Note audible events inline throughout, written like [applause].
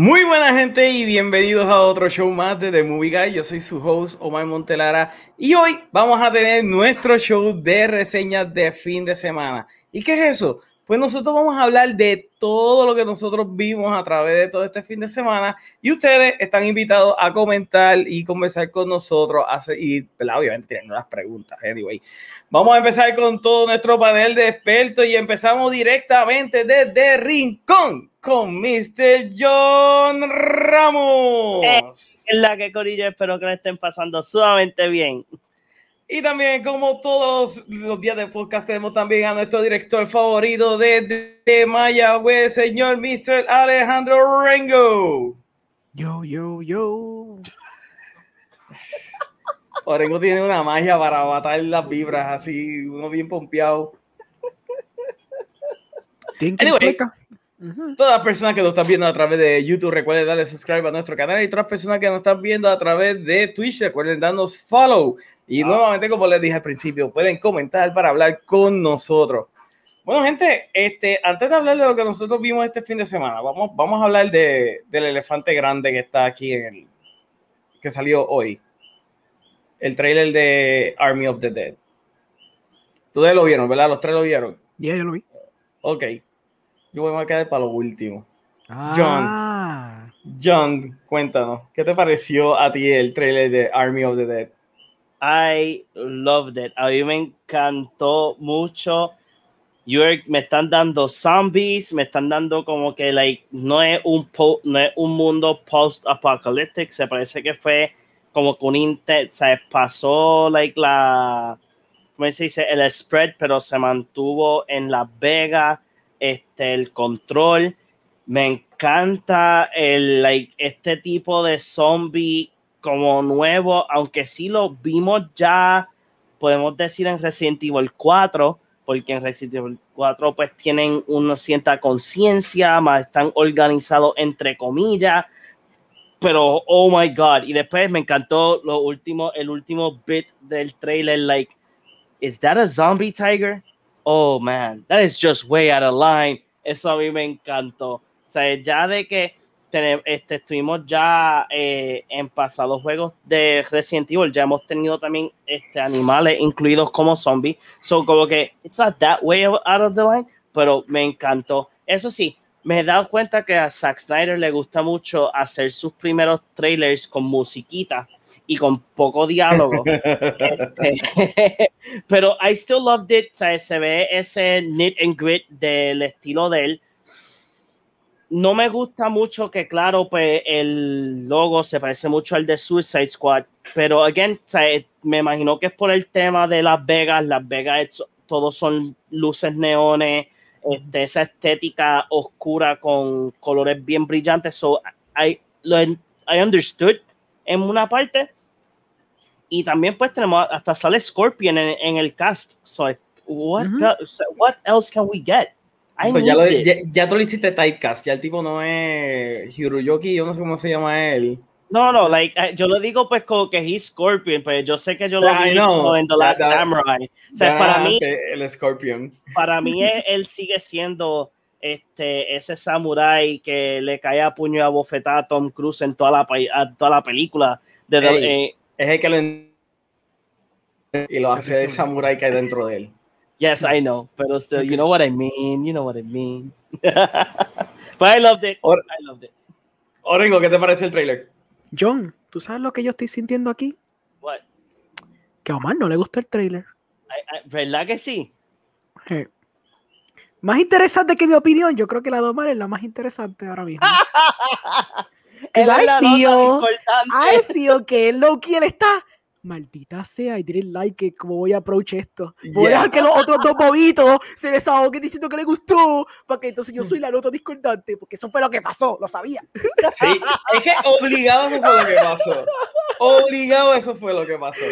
Muy buena gente y bienvenidos a otro show más de The Movie Guy. Yo soy su host Omar Montelara y hoy vamos a tener nuestro show de reseñas de fin de semana. ¿Y qué es eso? Pues nosotros vamos a hablar de todo lo que nosotros vimos a través de todo este fin de semana y ustedes están invitados a comentar y conversar con nosotros y obviamente tienen las preguntas. Anyway, vamos a empezar con todo nuestro panel de expertos y empezamos directamente desde Rincón con Mr. John Ramos. Es la que Corillo, espero que le estén pasando sumamente bien. Y también, como todos los días de podcast, tenemos también a nuestro director favorito de, de, Mayagüez, señor Mr. Alejandro Rengo. Yo, yo, yo. [laughs] Orengo tiene una magia para matar las vibras, así, uno bien pompeado. Anyway, Todas las personas que nos están viendo a través de YouTube, recuerden darle subscribe a nuestro canal. Y todas las personas que nos están viendo a través de Twitch, recuerden darnos follow. Y nuevamente, como les dije al principio, pueden comentar para hablar con nosotros. Bueno, gente, este, antes de hablar de lo que nosotros vimos este fin de semana, vamos, vamos a hablar de, del elefante grande que está aquí en el que salió hoy. El trailer de Army of the Dead. Ustedes lo vieron, ¿verdad? Los tres lo vieron. Ya, yo lo vi. Ok. Yo voy a quedar para lo último. Ah. John, John, cuéntanos, ¿qué te pareció a ti el trailer de Army of the Dead? I loved it. A mí me encantó mucho. me están dando zombies, me están dando como que like, no, es un no es un mundo post-apocalyptic, se parece que fue como que un inter, se pasó like la, ¿cómo se dice? El spread, pero se mantuvo en Las Vegas este, el control. Me encanta el, like, este tipo de zombie como nuevo, aunque sí lo vimos ya, podemos decir en Resident Evil 4, porque en Resident Evil 4 pues tienen una cierta conciencia, más están organizados entre comillas, pero oh my god, y después me encantó lo último, el último bit del trailer, like, is that a zombie tiger? oh man, that is just way out of line. Eso a mí me encantó. O sea, ya de que este, estuvimos ya eh, en pasados juegos de Resident Evil, ya hemos tenido también este, animales incluidos como zombies. So, como que, it's not that way out of the line, pero me encantó. Eso sí, me he dado cuenta que a Zack Snyder le gusta mucho hacer sus primeros trailers con musiquita y con poco diálogo. [laughs] este, [laughs] pero I still loved it. Se ve ese knit and grit del estilo de él. No me gusta mucho que, claro, pues el logo se parece mucho al de Suicide Squad, pero, again, me imagino que es por el tema de Las Vegas. Las Vegas, todos son luces neones, este, esa estética oscura con colores bien brillantes. So, I, I understood en una parte, y también pues tenemos hasta sale Scorpion en, en el cast. So, what, what else can we get? Ya, lo, ya, tú le hiciste typecast, ya el tipo no es Hiroyoki, yo no sé cómo se llama él. No, no, like, eh, yo lo digo pues como que es Scorpion, pues yo sé que yo lo vi en The Last Samurai. O sea, para mí, el Scorpion. Para mí [laughs] él sigue siendo este, ese samurai que le cae a puño a bofetada a Tom Cruise en toda la, toda la película. De, eh, es el que lo y lo hace el samurai que hay dentro de él. Yes, I know, pero still, you know what I mean, you know what I mean. [laughs] But I loved it. I loved it. Orengo, ¿qué te parece el trailer? John, ¿tú sabes lo que yo estoy sintiendo aquí? What? Que a Omar no le gustó el trailer. ¿Verdad que sí? Más interesante que mi opinión, yo creo que la de Omar es la más interesante ahora mismo. [laughs] Because I feel, I feel que Loki él está maldita sea, y tiene like que como voy a approach esto. Voy a dejar que los otros dos bobitos se desahoguen diciendo que le gustó, porque entonces yo soy [laughs] la nota discordante, porque eso fue lo que pasó, lo sabía. [laughs] Sí, es que obligado eso fue lo que pasó. Obligado eso fue lo que pasó.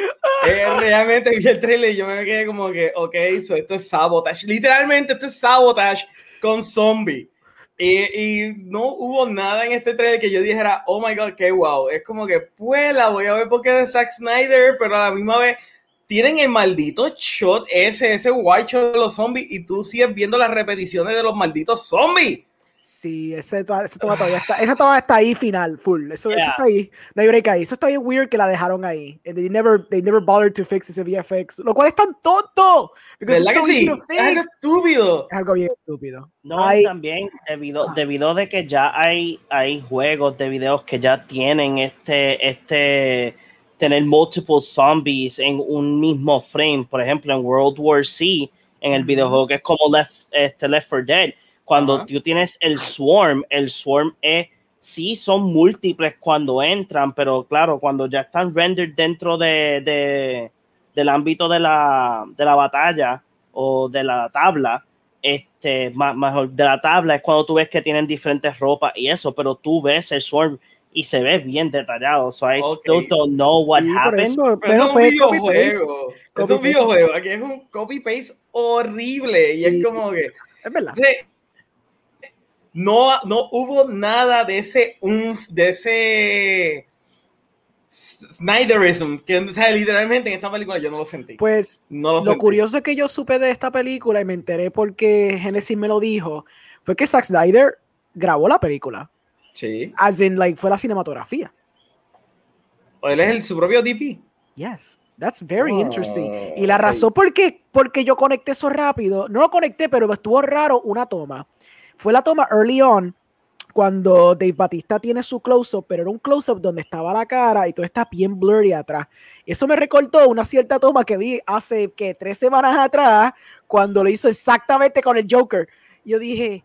Eh, realmente vi el trailer y yo me quedé como que, ok, esto es sabotage. Literalmente esto es sabotage con zombie. Y, no hubo nada en este trailer que yo dijera, oh my god, qué wow. Es como que, pues la voy a ver porque es de Zack Snyder, pero a la misma vez tienen el maldito shot ese, ese white shot de los zombies y tú sigues viendo las repeticiones de los malditos zombies. Sí, ese, ese toma todavía está, esa toma está ahí final, full. Eso, eso, está ahí. No hay break ahí. Eso está bien weird que la dejaron ahí. They never, they never bothered to fix ese VFX. Lo cual es tan tonto. ¿Verdad que sí? Es algo estúpido. Es algo bien estúpido. No, hay... también debido, debido de que ya hay, hay juegos de videos que ya tienen este, este, tener multiple zombies en un mismo frame. Por ejemplo, en World War C, en el videojuego que es como Left, este Left 4 Dead cuando tú tienes el swarm, el swarm es, sí son múltiples cuando entran, pero claro, cuando ya están rendered dentro de, de del ámbito de la, de la batalla o de la tabla, este, mejor de la tabla es cuando tú ves que tienen diferentes ropas y eso, pero tú ves el swarm y se ve bien detallado. So I still don't know what happened. pero es un videojuego. Es un videojuego. Aquí es un copy paste horrible y es como que. Es verdad no, no hubo nada de ese de ese Snyderism, que literalmente en esta película yo no lo sentí. Pues lo, curioso que yo supe de esta película y me enteré porque Genesis me lo dijo, fue que Zack Snyder grabó la película. Sí. As in, like, fue la cinematografía. ¿O él es el, su propio DP? Yes. That's very interesting. Y la razón por qué porque yo conecté eso rápido, no lo conecté, pero estuvo raro una toma fue la toma early on cuando Dave Batista tiene su close-up, pero era un close-up donde estaba la cara y todo está bien blurry atrás. Eso me recortó una cierta toma que vi hace que tres semanas atrás, cuando lo hizo exactamente con el Joker. Yo dije,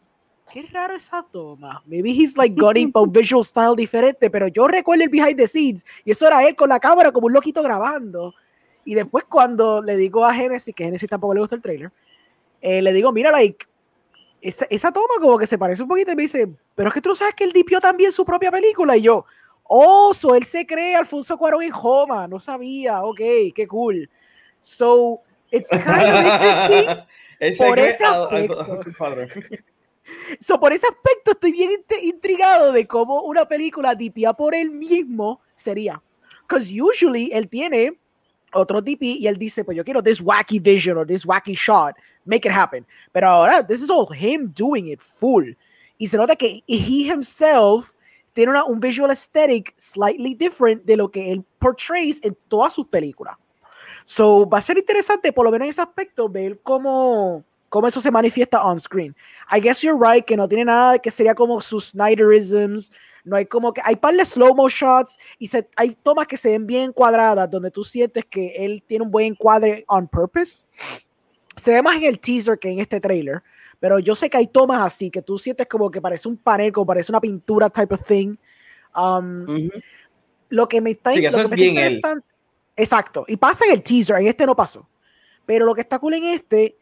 qué raro esa toma. Maybe he's like going [laughs] for visual style diferente, pero yo recuerdo el behind the scenes y eso era él con la cámara como un loquito grabando. Y después cuando le digo a Genesis, que Genesis tampoco le gustó el trailer, eh, le digo, mira, like, esa, esa, toma como que se parece un poquito y me dice, pero es que tú sabes que él dipió también su propia película y yo, oh, so él se cree Alfonso Cuarón en Homa, no sabía, ok, qué cool. So, it's [laughs] kind of interesting. por ese aspecto. [laughs] so, por ese aspecto estoy bien intrigado de cómo una película dipia por él mismo sería. Because usually él tiene otro DP y él dice, pues yo quiero this wacky vision or this wacky shot, make it happen. Pero ahora, this is all him doing it full. Y se nota que he himself tiene una, un visual aesthetic slightly different de lo que él portrays en todas sus películas. So, va a ser interesante, por lo menos en ese aspecto, ver cómo, cómo eso se manifiesta on screen. I guess you're right, que no tiene nada que sería como sus Snyderisms, no hay como que hay par de slow mo shots y se, hay tomas que se ven bien cuadradas donde tú sientes que él tiene un buen encuadre on purpose. Se ve más en el teaser que en este trailer, pero yo sé que hay tomas así que tú sientes como que parece un panel, como parece una pintura type of thing. Um, lo que me está, interesante, exacto, y pasa en el teaser, en este no pasó, pero lo que está cool en este,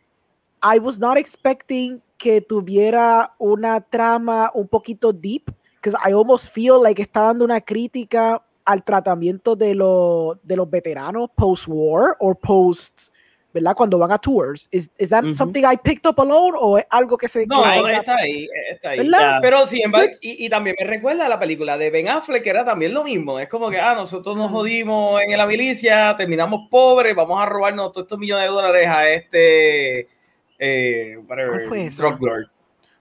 I was not expecting que tuviera una trama un poquito deep because I almost feel like está dando una crítica al tratamiento de, lo, de los veteranos post-war o post, ¿verdad? Cuando van a tours. ¿Es is that something I picked up alone o es algo que se... No, está ahí, está ahí. Pero sin embargo, y, y, también me recuerda a la película de Ben Affleck, que era también lo mismo. Es como que, ah, nosotros nos jodimos en la milicia, terminamos pobres, vamos a robarnos todos estos millones de dólares a este... Eh, whatever, fue eso?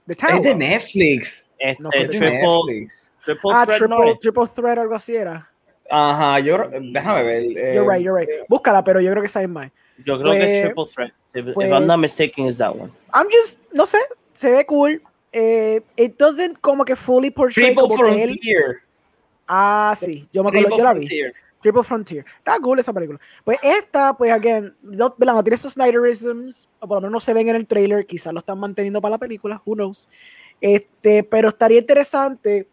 Es de Netflix. Este, no fue triple, triple, ah, threat, triple, triple threat, algo así era. Ajá, yo, déjame ver. Eh, you're right, you're right. Búscala, pero yo creo que sabes más. Yo creo pues, que es triple threat. If, pues, if, I'm not mistaken, is that one. I'm just, no sé, se ve cool. Eh, it doesn't como que fully portray Triple como Frontier. Que él... Ah, sí, yo me acuerdo, yo la vi. Triple Frontier. Está cool esa película. Pues esta, pues, again, no, no tiene esos Snyderisms, o por lo menos no se ven en el trailer, quizás lo están manteniendo para la película, who knows. Este, pero estaría interesante,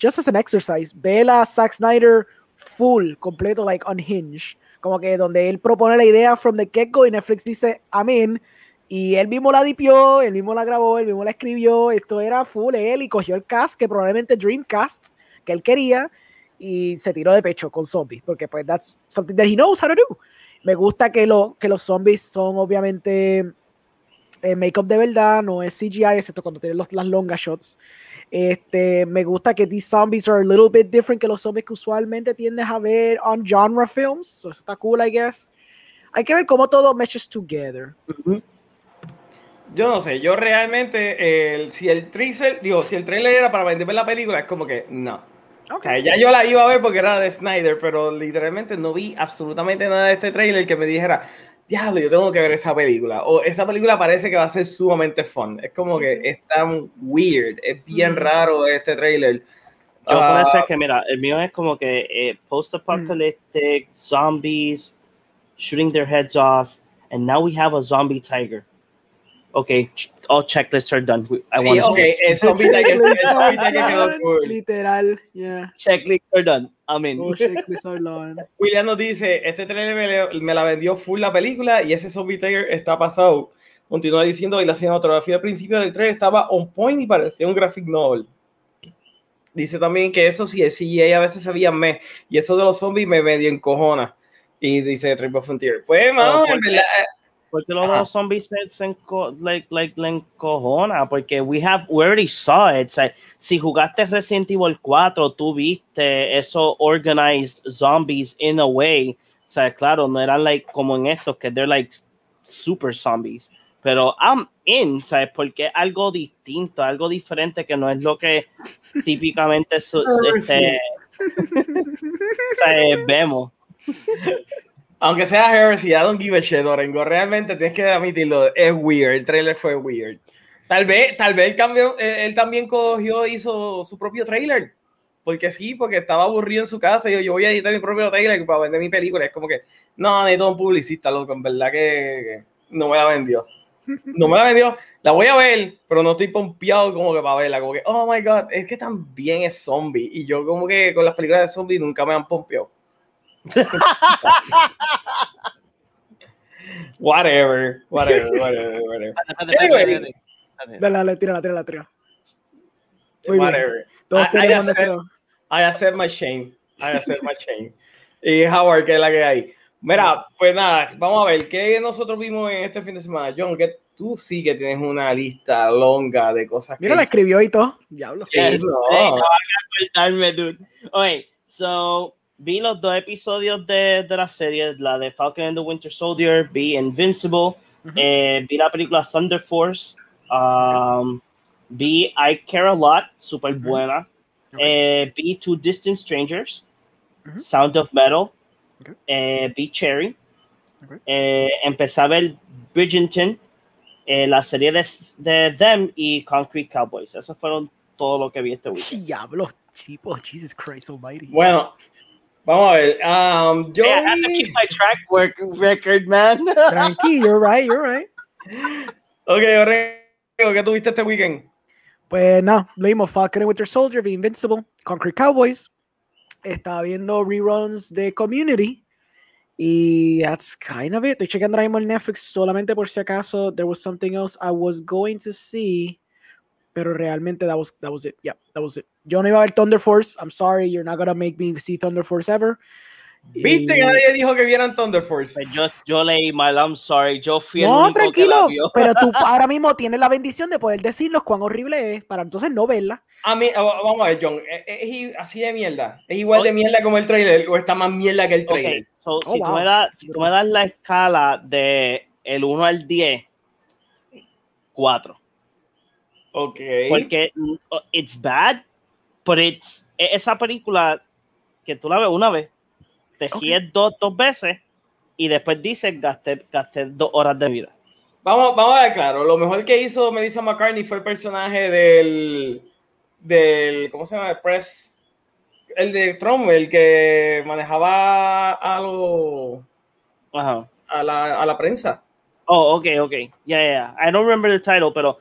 just as an exercise, ver a Zack Snyder full, completo, like unhinged. Como que donde él propone la idea from the get-go y Netflix dice, amén. Y él mismo la dipió, él mismo la grabó, él mismo la escribió. Esto era full él y cogió el cast, que probablemente Dreamcast, que él quería, y se tiró de pecho con zombies, porque pues that's something that he knows how to do. Me gusta que, lo, que los zombies son obviamente eh, make-up de verdad, no es CGI, excepto cuando tienen los, las longa shots. Este, me gusta que these zombies are a little bit different que los zombies que usualmente tiendes a ver on genre films. So eso está cool, I guess. Hay que ver cómo todo meshes together. Yo no sé, yo realmente, si el trailer, digo, si el trailer era para vender la película, es como que no. O sea, ya yo la iba a ver porque era de Snyder, pero literalmente no vi absolutamente nada de este trailer que me dijera, diablo, yo tengo que ver esa película. O esa película parece que va a ser sumamente fun. Es como que es tan weird, es bien raro este trailer. Yo uh, puedo que, mira, el mío es como que eh, post-apocalyptic, zombies, shooting their heads off, and now we have a zombie tiger. Okay, all checklists are done. I sí, okay, el [laughs] zombie tiger, el zombie tiger quedó cool. Literal, yeah. Checklists are done. I mean. Oh, checklists are done. [laughs] William nos dice, este trailer me, me, la vendió full la película y ese zombie tiger está pasado. Continúa diciendo, y la cinematografía al principio del trailer estaba on point y parecía un graphic novel. Dice también que eso sí, sí, a veces se veía me, y eso de los zombies me medio encojona. Y dice Triple Frontier. Pues, mano, en verdad porque los dos zombies se enco like, like, le encojona, porque we have, we already saw it. O sea, si jugaste Resident Evil 4, tú viste esos organized zombies in a way. O sea, claro, no eran like como en estos, que they're like super zombies. Pero I'm in, ¿sabes? Porque es algo distinto, algo diferente que no es lo que típicamente este, [laughs] vemos aunque sea Heresy, I don't give a shit, Orengo. Realmente tienes que admitirlo, es weird. El trailer fue weird. Tal vez, tal vez él, también cogió, hizo su propio trailer. Porque sí, porque estaba aburrido en su casa y yo, yo voy a editar mi propio trailer para vender mi película. Es como que, no, necesito un publicista, loco. En verdad que, no me la vendió. No me la vendió. La voy a ver, pero no estoy pompeado como que para verla. Como que, oh my god, es que también es zombie. Y yo, como que con las películas de zombie nunca me han pompeado. [laughs] whatever, whatever, whatever, whatever. Anyway, dale, dale, tira, tira, tira. whatever. Todos I, I, accept, I accept my shame. I accept my shame. Y Howard, que es la que hay. Mira, pues nada, vamos a ver qué nosotros vimos en este fin de semana. John, que tú sí que tienes una lista longa de cosas Mira, la escribió y todo. Diablo. Sí, no. no. no a dude. Okay, so vi los dos episodios de, de, la serie, la de Falcon and the Winter Soldier, vi Invincible, eh, vi la película Thunder Force, um, vi I Care a Lot, super buena, eh, vi Two Distant Strangers, Sound of Metal, eh, vi Cherry, empecé a ver Bridgerton, la serie de, de Them y Concrete Cowboys. Esos fueron todo lo que vi este weekend. Diablo, tipo, Jesus Christ Almighty. Bueno, Vamos a ver. Um, yo yeah, I have to keep my track work record, man. [laughs] Tranqui, you're right, you're right. Ok, okay. ¿qué tuviste este weekend? Pues nada, lo mismo, Falcon and Winter Soldier, The Invincible, Concrete Cowboys. Estaba viendo reruns de Community. Y that's kind of it. Estoy checando ahora mismo el Netflix solamente por si acaso there was something else I was going to see pero realmente that was, that was it. Yeah, that was it. Yo no iba a ver Thunder Force. I'm sorry, you're not gonna make me see Thunder Force ever. ¿Viste que nadie dijo que vieran Thunder Force? Pues yo, yo leí mal, I'm sorry. Yo fui no, el único tranquilo, que la pero tú [laughs] ahora mismo tienes la bendición de poder decirnos cuán horrible es para entonces no verla. A mí, vamos a ver, John, ¿es, así de mierda? ¿Es igual de mierda como el trailer o está más mierda que el trailer? Okay. So, oh, si, wow. tú me das, si tú me das la escala de el 1 al 10, 4. Ok. Porque it's bad, but it's e, esa película que tú la ves una vez, te okay. dos, dos veces y después dices gasté, gasté dos horas de vida. Vamos, vamos a ver, claro, lo mejor que hizo Melissa McCartney fue el personaje del, del ¿cómo se llama? Press, el de Trump, el que manejaba a lo, Ajá. A, la, a la prensa. Oh, ok, ok. Yeah, yeah. I don't remember the title, pero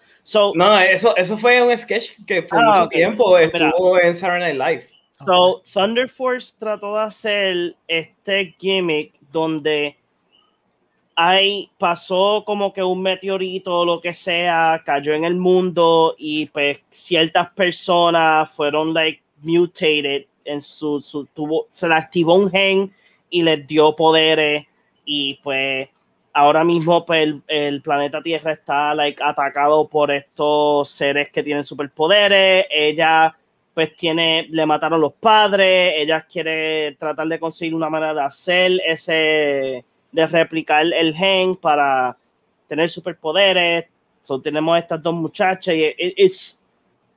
no, eso, eso fue un sketch que por ah, mucho tiempo estuvo en Saturday Night Live. So, Thunder Force trató de hacer este gimmick donde hay, pasó como que un meteorito o lo que sea, cayó en el mundo y pues ciertas personas fueron like mutated en su, su tuvo, se le activó un gen y les dio poderes y pues ahora mismo pues, el, planeta Tierra está like, atacado por estos seres que tienen superpoderes. Ella pues tiene, le mataron los padres, ella quiere tratar de conseguir una manera de hacer ese, de replicar el gen para tener superpoderes. So, tenemos estas dos muchachas y it's,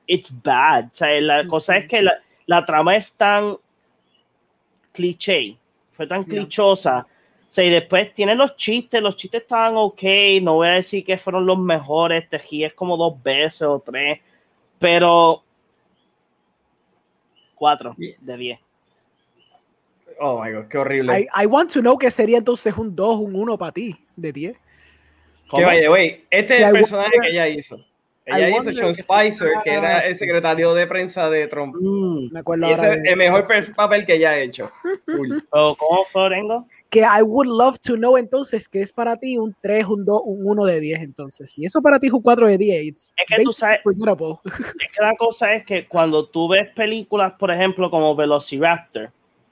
it's bad. O sea, la cosa es que la, la, trama es tan cliché, fue tan clichosa. O sea, y después tiene los chistes, los chistes estaban ok, no voy a decir que fueron los mejores, te es como dos veces o tres, pero cuatro de diez. Oh my god, qué horrible. I, I want to know que sería entonces un 2, un 1 para ti, de 10. Que vaya, güey. Este es el personaje que ella hizo. Ella hizo Sean Spicer, que era el secretario de prensa de Trump. Mm, me acuerdo y ese es el mejor papel que ella ha hecho. [laughs] ¿Cómo Florengo? Que I would love to know entonces que es para ti un 3, un 2, un 1 de 10 entonces. Y eso para ti es un 4 de 10. es que tú sabes, [laughs] es que la cosa es que cuando tú ves películas, por ejemplo, como Velociraptor,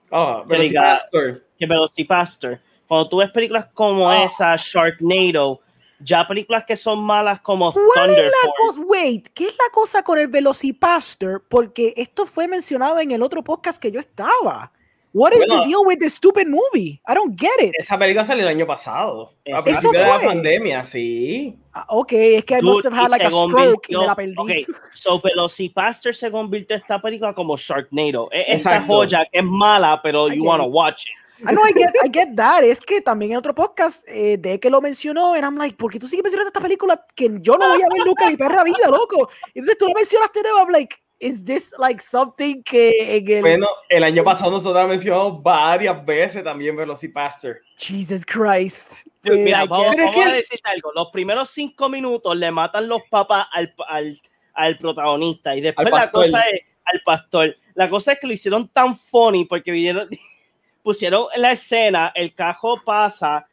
oh, Velocipastor. Que Velocipastor. Cuando tú ves películas como oh. esa, Sharknado, ya películas que son malas como Thunder Force. Wait, ¿qué es la cosa con el Velocipaster? Porque esto fue mencionado en el otro podcast que yo estaba. What is the deal with this stupid movie? I don't get it. Esa película salió el año pasado. A principio de la pandemia, sí. Ah, ok, es que I must have had like a stroke y me la perdí. Ok, so Velocipaster se convirtió esta película como Sharknado. Es esa joya que es mala, pero you want to watch it. I know, I get, I get that. Es que también en otro podcast, eh, de que lo mencionó, and I'm like, ¿por qué tú sigues mencionando esta película que yo no voy a ver nunca en mi perra vida, loco? Entonces tú lo mencionaste de I'm like, is this like something que en el... Bueno, el año pasado nosotros mencionamos varias veces también Velocipaster. Jesus Christ. Mira, vamos, a decir algo. Los primeros cinco minutos le matan los papás al, al, al protagonista y después la cosa es al pastor. La cosa es que lo hicieron tan funny porque vinieron [laughs] pusieron la escena, el cajo pasa,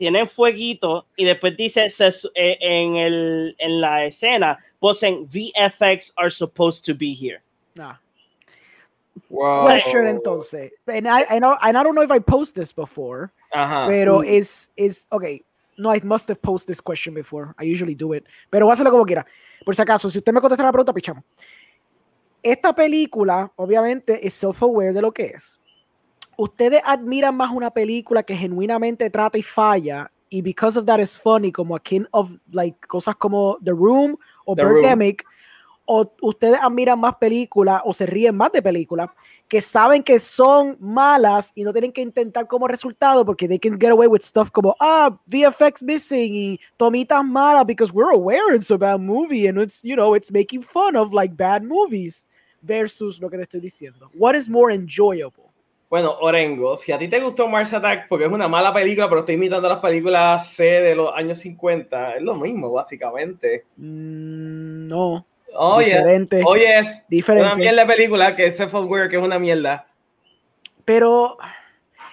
tienen fueguito y después dice eh, en, el, en la escena, posen VFX are supposed to be here. Ah. Wow. Question entonces. And I, I, know, and I don't know if I post this before, Ajá. pero es, es, okay. No, I must have posted this question before. I usually do it. Pero voy a hacerlo como quiera. Por si acaso, si usted me contesta la pregunta, pichamos. Esta película, obviamente, es self-aware de lo que es ustedes admiran más una película que genuinamente trata y falla y because of that is funny como a king of like cosas como The Room o Birdemic o ustedes admiran más películas o se ríen más de películas que saben que son malas y no tienen que intentar como resultado porque they can get away with stuff como ah VFX missing y tomitas malas because we're aware it's a bad movie and it's you know it's making fun of like bad movies. Versus lo que te estoy diciendo. What is more enjoyable bueno, Orengo, si a ti te gustó Mars Attack porque es una mala película, pero está imitando las películas C de los años 50, es lo mismo, básicamente. Mm, no. Oye, diferente. Oye, es diferente. una mierda de película que es self-aware, que es una mierda. Pero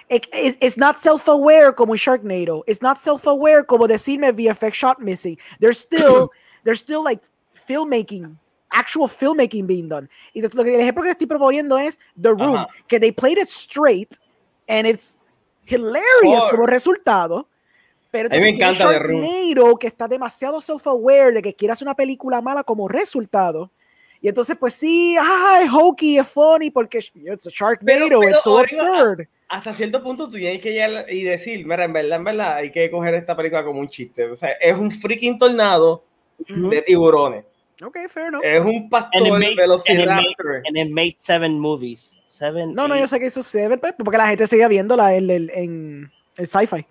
it's, it's not self-aware como Sharknado. It's not self-aware como decirme VFX shot missing. There's still, there's still like filmmaking actual filmmaking being done. Y lo que, el ejemplo que estoy proponiendo es The Room, que they played it straight and it's hilarious como resultado. Pero a mí me encanta The Room. que está demasiado self-aware de que quiere hacer una película mala como resultado. Y entonces, pues sí, ay, hokey, es funny porque it's a Sharknado, it's so absurd. Hasta cierto punto tú tienes que llegar y decir, mira, en verdad, en verdad, hay que coger esta película como un chiste. O sea, es un freaking tornado de tiburones. Ok, fair enough. Es un pastor velociraptor. And it made seven movies. Seven, no, no, yo sé que hizo seven, pues, porque la gente sigue viéndola en, en, en el sci-fi.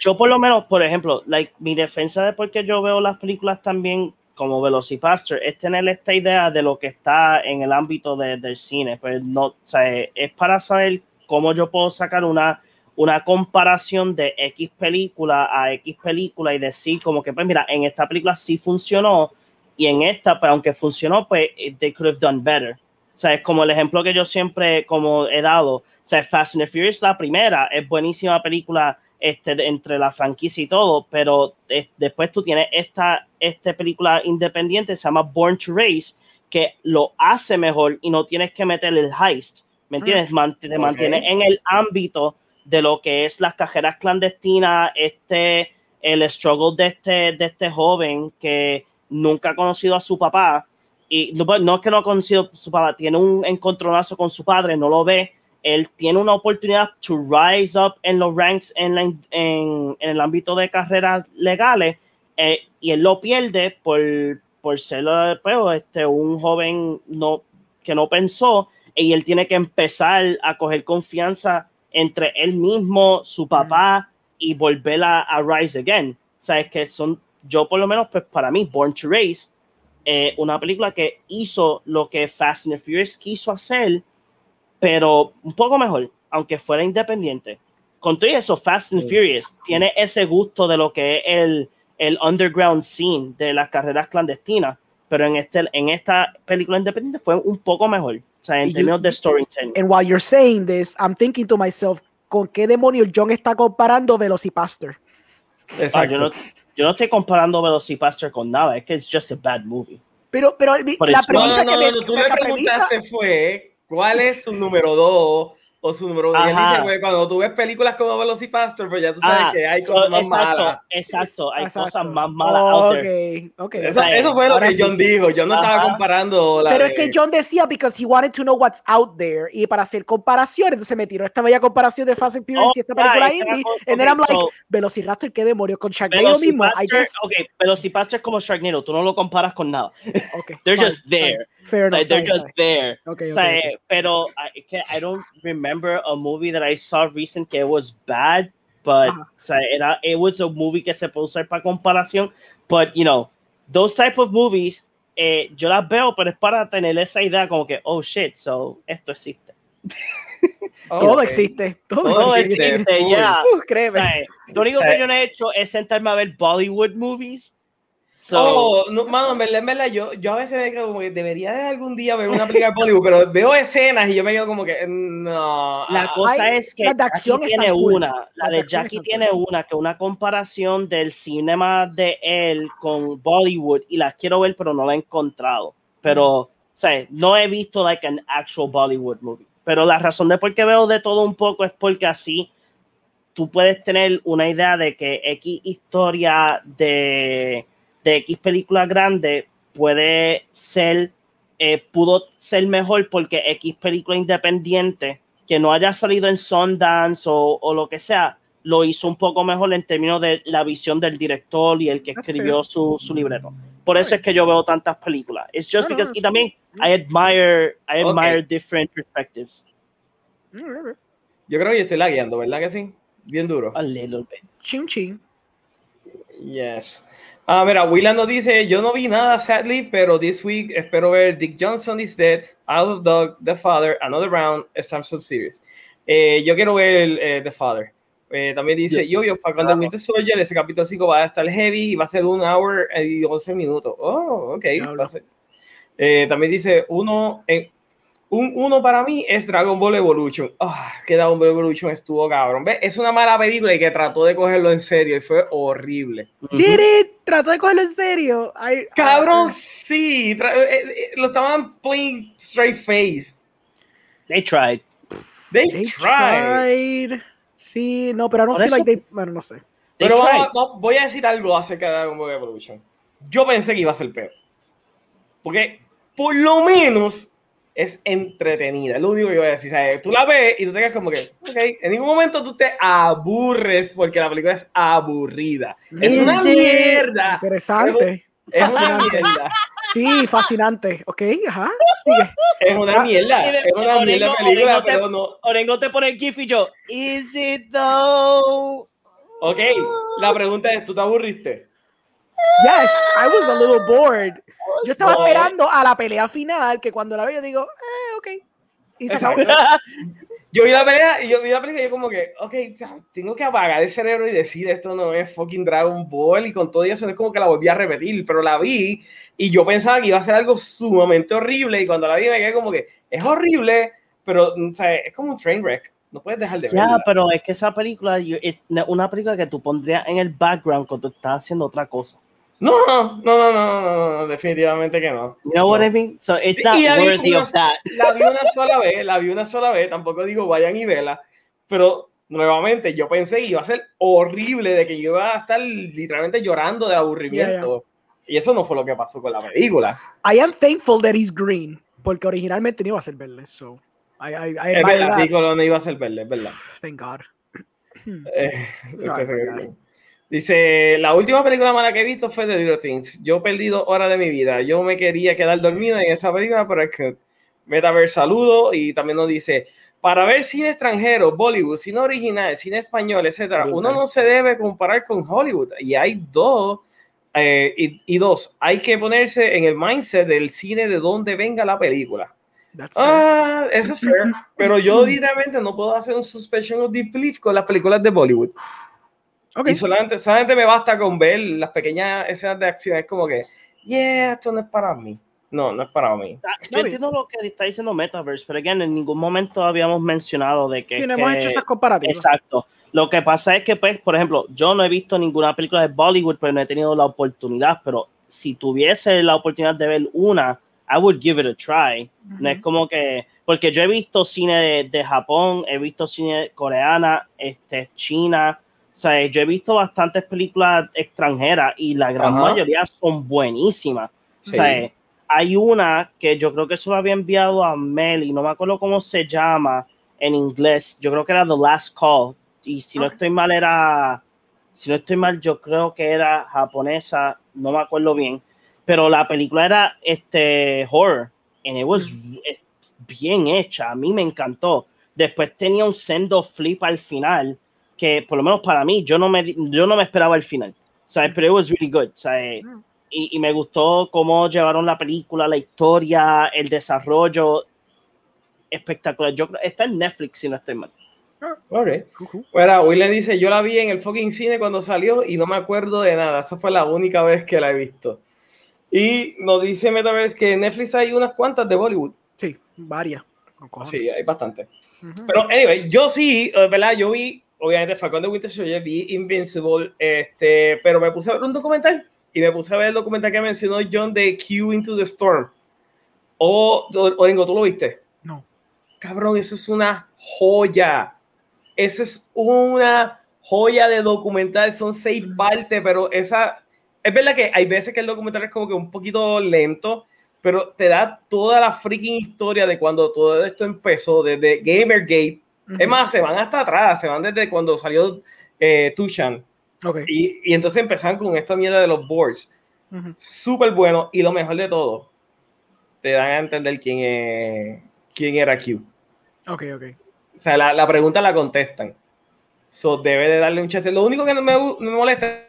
yo por lo menos, por ejemplo, like, mi defensa de por qué yo veo las películas también como Velocipaster es tener esta idea de lo que está en el ámbito de, del cine. Pues no, o sea, es para saber cómo yo puedo sacar una, una comparación de X película a X película y decir como que, pues mira, en esta película sí funcionó, y en esta, pues aunque funcionó, pues they could have done better. O sea, es como el ejemplo que yo siempre como he dado. O sea, Fast and the Furious, la primera, es buenísima película este, entre la franquicia y todo, pero eh, después tú tienes esta, esta película independiente, se llama Born to Race, que lo hace mejor y no tienes que meter el heist, ¿me entiendes? Mm. te mantienes en el ámbito de lo que es las cajeras clandestinas, este, el struggle de este, de este joven que nunca ha conocido a su papá. Y no, es que no ha conocido a su papá, tiene un encontronazo con su padre, no lo ve, él tiene una oportunidad to rise up en los ranks en, en, el ámbito de carreras legales eh, y él lo pierde por, por ser pues, este, un joven no, que no pensó y él tiene que empezar a coger confianza entre él mismo, su papá y volver a, Rise Again. O sea, es que son, yo por lo menos, pues para mí, Born to Race, eh, una película que hizo lo que Fast and Furious quiso hacer, pero un poco mejor, aunque fuera independiente. Con todo eso, Fast and Furious tiene ese gusto de lo que es el, el underground scene de las carreras clandestinas, pero en, este, en esta película independiente fue un poco mejor. O sea, en términos de storytelling. And while you're saying this, I'm thinking to myself, ¿con qué demonios John está comparando Velocipaster? Ah, yo, no, yo, no, estoy comparando Velocipaster con nada, es que es just a bad movie. Pero, pero la premisa que me, tú me preguntaste fue, ¿cuál es su número dos? O su número de dice, güey, cuando tú ves películas como Velocipastor, pues ya tú sabes ah, que hay cosas más malas. Exacto, hay cosas más malas out there. Okay, eso, eso, fue lo que John dijo. Yo no estaba comparando la Pero es que John decía because he wanted to know what's out there y para hacer comparaciones, entonces me tiró esta bella comparación de Fast and Furious y esta película indie, and then I'm like, Velociraptor, ¿qué demonios? Con Sharknado mismo, I guess. Ok, Velocipastor es como Sharknado, tú no lo comparas con nada. Okay, They're just there. Fair enough. They're just there. Okay, okay, Pero I don't remember remember a movie that I saw recent que was bad, but uh-huh. o sea, era, it was a movie que se puede usar para comparación. But, you know, those type of movies, eh, yo las veo, pero es para tener esa idea como que, oh shit, so esto existe. [laughs] todo existe. Todo, todo existe, ya. Uh, créeme. O sea, lo único que yo no he hecho es sentarme a ver Bollywood movies So, oh, no, mano, en verdad, en verdad, yo, yo a veces me quedo como que debería de algún día ver una película de Bollywood, pero veo escenas y yo me quedo como que no. La cosa es que la acción tiene una, la, de Jackie tiene una, que una comparación del cinema de él con Bollywood y la quiero ver, pero no la he encontrado. Pero, o sea, no he visto like an actual Bollywood movie. Pero la razón de por qué veo de todo un poco es porque así tú puedes tener una idea de que X historia de de X película grande puede ser, eh, pudo ser mejor porque X película independiente que no haya salido en Sundance o, o lo que sea, lo hizo un poco mejor en términos de la visión del director y el que escribió su, su, libreto. Por eso es que yo veo tantas películas. It's just because, y también, I admire, I admire different perspectives. Yo creo que yo estoy lagueando, ¿verdad que sí? Bien duro. A little bit. Ching ching. Yes. Ah, mira, Willan nos dice, yo no vi nada, sadly, pero this week espero ver Dick Johnson is Dead, Out of Dog, The Father, Another Round, Samsung Series. Eh, yo quiero ver eh, The Father. Eh, también dice, yo, yo, Falcon the Winter Soldier, ese capítulo 5 va a estar heavy y va a ser un hour y 11 minutos. Oh, ok. también dice, uno, en, un uno para mí es Dragon Ball Evolution. Oh, que Dragon Ball Evolution estuvo cabrón. ¿Ves? Es una mala película y que trató de cogerlo en serio y fue horrible. Did it? Trató de cogerlo en serio. cabrón, sí. Eh, eh, lo estaban playing straight face. They tried. They, tried. Sí, no, pero no feel like they, bueno, no sé. Pero voy a decir algo acerca de Dragon Ball Evolution. Yo pensé que iba a ser peor. Porque por lo menos es entretenida. Es lo único que yo voy a decir. ¿sabes? Tú la ves y tú te quedas como que, ok, en ningún momento tú te aburres porque la película es aburrida. Es una mierda. Interesante. Es una mierda. Sí, fascinante. Ok, ajá. Sigue. Es una mierda. Es una mierda película, pero no. Orengo te pone el gif y yo, is it though? Ok, la pregunta es, ¿tú te aburriste? Yes, I was a little bored. Yo estaba esperando a la pelea final, que cuando la veo digo, eh, ok. Y se acabó. [laughs] yo vi la pelea y yo vi la pelea y yo como que, ok, tengo que apagar el cerebro y decir esto no es fucking Dragon Ball y con todo eso es como que la volví a repetir, pero la vi y yo pensaba que iba a ser algo sumamente horrible y cuando la vi me quedé como que es horrible, pero o sea, es como un train wreck. No puedes dejar de verla. Ya, pero es que esa película es una película que tú pondrías en el background cuando estás haciendo otra cosa. No, no, no, no, no, definitivamente que no. You know what I mean? So it's not worthy of that. La vi una sola vez, la vi una sola vez, tampoco digo vayan y vela, pero nuevamente yo pensé que iba a ser horrible, de que yo iba a estar literalmente llorando de aburrimiento. Y eso no fue lo que pasó con la película. I am thankful that he's green, porque originalmente no iba a ser verde, so. I, I, I es verdad, no iba a ser verde, es verdad. Thank God. [clears throat] Eh, Dice, la última película mala que he visto fue The Little Things. Yo he perdido horas de mi vida. Yo me quería quedar dormido en esa película, pero es que Metaverse saludo y también nos dice, para ver cine extranjero, Bollywood, cine original, cine español, etcétera, uno no se debe comparar con Hollywood. Y hay dos, eh, y, dos, hay que ponerse en el mindset del cine de donde venga la película. ah, eso es fair. Pero yo [laughs] directamente no puedo hacer un suspension of disbelief con las películas de Bollywood. Y solamente, solamente me basta con ver las pequeñas escenas de acción. Es como que, yeah, esto no es para mí. No, no es para mí. Ah, yo entiendo lo que está diciendo Metaverse, pero again, en ningún momento habíamos mencionado de que. Sí, no hemos hecho esas comparativas. Exacto. Lo que pasa es que, pues, por ejemplo, yo no he visto ninguna película de Bollywood, pero no he tenido la oportunidad. Pero si tuviese la oportunidad de ver una, I would give it a try. No es como que. Porque yo he visto cine de, de Japón, he visto cine coreana, este, China, o sea, yo he visto bastantes películas extranjeras y la gran mayoría son buenísimas. O sea, hay una que yo creo que se lo había enviado a Mel y no me acuerdo cómo se llama en inglés. Yo creo que era The Last Call. Y si no estoy mal, era. Si no estoy mal, yo creo que era japonesa. No me acuerdo bien. Pero la película era este horror. And it was bien hecha. A mí me encantó. Después tenía un sendo flip al final que por lo menos para mí, yo no me, yo no me esperaba el final. ¿sabes? Pero it was really good. ¿sabes? Mm. Y, y, me gustó cómo llevaron la película, la historia, el desarrollo. Espectacular. Yo está en Netflix, si no estoy mal. Ah, ok. Bueno, William dice, yo la vi en el fucking cine cuando salió y no me acuerdo de nada. Esa fue la única vez que la he visto. Y nos dice Metaverse que en Netflix hay unas cuantas de Bollywood. Sí, varias. Sí, hay bastante. Pero, anyway, yo sí, eh, ¿verdad? Yo vi obviamente Falcon de Winter Soldier, vi Invincible, este, pero me puse a ver un documental y me puse a ver el documental que mencionó John de Q Into the Storm. O, Oringo, ¿tú lo viste? No. Cabrón, eso es una joya. Eso es una joya de documental. Son seis partes, pero esa. Es verdad que hay veces que el documental es como que un poquito lento, pero te da toda la freaking historia de cuando todo esto empezó, desde Gamergate es más, se van hasta atrás, se van desde cuando salió eh, Tushan. Okay. Y, y, entonces empezaron con esta mierda de los boards. Súper bueno. Y lo mejor de todo, te dan a entender quién, es, quién era Q. Ok, ok. O sea, la, la pregunta la contestan. So, debe de darle un chance. Lo único que me, me molesta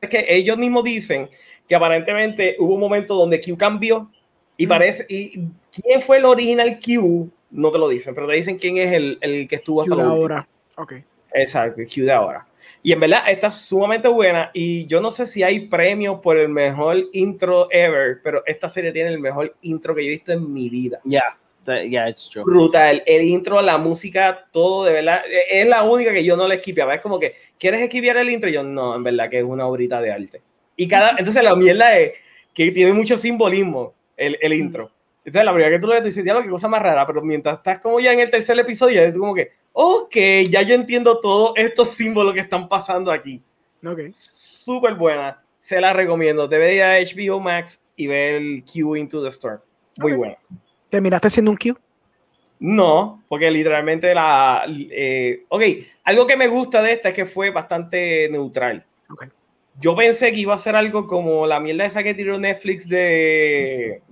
es que ellos mismos dicen que aparentemente hubo un momento donde Q cambió y parece. ¿Y quién fue el original Q? No te lo dicen, pero te dicen quién es el, el que estuvo hasta ahora. Ok. Exacto, Q de ahora. Y en verdad está sumamente buena y yo no sé si hay premio por el mejor intro ever, pero esta serie tiene el mejor intro que yo he visto en mi vida. Ya, yeah, yeah, it's true. Brutal. El intro, la música, todo de verdad. E, es la única que yo no le esquipeaba. Es como que, ¿quieres esquivar el intro? Y yo, no, en verdad que es una obrita de arte. Y cada, entonces la mierda es que tiene mucho simbolismo el, el intro. Entonces, la primera que tú lo ves, tú dices, diablo, qué cosa más rara, pero mientras estás como ya en el tercer episodio, es como que, ok, ya yo entiendo todos estos símbolos que están pasando aquí. Ok. Súper buena, se la recomiendo. Debe ir a HBO Max y ver el Q Into the Storm. Muy buena. ¿Terminaste siendo un Q? No, porque literalmente la... Eh, ok, algo que me gusta de esta es que fue bastante neutral. Ok yo pensé que iba a ser algo como la mierda esa que tiró Netflix de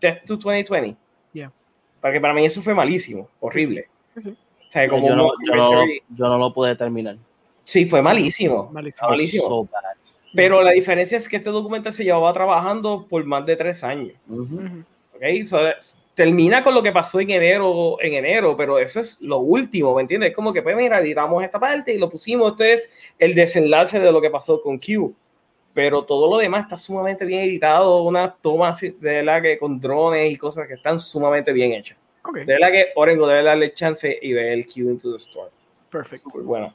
Death to 2020. Yeah. Porque para mí eso fue malísimo, horrible. Sí, O sea, como yo, no, yo, no, yo, no, lo pude terminar. Sí, fue malísimo. Malísimo. malísimo. So Pero la diferencia es que este documental se llevaba trabajando por más de tres años. Uh -huh. okay? so, termina con lo que pasó en enero, en enero, pero eso es lo último, ¿me entiendes? Es como que, pues mira, editamos esta parte y lo pusimos, esto es el desenlace de lo que pasó con Q. Pero todo lo demás está sumamente bien editado, unas tomas de la que con drones y cosas que están sumamente bien hechas. Okay. De la que Orengo debe darle chance y ver el Q into the Storm. Perfecto. Bueno.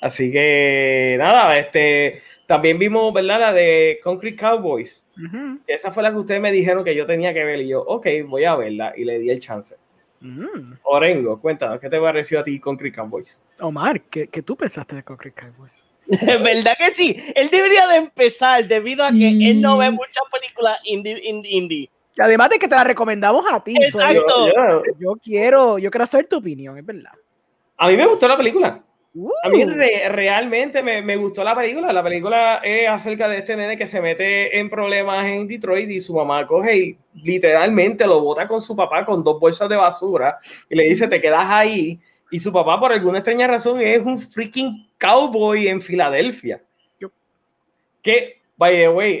Así que nada, este también vimos, ¿verdad? La de Concrete Cowboys. Uh -huh. Esa fue la que ustedes me dijeron que yo tenía que ver y yo, ok, voy a verla y le di el chance. Uh -huh. Orengo, cuéntanos, ¿qué te pareció a ti Concrete Cowboys? Omar, ¿qué, qué tú pensaste de Concrete Cowboys? [laughs] ¿Verdad que sí? Él debería de empezar debido a que y... él no ve muchas películas indie. indie. Además de que te la recomendamos a ti. Exacto. Yo, yo, yo, quiero, yo quiero saber tu opinión, es verdad. A mí me gustó la película. A mí realmente me, me, gustó la película. La película es acerca de este nene que se mete en problemas en Detroit y su mamá coge y literalmente lo bota con su papá con dos bolsas de basura y le dice, te quedas ahí. Y su papá, por alguna extraña razón, es un freaking cowboy en Filadelfia. Que, by the way,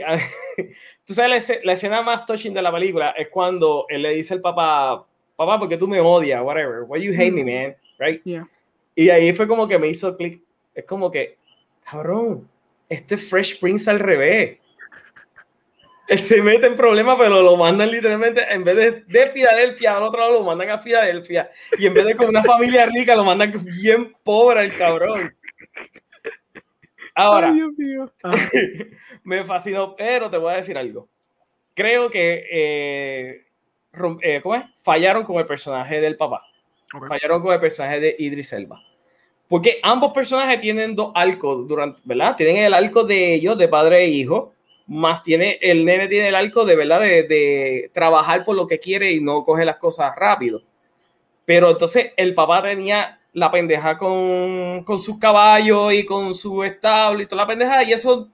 [laughs] tú sabes, la, escena más touching de la película es cuando él le dice al papá, papá, porque tú me odias, whatever, why you hate me, man, right? Yeah. Y ahí fue como que me hizo clic. Es como que, cabrón, este Fresh Prince al revés. Él se mete en problemas, pero lo mandan literalmente, en vez de, de Filadelfia, al otro lado lo mandan a Filadelfia. Y en vez de con una familia rica, lo mandan bien pobre el cabrón. Ahora, [laughs] me fascinó, pero te voy a decir algo. Creo que eh, eh, ¿cómo es? fallaron con el personaje del papá. Fallaron con el personaje de Idris Elba. Porque ambos personajes tienen dos arcos durante, ¿verdad? Tienen el arco de ellos, de padre e hijo, más tiene, el nene tiene el arco de, ¿verdad? De, de trabajar por lo que quiere y no coge las cosas rápido. Pero entonces el papá tenía la pendeja con, con sus caballos y con su establo y toda la pendeja, y eso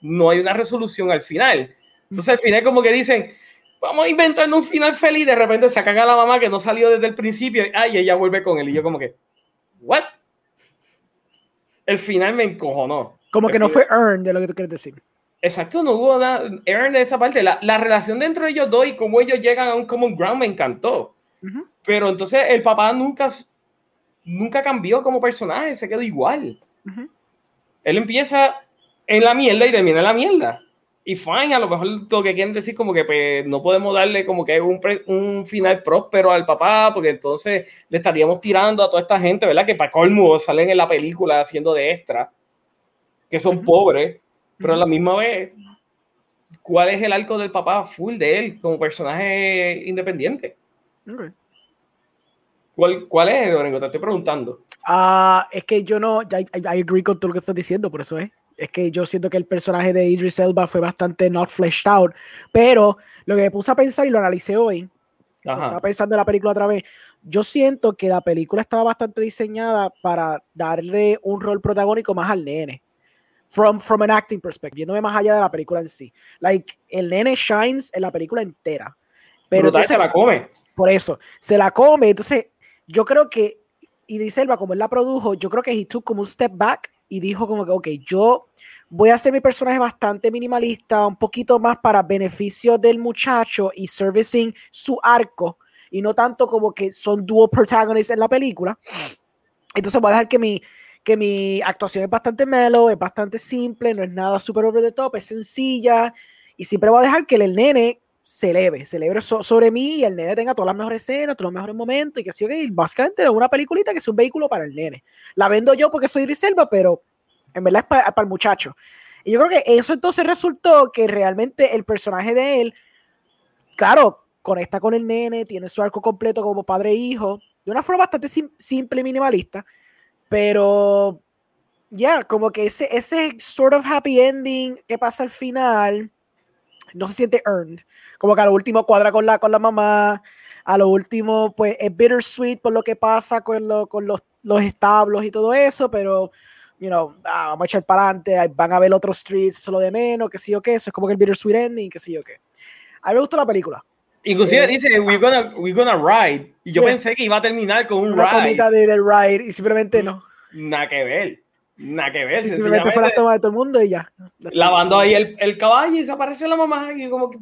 no hay una resolución al final. Entonces al final como que dicen, vamos a inventar un final feliz, de repente sacan a la mamá que no salió desde el principio, y ella vuelve con él, y yo como que, ¿what? El final me encojonó. Como que no fue earn de lo que tú quieres decir. Exacto, no hubo nada earn de esa parte. La, la, relación dentro de ellos dos y cómo ellos llegan a un common ground me encantó. Pero entonces el papá nunca, nunca cambió como personaje, se quedó igual. Él empieza en la mierda y termina en la mierda y fine, a lo mejor lo que quieren decir como que pues, no podemos darle como que un, un final próspero al papá, porque entonces le estaríamos tirando a toda esta gente, ¿verdad? Que para colmo salen en la película haciendo de extra, que son pobres, pero a la misma vez, ¿cuál es el arco del papá full de él como personaje independiente? ¿Cuál, ¿Cuál es, Lorenzo? Te estoy preguntando. Ah, es que yo no, I, I, agree con todo lo que estás diciendo, por eso es es que yo siento que el personaje de Idris Elba fue bastante not fleshed out, pero lo que me puse a pensar y lo analicé hoy, estaba pensando en la película otra vez, yo siento que la película estaba bastante diseñada para darle un rol protagónico más al nene. From, from an acting perspective, viéndome más allá de la película en sí. Like, el nene shines en la película entera. Pero entonces, se la come. Por eso, se la come. Entonces, yo creo que Idris Elba, como él la produjo, yo creo que he took como un step back y dijo como que, ok, yo voy a hacer mi personaje bastante minimalista, un poquito más para beneficio del muchacho y servicing su arco, y no tanto como que son dual protagonists en la película. Entonces voy a dejar que mi, que mi actuación es bastante mellow, es bastante simple, no es nada super over the top, es sencilla, y siempre voy a dejar que el nene se eleve, eleve sobre mí y el nene tenga todas las mejores escenas, todos los mejores momentos y que así, básicamente es una peliculita que es un vehículo para el nene. La vendo yo porque soy Griselva, pero en verdad es para, el muchacho. Y yo creo que eso entonces resultó que realmente el personaje de él, claro, conecta con el nene, tiene su arco completo como padre e hijo, de una forma bastante simple y minimalista, pero ya, como que ese, ese sort of happy ending que pasa al final no se siente earned. Como que a lo último cuadra con la, con la mamá, a lo último pues es bittersweet por lo que pasa con, lo, con los, los, establos y todo eso, pero, you know, ah, vamos a echar para adelante, van a ver otros streets, solo de menos, que sí o qué, eso es como que el bittersweet ending, que sí o qué. A mí me gustó la película. Inclusive eh, dice, we're gonna, we're gonna ride. Y yo pensé que iba a terminar con un una ride. de, de ride y simplemente no. Nada que ver. Nada que ver. Sí, simplemente fue la toma de todo el mundo y ya. Lavando ahí el, el, caballo y se aparece la mamá y como que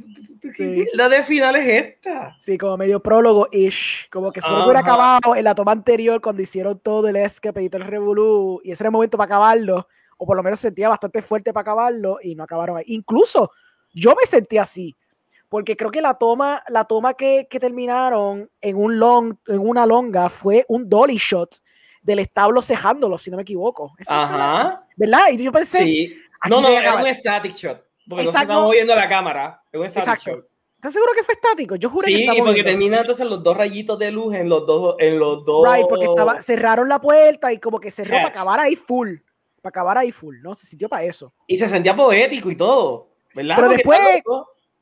la de final es esta. Sí, como medio prólogo-ish. Como que solo hubiera acabado en la toma anterior cuando hicieron todo el escape y todo el revolú y ese era el momento para acabarlo. O por lo menos sentía bastante fuerte para acabarlo y no acabaron ahí. Incluso yo me sentí así. Porque creo que la toma, la toma que, que terminaron en, un long, en una longa fue un dolly shot del establo cejándolo, si no me equivoco. Ajá. ¿Verdad? Y yo pensé. Sí. No, no, era un static shot. Porque Exacto. no se está moviendo la cámara. Es un static Exacto. shot. ¿Estás seguro que fue estático? Yo juré sí, que estaba Sí, porque termina entonces los dos rayitos de luz en los dos. En los dos... Right, porque estaba, cerraron la puerta y como que cerró para acabar ahí full. Para acabar ahí full, ¿no? Se sintió para eso. Y se sentía poético y todo. ¿Verdad? Pero después,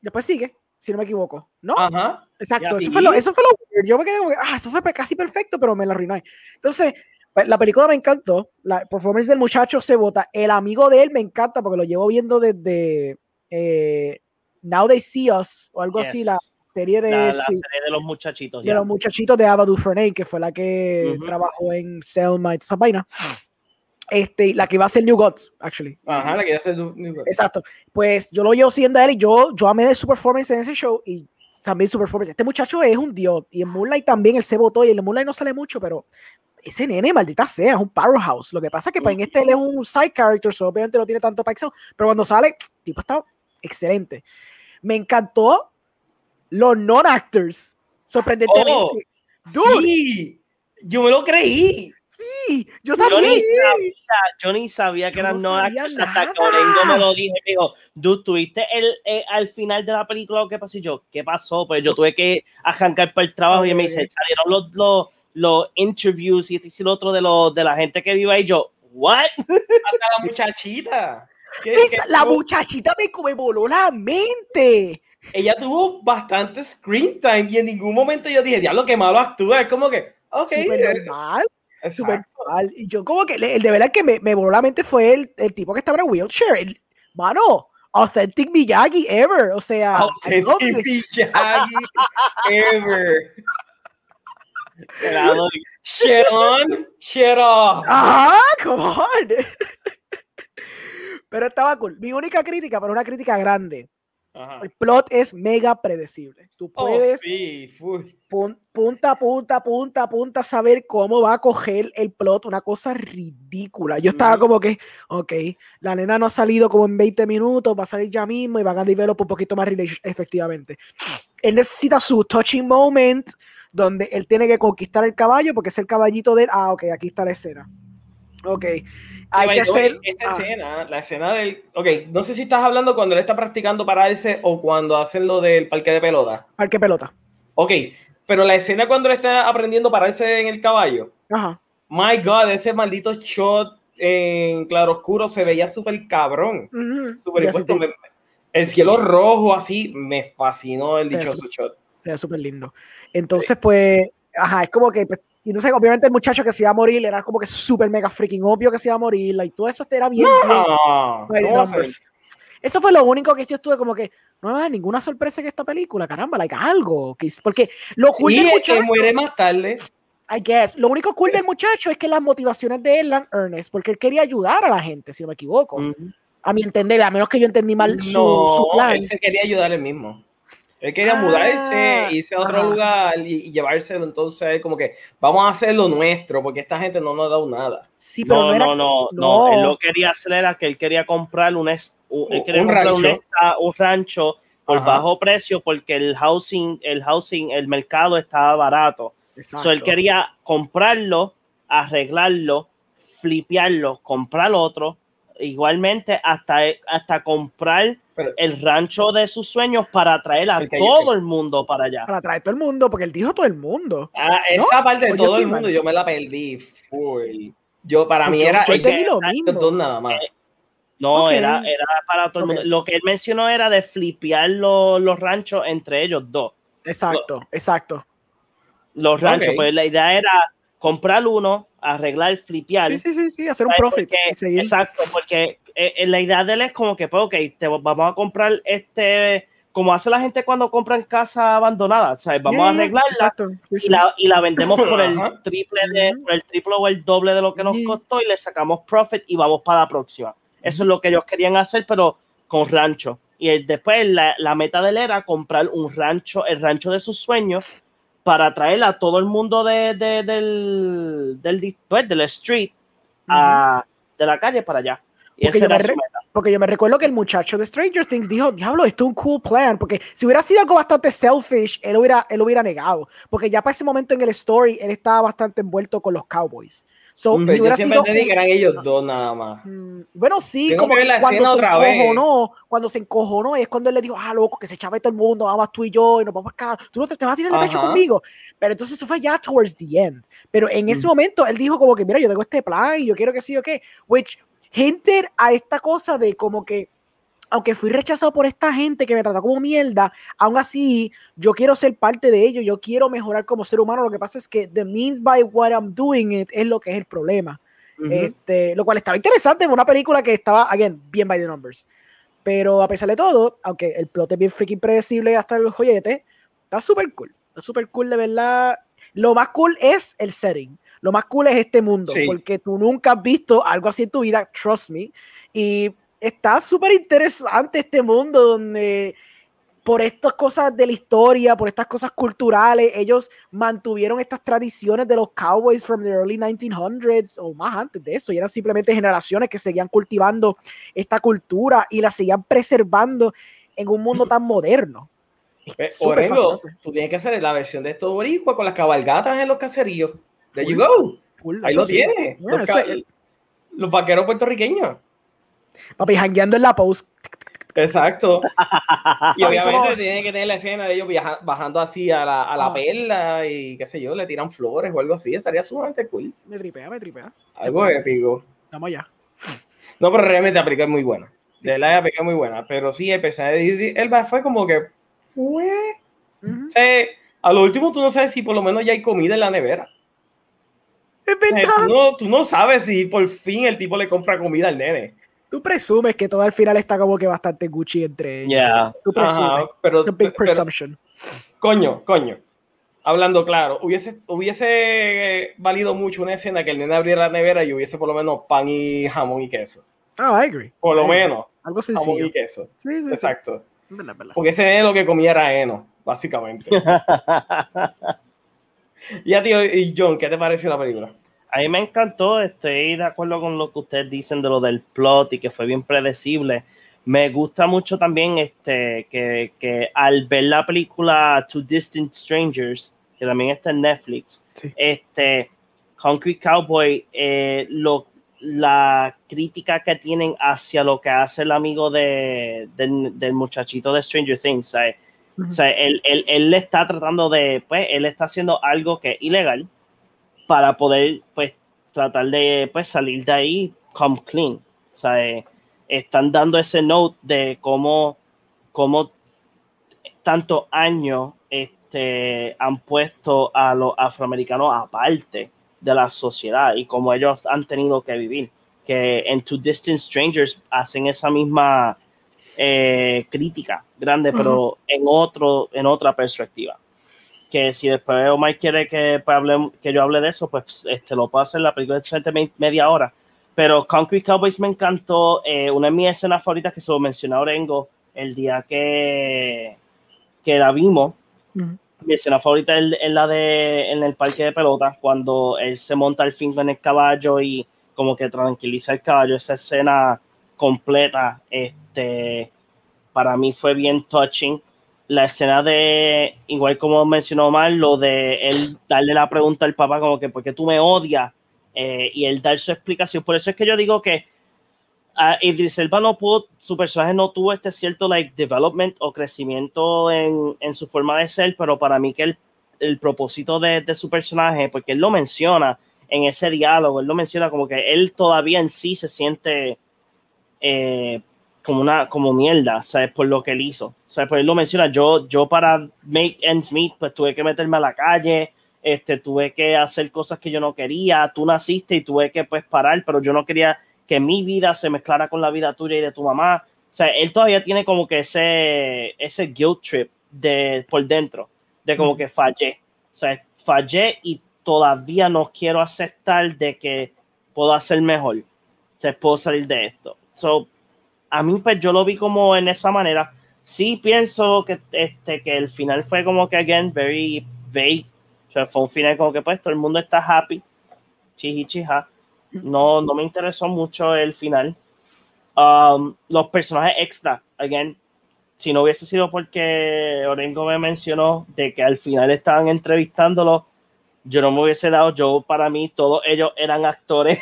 después sigue, si no me equivoco. ¿No? Ajá. Exacto. Eso fue, lo, eso fue lo Yo me quedé como, ah, eso fue casi perfecto, pero me lo arruinó. Entonces, Pues, la película me encantó. La performance del muchacho se vota. El amigo de él me encanta porque lo llevo viendo desde eh, Now They See Us o algo así, la serie de, la, serie de los muchachitos. De los muchachitos de Ava DuVernay, que fue la que trabajó en Selma y esa vaina. Este, la que iba a ser New Gods, actually. Ajá, la que iba a ser New Gods. Exacto. Pues yo lo llevo siendo a él y yo, yo amé de su performance en ese show y también su performance. Este muchacho es un dios. Y en Moonlight también él se votó y en Moonlight no sale mucho, pero ese nene, maldita sea, es un powerhouse. Lo que pasa es que pues, en este él es un side character, so obviamente no tiene tanto acción, pero cuando sale, [tsk] tipo está excelente. Me encantó los non-actors, sorprendentemente. Oh, sí, yo me lo creí. Sí, yo también. Yo ni sabía, que eran no actors hasta que Orengo me lo dije. Me dijo, tú tuviste el, eh, al final de la película lo que pasó. Y yo, ¿qué pasó? Pues yo tuve que arrancar para el trabajo y me dice, salieron los, los, los interviews y este y lo otro de, los, de la gente que vive ahí. Yo, ¿what? [laughs] Hasta la muchachita. la muchachita me, me voló la mente ella tuvo bastante screen time y en ningún momento yo dije, diablo, qué malo actúa. Es como que, ok. Súper eh, normal. Súper normal. Y yo como que el de verdad que me, me voló la mente fue el, el, tipo que estaba en wheelchair. El, mano, authentic Miyagi ever. O sea, authentic Miyagi ever. [laughs] shit on, shit off. Ajá, come on. Pero estaba cool. Mi única crítica, pero una crítica grande el plot es mega predecible. Tú oh, puedes punta, punta, punta, punta saber cómo va a coger el plot, una cosa ridícula. Yo estaba como que, ok, la nena no ha salido como en 20 minutos, va a salir ya mismo y van a develop un poquito más efectivamente. Él necesita su touching moment donde él tiene que conquistar el caballo porque es el caballito de él. Ah, ok, aquí está la escena. Ok. Hay que hacer. Esta ah. escena, la escena del. Ok, no sé si estás hablando cuando él está practicando pararse o cuando hacen lo del parque de pelota. Parque pelota. Ok, pero la escena cuando él está aprendiendo a pararse en el caballo. Ajá. My God, ese maldito shot en claro oscuro se veía súper cabrón. Súper El cielo rojo, así, me fascinó el dichoso shot. Se ve súper lindo. Entonces, pues Ajá, es como que, pues, entonces obviamente el muchacho que se iba a morir era como que súper mega freaking obvio que se iba a morir, y todo eso era bien. No, eso fue lo único que yo estuve como que no me da ninguna sorpresa en esta película, caramba, like algo, porque lo cool del muchacho, muere más tarde. I guess, lo único cool del muchacho es que las motivaciones de él eran earnest, porque él quería ayudar a la gente, si no me equivoco. A mi entender, a menos que yo entendí mal su, su plan. Él se quería ayudar él mismo. Él quería mudarse, ah, irse a otro lugar y, llevárselo. Entonces, como que vamos a hacer lo nuestro, porque esta gente no nos ha dado nada. Sí, pero no, no, no, no, Él lo quería hacer era que él quería comprar un, un, rancho. Un, rancho por bajo precio, porque el housing, el housing, el mercado estaba barato. Exacto. él quería comprarlo, arreglarlo, flipearlo, comprar otro, igualmente hasta, hasta comprar el rancho de sus sueños para traer a todo el mundo para allá. Para traer todo el mundo, porque él dijo todo el mundo. Ah, esa parte de todo el mundo yo me la perdí. Yo para mí era Dos nada más. Eh, no, era, era para todo el mundo. Lo que él mencionó era de flipear los, los ranchos entre ellos dos. Exacto, exacto. Los ranchos, pues la idea era comprar uno, arreglar, flipear. Sí, sí, sí, sí, hacer un profit. exacto, porque eh, la idea de él es como que, pues, ok, te, vamos a comprar este, como hace la gente cuando compran casa abandonada, ¿sabes? Vamos a arreglarla y, la, y, la, vendemos por el triple de, por el triple o el doble de lo que nos costó y le sacamos profit y vamos para la próxima. Eso es lo que ellos querían hacer, pero con rancho. Y después la, la meta de él era comprar un rancho, el rancho de sus sueños, para traer a todo el mundo de, de, del, del, pues, del street, a, de la calle para allá. porque, yo me porque yo me recuerdo que el muchacho de Stranger Things dijo, diablo, esto es un cool plan, porque si hubiera sido algo bastante selfish, él hubiera, él hubiera negado, porque ya para ese momento en el story, él estaba bastante envuelto con los Cowboys. So, si yo siempre entendí que eran ellos dos nada más. Mm, bueno, sí, como que cuando se encojonó, cuando se encojonó, es cuando él le dijo, ah, loco, que se echaba todo el mundo, vamos tú y yo, y nos vamos a tú no te, vas a tirar el pecho conmigo. Pero entonces eso fue ya towards the end. Pero en ese mm. momento él dijo como que, mira, yo tengo este plan y yo quiero que sí o qué, which hinted a esta cosa de como que aunque fui rechazado por esta gente que me trató como mierda, aún así yo quiero ser parte de ello, yo quiero mejorar como ser humano. Lo que pasa es que the means by what I'm doing it es lo que es el problema. este, lo cual estaba interesante en una película que estaba, again, bien by the numbers. Pero a pesar de todo, aunque el plot es bien freaking predecible hasta el joyete, está súper cool. Está súper cool, de verdad. Lo más cool es el setting. Lo más cool es este mundo, porque tú nunca has visto algo así en tu vida, trust me. Y está súper interesante este mundo donde por estas cosas de la historia, por estas cosas culturales, ellos mantuvieron estas tradiciones de los cowboys from the early 1900s o más antes de eso, y eran simplemente generaciones que seguían cultivando esta cultura y la seguían preservando en un mundo tan moderno. Orengo, tú tienes que hacer la versión de estos boricuas con las cabalgatas en los caseríos. There you go. Ahí lo tienes. los vaqueros puertorriqueños. Papi, jangueando en la post. Exacto. [laughs] y obviamente tiene que tener la escena de ellos bajando así a la, a la ah. perla y qué sé yo, le tiran flores o algo así. Estaría sumamente cool. Me tripea, me tripea. Algo épico. Estamos allá. No, pero realmente aplica muy buena. De la aplica muy buena. Pero sí, el personaje de Elba fue como que. Fue. a lo último, tú no sabes si por lo menos ya hay comida en la nevera. Es verdad. tú, no, tú no sabes si por fin el tipo le compra comida al nene tú presumes que todo al final está como que bastante Gucci entre ellos. Yeah. Tú presumes. pero, big presumption. coño, coño. Hablando claro, hubiese, hubiese valido mucho una escena que el nene abriera la nevera y hubiese por lo menos pan y jamón y queso. Ah, I agree. Por lo menos. Algo sencillo. Jamón y queso. Sí, sí. Exacto. Porque ese nene lo que comía era heno, básicamente. [laughs] ya, tío, y John, ¿qué te pareció la película? a mí me encantó, estoy de acuerdo con lo que ustedes dicen de lo del plot y que fue bien predecible. Me gusta mucho también este, que, que al ver la película Two Distant Strangers, que también está en Netflix, este, Concrete Cowboy, eh, lo, la crítica que tienen hacia lo que hace el amigo de, del muchachito de Stranger Things, O sea, él, él, él, le está tratando de, pues, él está haciendo algo que es ilegal, para poder pues tratar de pues salir de ahí come clean. O sea, están dando ese note de cómo, cómo tantos años este, han puesto a los afroamericanos aparte de la sociedad y cómo ellos han tenido que vivir. Que en Two Distant Strangers hacen esa misma eh, crítica grande, pero en, otro, en otra perspectiva que si después Omar quiere que, pues, que yo hable de eso, pues este, lo puedo hacer, la película de media hora. Pero Concrete Cowboys me encantó, eh, una de mis escenas favoritas que se lo mencionó Orengo el día que, que la vimos. Mi escena favorita es, la de en el parque de pelotas, cuando él se monta al fin en el caballo y como que tranquiliza el caballo. Esa escena completa, este, para mí fue bien touching la escena de, igual como mencionó mal, lo de él darle la pregunta al papá como que, ¿por qué tú me odias? Eh, y él dar su explicación. Por eso es que yo digo que uh, Idris Elba no pudo, su personaje no tuvo este cierto like development o crecimiento en, en su forma de ser, pero para mí que el, el propósito de, de, su personaje, porque él lo menciona en ese diálogo, él lo menciona como que él todavía en sí se siente eh, como una como mierda, ¿sabes? Por lo que él hizo. Sea, pues él lo menciona, yo, yo para make ends meet, pues tuve que meterme a la calle, este, tuve que hacer cosas que yo no quería, tú naciste y tuve que pues parar, pero yo no quería que mi vida se mezclara con la vida tuya y de tu mamá. O sea, él todavía tiene como que ese, ese guilt trip de, por dentro, de como que fallé. O sea, fallé y todavía no quiero aceptar de que puedo hacer mejor. O sea, puedo salir de esto. So, a mí pues yo lo vi como en esa manera sí pienso que, este, que el final fue como que, again, very vague. O sea, fue un final como que, pues, todo el mundo está happy. Chiji, chija. No, no me interesó mucho el final. Um, los personajes extra, again, si no hubiese sido porque Orengo me mencionó de que al final estaban entrevistándolo, yo no me hubiese dado, yo para mí todos ellos eran actores.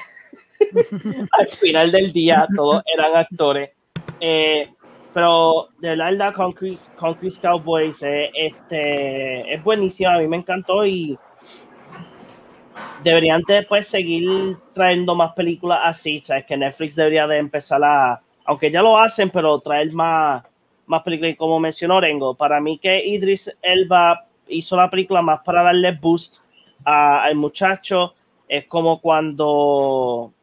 [laughs] al final del día todos eran actores. Eh, pero de verdad, Concrete, Concrete Cowboys eh, este, es buenísima, a mí me encantó y deberían después seguir trayendo más películas así, sabes que Netflix debería de empezar a, aunque ya lo hacen, pero traer más, más películas. Y como mencionó Rengo, para mí que Idris Elba hizo la película más para darle boost al muchacho. Es como cuando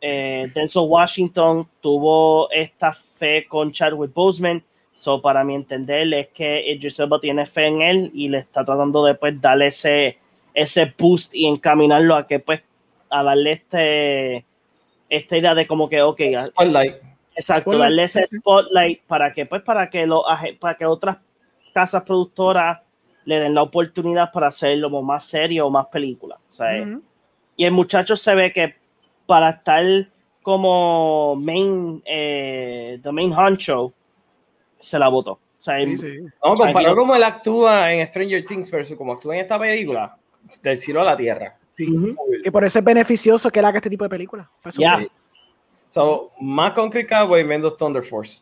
eh, Denzel Washington tuvo esta fe con Chadwick Boseman. So, para mi entender, es que Idris Elba tiene fe en él y le está tratando de pues, darle ese, ese boost y encaminarlo a que, pues, a darle este, esta idea de como que, ok, spotlight. Exacto, darle ese spotlight para que, pues, para que, lo, para que otras casas productoras le den la oportunidad para hacerlo más serio o más película. Y el muchacho se ve que para estar como main, eh, the main honcho, se la votó. sí, sí. No, comparado como él actúa en Stranger Things versus como actúa en esta película, del cielo a la tierra. Sí. Que por eso es beneficioso que él haga este tipo de películas. Ya. So, más Concrete Cowboy, menos Thunder Force.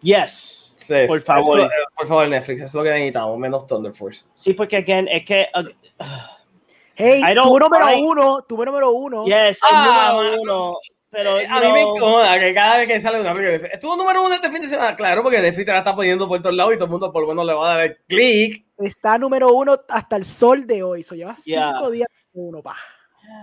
Yes por favor. por favor, Netflix, es lo que necesitamos, menos Thunder Force. Sí, porque again, es que. Uh, hey, tu número uno, tu número uno. Yes, el ah, número uno. Pero eh, a mí me incomoda que cada vez que sale una película estuvo número uno este fin de semana, claro, porque Netflix la está poniendo por todos lados y todo el mundo por lo menos le va a dar el clic. Está número uno hasta el sol de hoy, eso lleva cinco días uno, pa.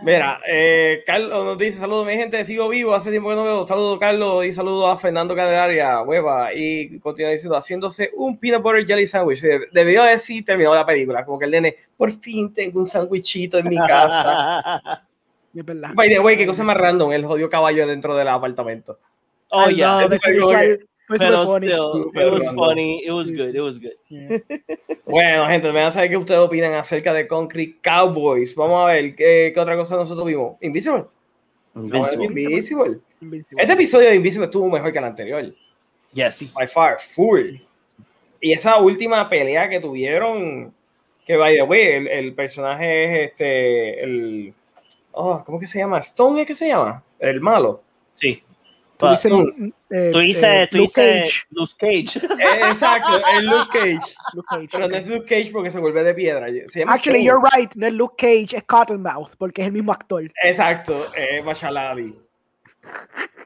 Mira, eh, Carlos nos dice, saludos mi gente, sigo vivo, hace tiempo que no veo, saludos Carlos y saludos a Fernando Candelaria, hueva, y continúa diciendo, haciéndose un peanut butter jelly sandwich, debió decir, terminó la película, como que el nene, por fin tengo un sandwichito en mi casa. [laughs] es verdad. By the way, qué cosa más random, el jodido caballo dentro del apartamento. Oh, yeah. It funny. Still, it was funny. It was good. It was good. bueno, gente, me van a saber qué ustedes opinan acerca de Concrete Cowboys. Vamos a ver qué, qué otra cosa nosotros vimos. Invisible. Invincible. Invincible. Invincible. Este episodio de Invisible estuvo mejor que el anterior. Yes. By far, full. Y esa última pelea que tuvieron, que vaya, güey, el, el, personaje es este, el, oh, ¿cómo que se llama? Stone, ¿es que se llama? El malo. Sí. Tú dices, eh, tú dices, eh, Luke, Cage. Luke Cage. Eh, [laughs] exacto, es Luke Cage. Luke Cage Pero okay. no es Luke Cage porque se vuelve de piedra. Se llama Actually, you're right. No es Luke Cage, es Cottonmouth porque es el mismo actor. Exacto, eh, Machaladi.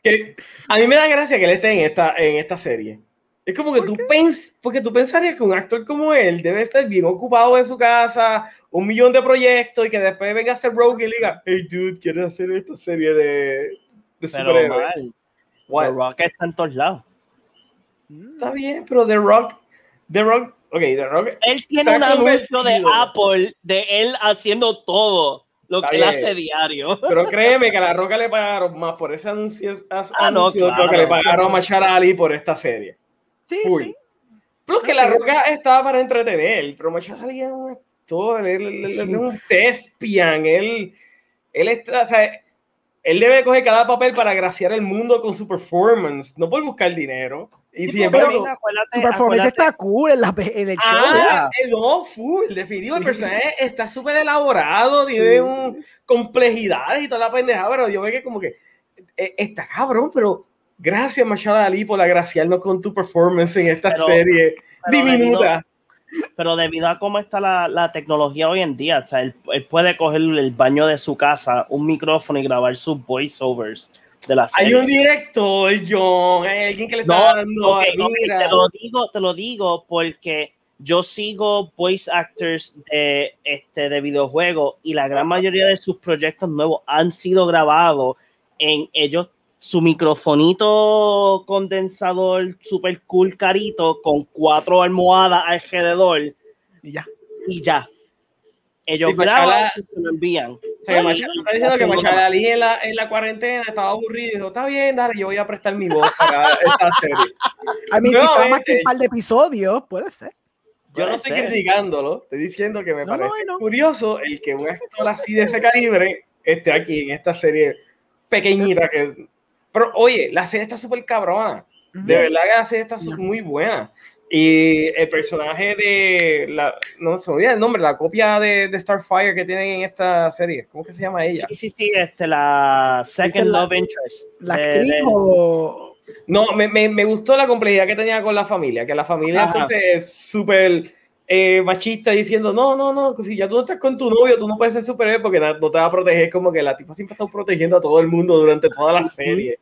Que a mí me da gracia que él esté en esta, en esta serie. Es como que tú pens porque tú pensarías que un actor como él debe estar bien ocupado en su casa, un millón de proyectos y que después venga a hacer Rogue y diga, hey dude, ¿quieres hacer esta serie de, de superhéroes? The Rock está en todos lados. Está bien, pero The Rock, The Rock, ok, The Rock. Él tiene un anuncio de Apple de él haciendo todo lo que él hace diario. Pero [laughs] créeme que a La Roca le pagaron más por ese anuncio, ah, no, claro, que le pagaron a Machar Ali por esta serie. Sí, sí. Plus que La Roca estaba para entretener, pero Machar Ali es un actor, él, es un tespian, él, él está, o sea, él debe coger cada papel para agraciar el mundo con su performance, no por buscar dinero. Y sí, siempre su performance está cool en, la, en el show. Ah, no, full, definitivo. El personaje está súper elaborado, tiene un, complejidades y toda la pendejada, pero yo veo que como que eh, está cabrón, pero gracias Machado Ali por agraciarnos con tu performance en esta serie diminuta pero debido a cómo está la, la tecnología hoy en día, o sea, él, él, puede coger el baño de su casa, un micrófono y grabar sus voiceovers de la serie. Hay un director, John, hay alguien que le está no, dando okay, okay, te lo digo, te lo digo porque yo sigo voice actors de, este, de videojuegos y la gran mayoría de sus proyectos nuevos han sido grabados en ellos su microfonito condensador super cool carito con cuatro almohadas alrededor y ya. Y ya. Ellos graban y se lo envían. O sea, está diciendo que Machala Ali en la, en la cuarentena estaba aburrido y dijo, está bien, dale, yo voy a prestar mi voz para [laughs] esta serie. A mí, si está más que un par de episodios, puede ser. Yo no estoy criticándolo, estoy diciendo que me parece curioso el que un actor así de ese calibre esté aquí en esta serie pequeñita que pero oye, la serie está súper cabrona. De verdad que la serie está muy buena. Y el personaje de la, no se me olvida el nombre, la copia de, de, Starfire que tienen en esta serie. ¿Cómo que se llama ella? Sí, sí, sí, este, la Second Love Interest. ¿La actriz o...? No, me, me, me, gustó la complejidad que tenía con la familia, que la familia entonces es súper eh, machista diciendo, no, no, no, si ya tú estás con tu novio, tú no puedes ser superhéroe porque no te va a proteger, como que la tipa siempre está protegiendo a todo el mundo durante toda la serie.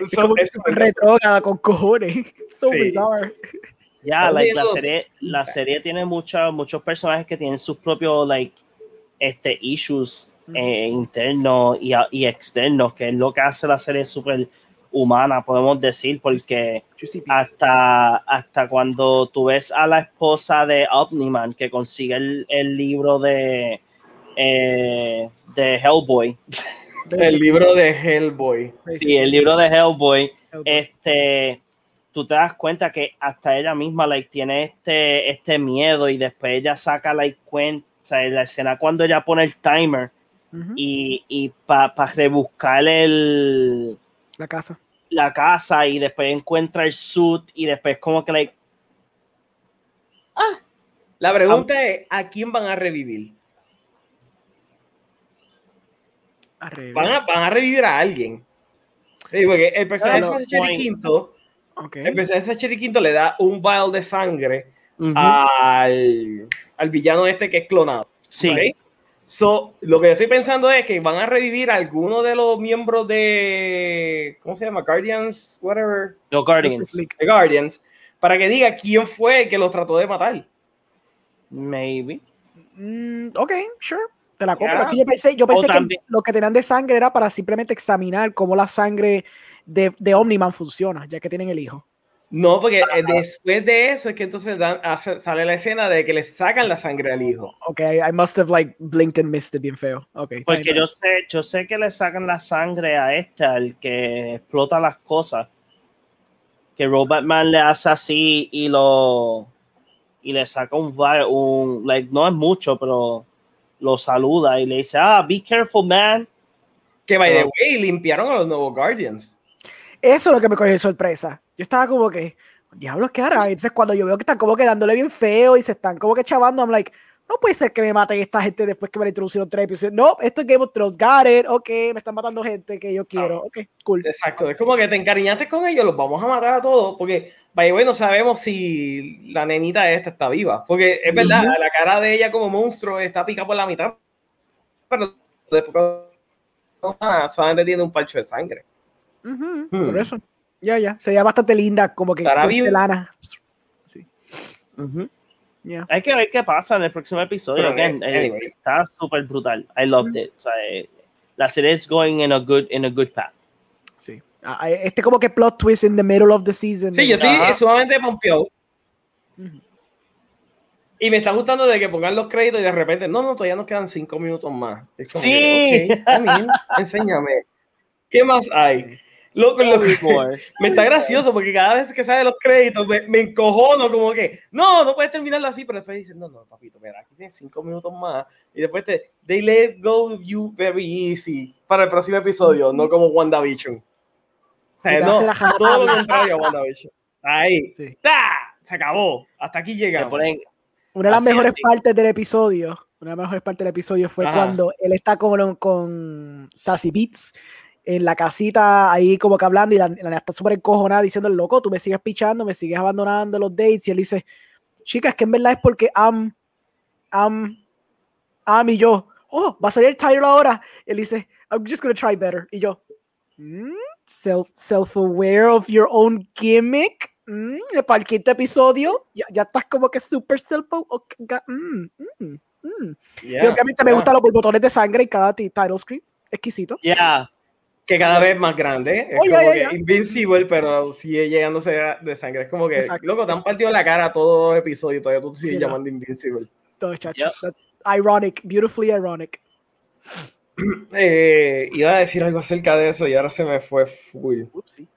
es como es súper retrógrada con cojones. [laughs] So sí. bizarre. Ya, like, la serie, la serie tiene muchos muchos personajes que tienen sus propios like este issues eh, internos y, y, externos, que es lo que hace la serie súper humana, podemos decir, porque hasta, hasta cuando tú ves a la esposa de Omniman que consigue el, el libro de, eh, de Hellboy. El libro de Hellboy. Sí, el libro de Hellboy. Este, tú te das cuenta que hasta ella misma like, tiene este, este miedo y después ella saca la cuenta, la escena cuando ella pone el timer y, y para rebuscar el... La casa. La casa y después encuentra el suit y después como que like... Ah. La pregunta es, ¿a quién van a revivir? van, a, van, a, revivir a alguien. Sí, porque el personaje de Cherry Quinto, el personaje de Cherry Quinto le da un vial de sangre al, al, villano este que es clonado. Sí. So, lo que yo estoy pensando es que van a revivir a alguno de los miembros de. ¿Cómo se llama? Guardians, whatever. Los Guardians. The Guardians. Para que diga quién fue el que los trató de matar. Maybe. Mm, ok, sure te la compro. yo pensé, yo pensé que lo que tenían de sangre era para simplemente examinar cómo la sangre de, de Omniman funciona, ya que tienen el hijo. No, porque eh, después de eso es que entonces dan, sale la escena de que le sacan la sangre al hijo. Ok, I must have like blinked and missed it bien feo. Okay, porque yo sé, yo sé que le sacan la sangre a este, al que explota las cosas. Que Robot Man le hace así y lo y le saca un, un like no es mucho, pero lo saluda y le dice, ah, be careful, man. Que by the way, limpiaron a los nuevos Guardians. Eso es lo que me cogió de sorpresa. Yo estaba como que, diablos, ¿qué hará? Entonces, cuando yo veo que están como quedándole bien feo y se están como que chavando, I'm like, no puede ser que me maten esta gente después que me han introducido tres episodios. No, esto es Game of Thrones. Got it. Ok, me están matando gente que yo quiero. Ok, cool. Exacto. Es como que te encariñaste con ellos, los vamos a matar a todos. Porque, vaya, bueno, sabemos si la nenita esta está viva. Porque es verdad, la cara de ella como monstruo está pica por la mitad. Pero después solamente tiene un parcho de sangre. Por hmm. eso. Ya, ya. Sería bastante linda, como que lana. Sí. Hay que ver qué pasa en el próximo episodio. Eh, está súper brutal. I loved it. Eh, la serie es going in a good, in a good path. Sí. Ah, eh, este como que plot twist in the middle of the season. Sí, yo estoy sumamente pompeado. Y me está gustando de que pongan los créditos y de repente, no, no, todavía nos quedan cinco minutos más. sí. enséñame. ¿Qué más hay? Lo, [laughs] me está gracioso porque cada vez que sale los créditos me, me, encojono como que no, no puedes terminarlo así, pero después dicen, no, no, papito, mira, aquí tienes cinco minutos más y después te, they let go of you very easy para el próximo episodio, no como WandaVision. O sea, no, todo lo contrario a WandaVision. Ahí, sí. se acabó, hasta aquí llegamos. Una de las mejores partes del episodio, una de las mejores partes del episodio fue cuando él está con, con Sassy Beats en la casita ahí como que hablando y la, está súper encojonada diciendo, loco, tú me sigues pichando, me sigues abandonando los dates y él dice, chicas, que en verdad es porque am, am, am y yo, oh, va a salir el Tyler ahora. él dice, I'm just gonna try better. Y yo, mm, self, self-aware of your own gimmick. Mm, para el quinto episodio, ya, ya estás como que súper self-aware. Mm, mm, mm. y obviamente me gustan los botones de sangre en cada title screen. Exquisito. Yeah que cada vez más grande. Es como que Invincible, pero sigue llegándose de sangre. Es como que, loco, te han partido la cara todos los episodios, todavía tú te sigues llamando Invincible. Todo chacho. That's ironic, beautifully ironic. [clears throat] Eh, iba a decir algo acerca de eso y ahora se me fue full. Upsi.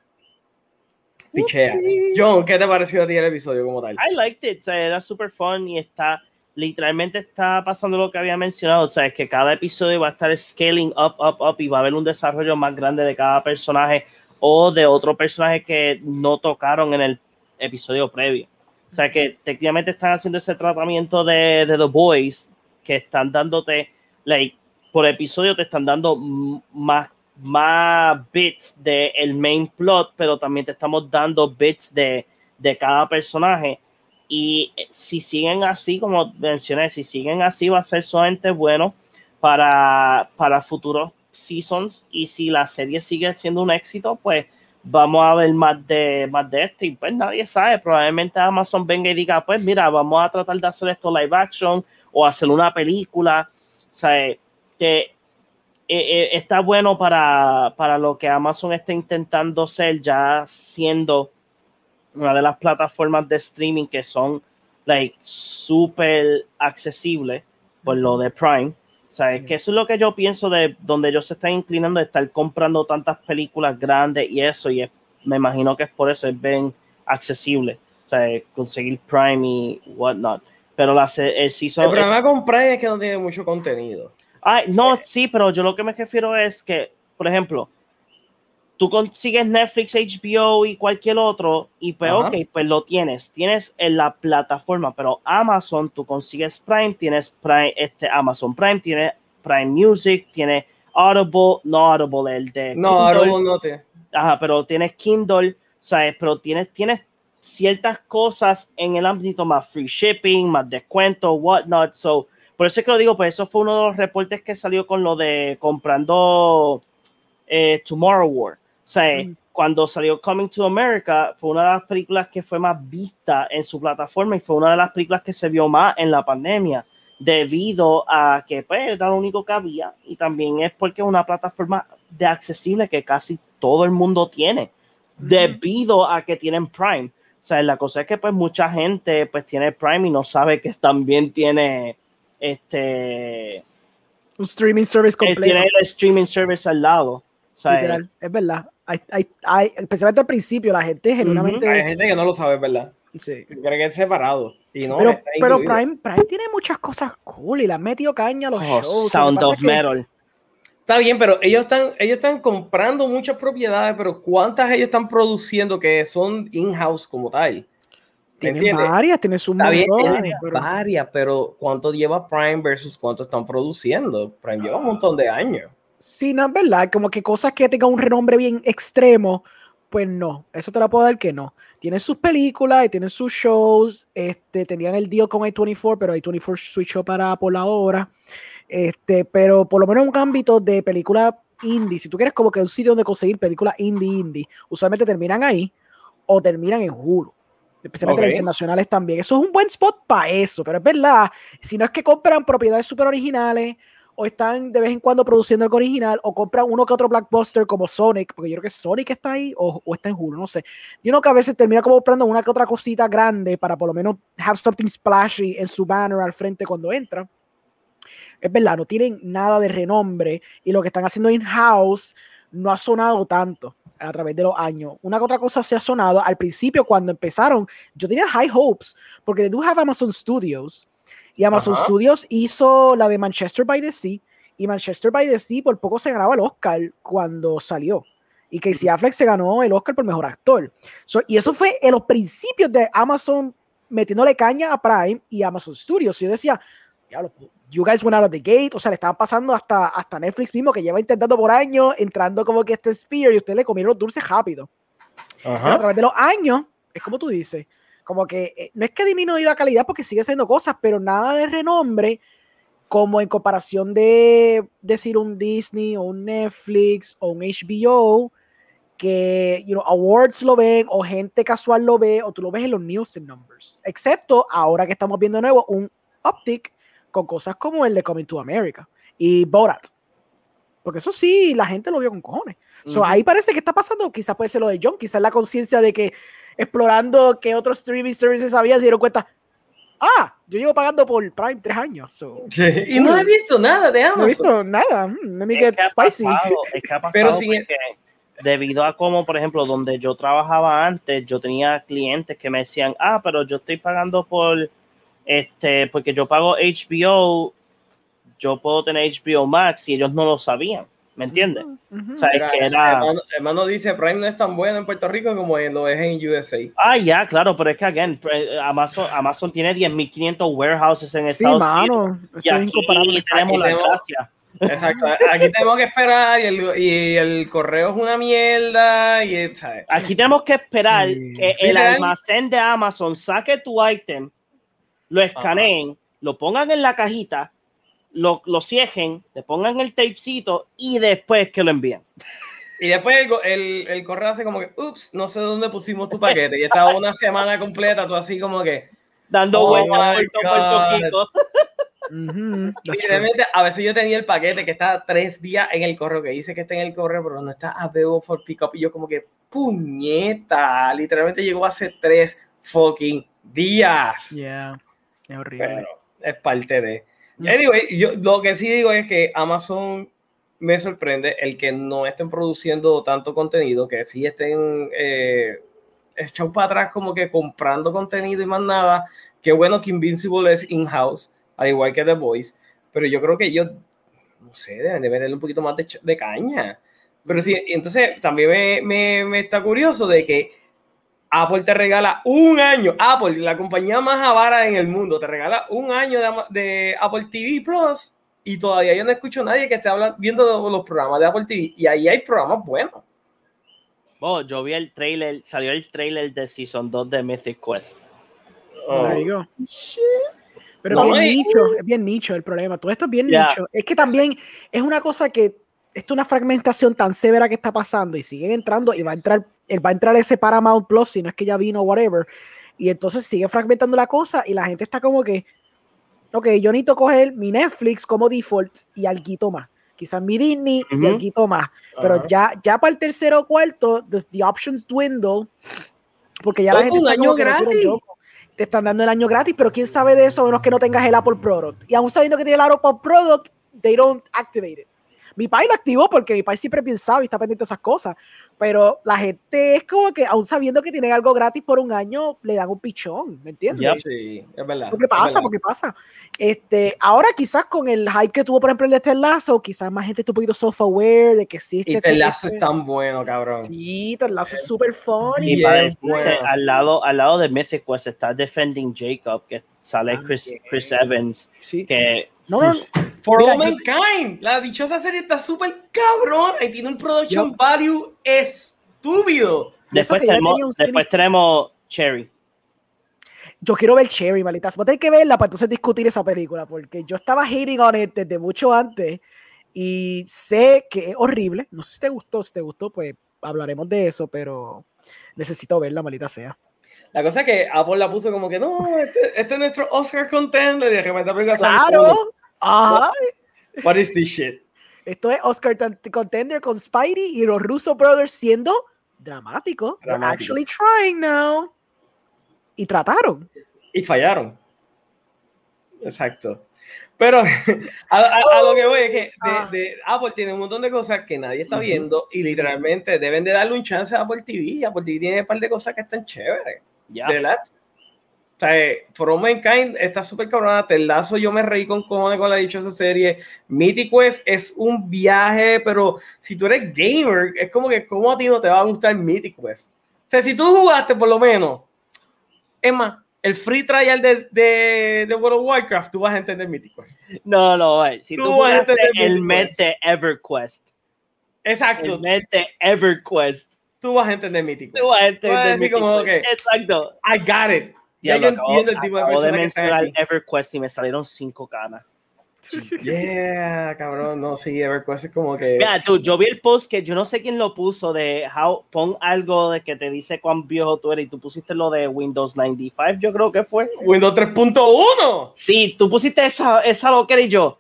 Pichea. John, ¿qué te pareció a ti el episodio como tal? I liked it, o sea, era super fun y está literalmente está pasando lo que había mencionado, o sea, es que cada episodio va a estar scaling up, up, up y va a haber un desarrollo más grande de cada personaje o de otro personaje que no tocaron en el episodio previo. O sea, que técnicamente están haciendo ese tratamiento de, The Boys que están dándote, like, por episodio te están dando más, más bits del el main plot, pero también te estamos dando bits de, de cada personaje y eh, si siguen así, como mencioné, si siguen así, va a ser solamente bueno para, para futuros seasons. Y si la serie sigue siendo un éxito, pues vamos a ver más de, más de esto. Y pues nadie sabe, probablemente Amazon venga y diga, pues mira, vamos a tratar de hacer esto live action o hacer una película, o sea, que eh, eh, está bueno para, para lo que Amazon está intentando ser ya siendo una de las plataformas de streaming que son like súper accesibles por lo de Prime. O sea, es que eso es lo que yo pienso de donde ellos se están inclinando de estar comprando tantas películas grandes y eso, y me imagino que es por eso, es bien accesible. O sea, conseguir Prime y whatnot. Pero la, el season. El problema con Prime es que no tiene mucho contenido. Ay, no, sí, pero yo lo que me refiero es que, por ejemplo, tú consigues Netflix, HBO y cualquier otro, y pues, ok, pues lo tienes. Tienes en la plataforma, pero Amazon, tú consigues Prime, tienes Prime, este Amazon Prime, tiene Prime Music, tiene Audible, no Audible, el de. No, Audible no te. Ajá, pero tienes Kindle, ¿sabes? Pero tienes, tienes ciertas cosas en el ámbito más free shipping, más descuento, whatnot. So, por eso es que lo digo, pues eso fue uno de los reportes que salió con lo de comprando eh, Tomorrow War sea, cuando salió Coming to America, fue una de las películas que fue más vista en su plataforma y fue una de las películas que se vio más en la pandemia, debido a que pues, era lo único que había y también es porque es una plataforma de accesible que casi todo el mundo tiene, debido a que tienen Prime. O sea, la cosa es que pues mucha gente pues tiene Prime y no sabe que también tiene este... Un streaming service completo. Tiene el streaming service al lado. Literal, es verdad. Hay, hay, especialmente al principio, la gente genuinamente. Hay gente que no lo sabe, ¿verdad? Sí. Cree que es separado. Y no, pero, pero Prime, Prime tiene muchas cosas cool y le han metido caña a los oh, shows. Sound of Metal. Está bien, pero ellos están, ellos están comprando muchas propiedades, pero ¿cuántas ellos están produciendo que son in-house como tal? Tienen varias, Está bien, pero... varias, pero ¿cuánto lleva Prime versus cuánto están produciendo? Prime lleva un montón de años. Sí, no es verdad. Como que cosas que tengan un renombre bien extremo, pues no. Eso te la puedo dar que no. Tienen sus películas y tienen sus shows. Este, tenían el deal con A24, pero A24 switchó para por la hora. Este, pero por lo menos un ámbito de película indie. Si tú quieres como que un sitio donde conseguir películas indie indie, usualmente terminan ahí o terminan en Hulu. Especialmente las internacionales también. Eso es un buen spot para eso, pero es verdad. Si no es que compran propiedades súper originales o están de vez en cuando produciendo el original, o compran uno que otro blockbuster como Sonic, porque yo creo que Sonic está ahí, o, está en Hulu, no sé. Yo creo que a veces termina como comprando una que otra cosita grande para por lo menos have something splashy en su banner al frente cuando entra. Es verdad, no tienen nada de renombre y lo que están haciendo in-house no ha sonado tanto a través de los años. Una que otra cosa se ha sonado al principio cuando empezaron. Yo tenía high hopes porque they do have Amazon Studios y Amazon Studios hizo la de Manchester by the Sea. Y Manchester by the Sea por poco se ganaba el Oscar cuando salió. Y Casey Affleck se ganó el Oscar por mejor actor. y eso fue en los principios de Amazon metiéndole caña a Prime y Amazon Studios. Y yo decía, you guys went out of the gate. O sea, le estaban pasando hasta, hasta Netflix mismo, que lleva intentando por años, entrando como que este Sphere y usted le comieron los dulces rápido. a través de los años, es como tú dices, como que eh, no es que disminuya la calidad porque sigue haciendo cosas, pero nada de renombre como en comparación de decir un Disney o un Netflix o un HBO que you know, awards lo ven o gente casual lo ve o tú lo ves en los Nielsen numbers. Excepto ahora que estamos viendo de nuevo un uptick con cosas como el de Coming to America y Borat. Porque eso sí, la gente lo vio con cojones. ahí parece que está pasando, quizás puede ser lo de John, quizás la conciencia de que explorando qué otros streaming services había, se dieron cuenta, ah, yo llevo pagando por Prime tres años. [laughs] Y no he visto nada de Amazon. No he visto nada. Mm, me get spicy. [laughs] es que ha pasado Pero si... debido a como, por ejemplo, donde yo trabajaba antes, yo tenía clientes que me decían, ah, pero yo estoy pagando por, este, porque yo pago HBO, yo puedo tener HBO Max y ellos no lo sabían. ¿Me entiendes? o sea, es que era... hermano, dice, Prime no es tan bueno en Puerto Rico como lo es en USA. Ah, ya, claro, pero es que, again, Amazon, Amazon tiene 10.500 warehouses en Estados mano, Unidos. y aquí incomparable. tenemos la gracia. Exacto, aquí tenemos que esperar y el, y el, correo es una mierda. Y, Aquí tenemos que esperar que el almacén de Amazon saque tu item, lo escaneen, lo pongan en la cajita lo, lo ciejen, le pongan el tapecito y después que lo envíen. Y después el, el, correo hace como que, ups, no sé dónde pusimos tu paquete. Y estaba una semana completa, tú así como que. Dando oh vueltas [laughs] a veces yo tenía el paquete que estaba tres días en el correo, que dice que está en el correo, pero no está available for pickup. Y yo como que, puñeta, literalmente llegó hace tres fucking días. Yeah, es horrible. es parte de... Anyway, yo lo que sí digo es que Amazon me sorprende el que no estén produciendo tanto contenido, que sí estén eh, echados para atrás como que comprando contenido y más nada. Qué bueno que Invincible es in-house, al igual que The Voice, pero yo creo que ellos, no sé, deben de meterle un poquito más de, caña. Pero sí, entonces también me, me, me, está curioso de que Apple te regala un año, Apple, la compañía más avara en el mundo, te regala un año de, de Apple TV Plus y todavía yo no escucho a nadie que esté hablando, viendo los programas de Apple TV y ahí hay programas buenos. Oh, yo vi el trailer, salió el trailer de Season 2 de Mythic Quest. Oh. Pero es bien nicho, es bien nicho el problema. Todo esto es bien nicho. Es que también es una cosa que esto es una fragmentación tan severa que está pasando y siguen entrando y va a entrar, va a entrar ese Paramount Plus, si no es que ya vino, whatever. Y entonces sigue fragmentando la cosa y la gente está como que, ok, yo necesito coger mi Netflix como default y algo más. Quizás mi Disney y algo más. Pero ya, ya para el tercero o cuarto, the, options dwindle. Porque ya la gente. Un año gratis. Te están dando el año gratis, pero quién sabe de eso, menos que no tengas el Apple Product. Y aún sabiendo que tiene el Apple Product, they don't activate it. Mi país lo activó porque mi país siempre pensaba y está pendiente de esas cosas. Pero la gente es como que, aún sabiendo que tienen algo gratis por un año, le dan un pichón, ¿me entiendes? Sí, es verdad. qué pasa, porque pasa. Este, ahora quizás con el hype que tuvo, por ejemplo, el de este lazo, quizás más gente está un poquito soft-aware de que sí. Este, este lazo es tan bueno, cabrón. Sí, este lazo es súper funny. Y al, lado, al lado de Mythic Quest está Defending Jacob, que sale ah, Chris, Chris Evans, sí. que no, no, For All Mankind. La dichosa serie está súper cabrón y tiene un production value estúpido. Después tenemos, después tenemos Cherry. Yo quiero ver Cherry, malitas. Voy a tener que verla para entonces discutir esa película, porque yo estaba hating on it desde mucho antes y sé que es horrible. No sé si te gustó, si te gustó, pues hablaremos de eso, pero necesito verla, malita sea. La cosa es que Apple la puso como que no, este, este es nuestro Oscar contender y de repente Claro, Ajá. What is this shit? Esto es Oscar Contender con Spidey y los Russo Brothers siendo dramáticos. They're actually trying now. Y trataron. Y fallaron. Exacto. Pero [laughs] a, lo que voy es que ah. de, Apple tiene un montón de cosas que nadie está viendo y literalmente deben de darle un chance a Apple TV. Apple TV tiene un par de cosas que están chéveres. Ya. O sea, For All Mankind está súper cabrona. Lazo, yo me reí con cojones con la dichosa serie. Mythic Quest es un viaje, pero si tú eres gamer, es como que, ¿cómo a ti no te va a gustar Mythic Quest? O sea, si tú jugaste por lo menos, es más, el free trial de, de, de World of Warcraft, tú vas a entender Mythic Quest. No, no, si tú, vas a entender el Met de EverQuest. Exacto. El Met de EverQuest. Tú vas a entender Mythic Quest. Tú vas a entender Mythic Quest. Exacto. I got it. Ya, yo entiendo el tipo de persona que está EverQuest y me salieron cinco canas. Yeah, cabrón, no, sí, EverQuest es como que. Mira, tú, yo vi el post que yo no sé quién lo puso de how, pon algo de que te dice cuán viejo tú eres y tú pusiste lo de Windows 95, yo creo que fue. Windows 3.1. Sí, tú pusiste esa, esa loquera y yo,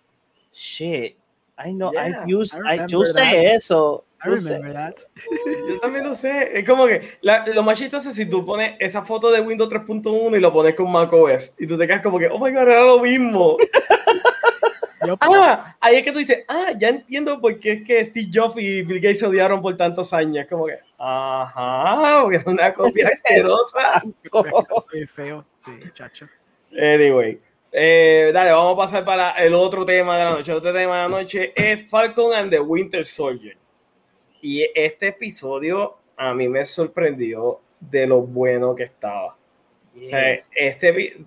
shit, I know, I've used, I, yo usé eso. I remember that. [laughs] Yo también lo sé. Es como que lo más chistoso es si tú pones esa foto de Windows 3.1 y lo pones con macOS y tú te quedas como que, oh my god, era lo mismo. [laughs] ah, ahí es que tú dices, ah, ya entiendo por qué es que Steve Jobs y Bill Gates se odiaron por tantos años. Como que, ajá, porque era una copia [laughs] asquerosa. Soy feo, sí, chacho. Anyway. Eh, dale, vamos a pasar para el otro tema de la noche. El otro tema de la noche es Falcon and the Winter Soldier. Y este episodio a mí me sorprendió de lo bueno que estaba. O sea, este,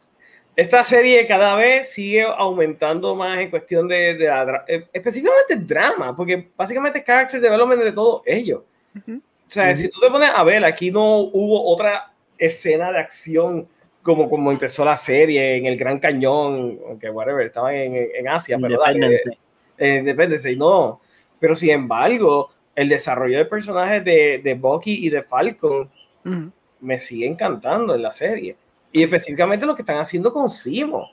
esta serie cada vez sigue aumentando más en cuestión de, de eh, específicamente drama, porque básicamente es character development de todos ellos. O sea, si tú te pones a ver, aquí no hubo otra escena de acción como, como empezó la serie en el Gran Cañón, aunque whatever, estaba en, en Asia, pero Independence Day, no. Pero sin embargo, el desarrollo de personajes de, de Bucky y de Falcon me sigue encantando en la serie. Y específicamente lo que están haciendo con Simo.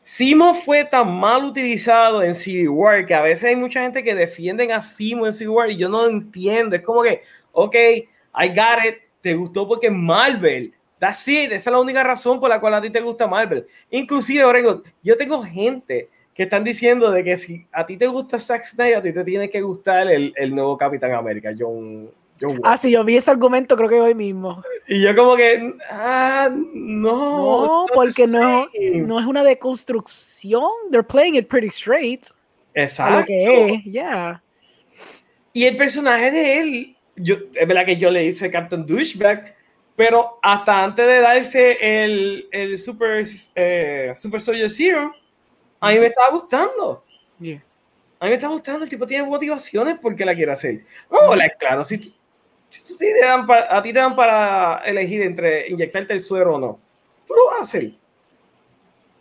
Simo fue tan mal utilizado en Civil War que a veces hay mucha gente que defienden a Simo en Civil War y yo no entiendo. Es como que, ok, I got it, te gustó porque Marvel. That's it, esa es la única razón por la cual a ti te gusta Marvel. Inclusive, Oregon, yo tengo gente que están diciendo de que si a ti te gusta Zack Snyder, a ti te tiene que gustar el, el nuevo Capitán América, John, ah, sí, yo vi ese argumento creo que hoy mismo. Y yo como que, ah, no. No, porque no, no es una deconstrucción. They're playing it pretty straight. Exacto. Lo que es, yeah. Y el personaje de él, yo, es verdad que yo le hice Captain Douchebag, pero hasta antes de darse el, el Super, eh, Super Soldier Zero, a mí me estaba gustando. Yeah. A mí me está gustando, el tipo tiene motivaciones porque la quiere hacer. Oh, claro, si tú, si te dan a ti te dan para elegir entre inyectarte el suero o no, tú lo vas a hacer.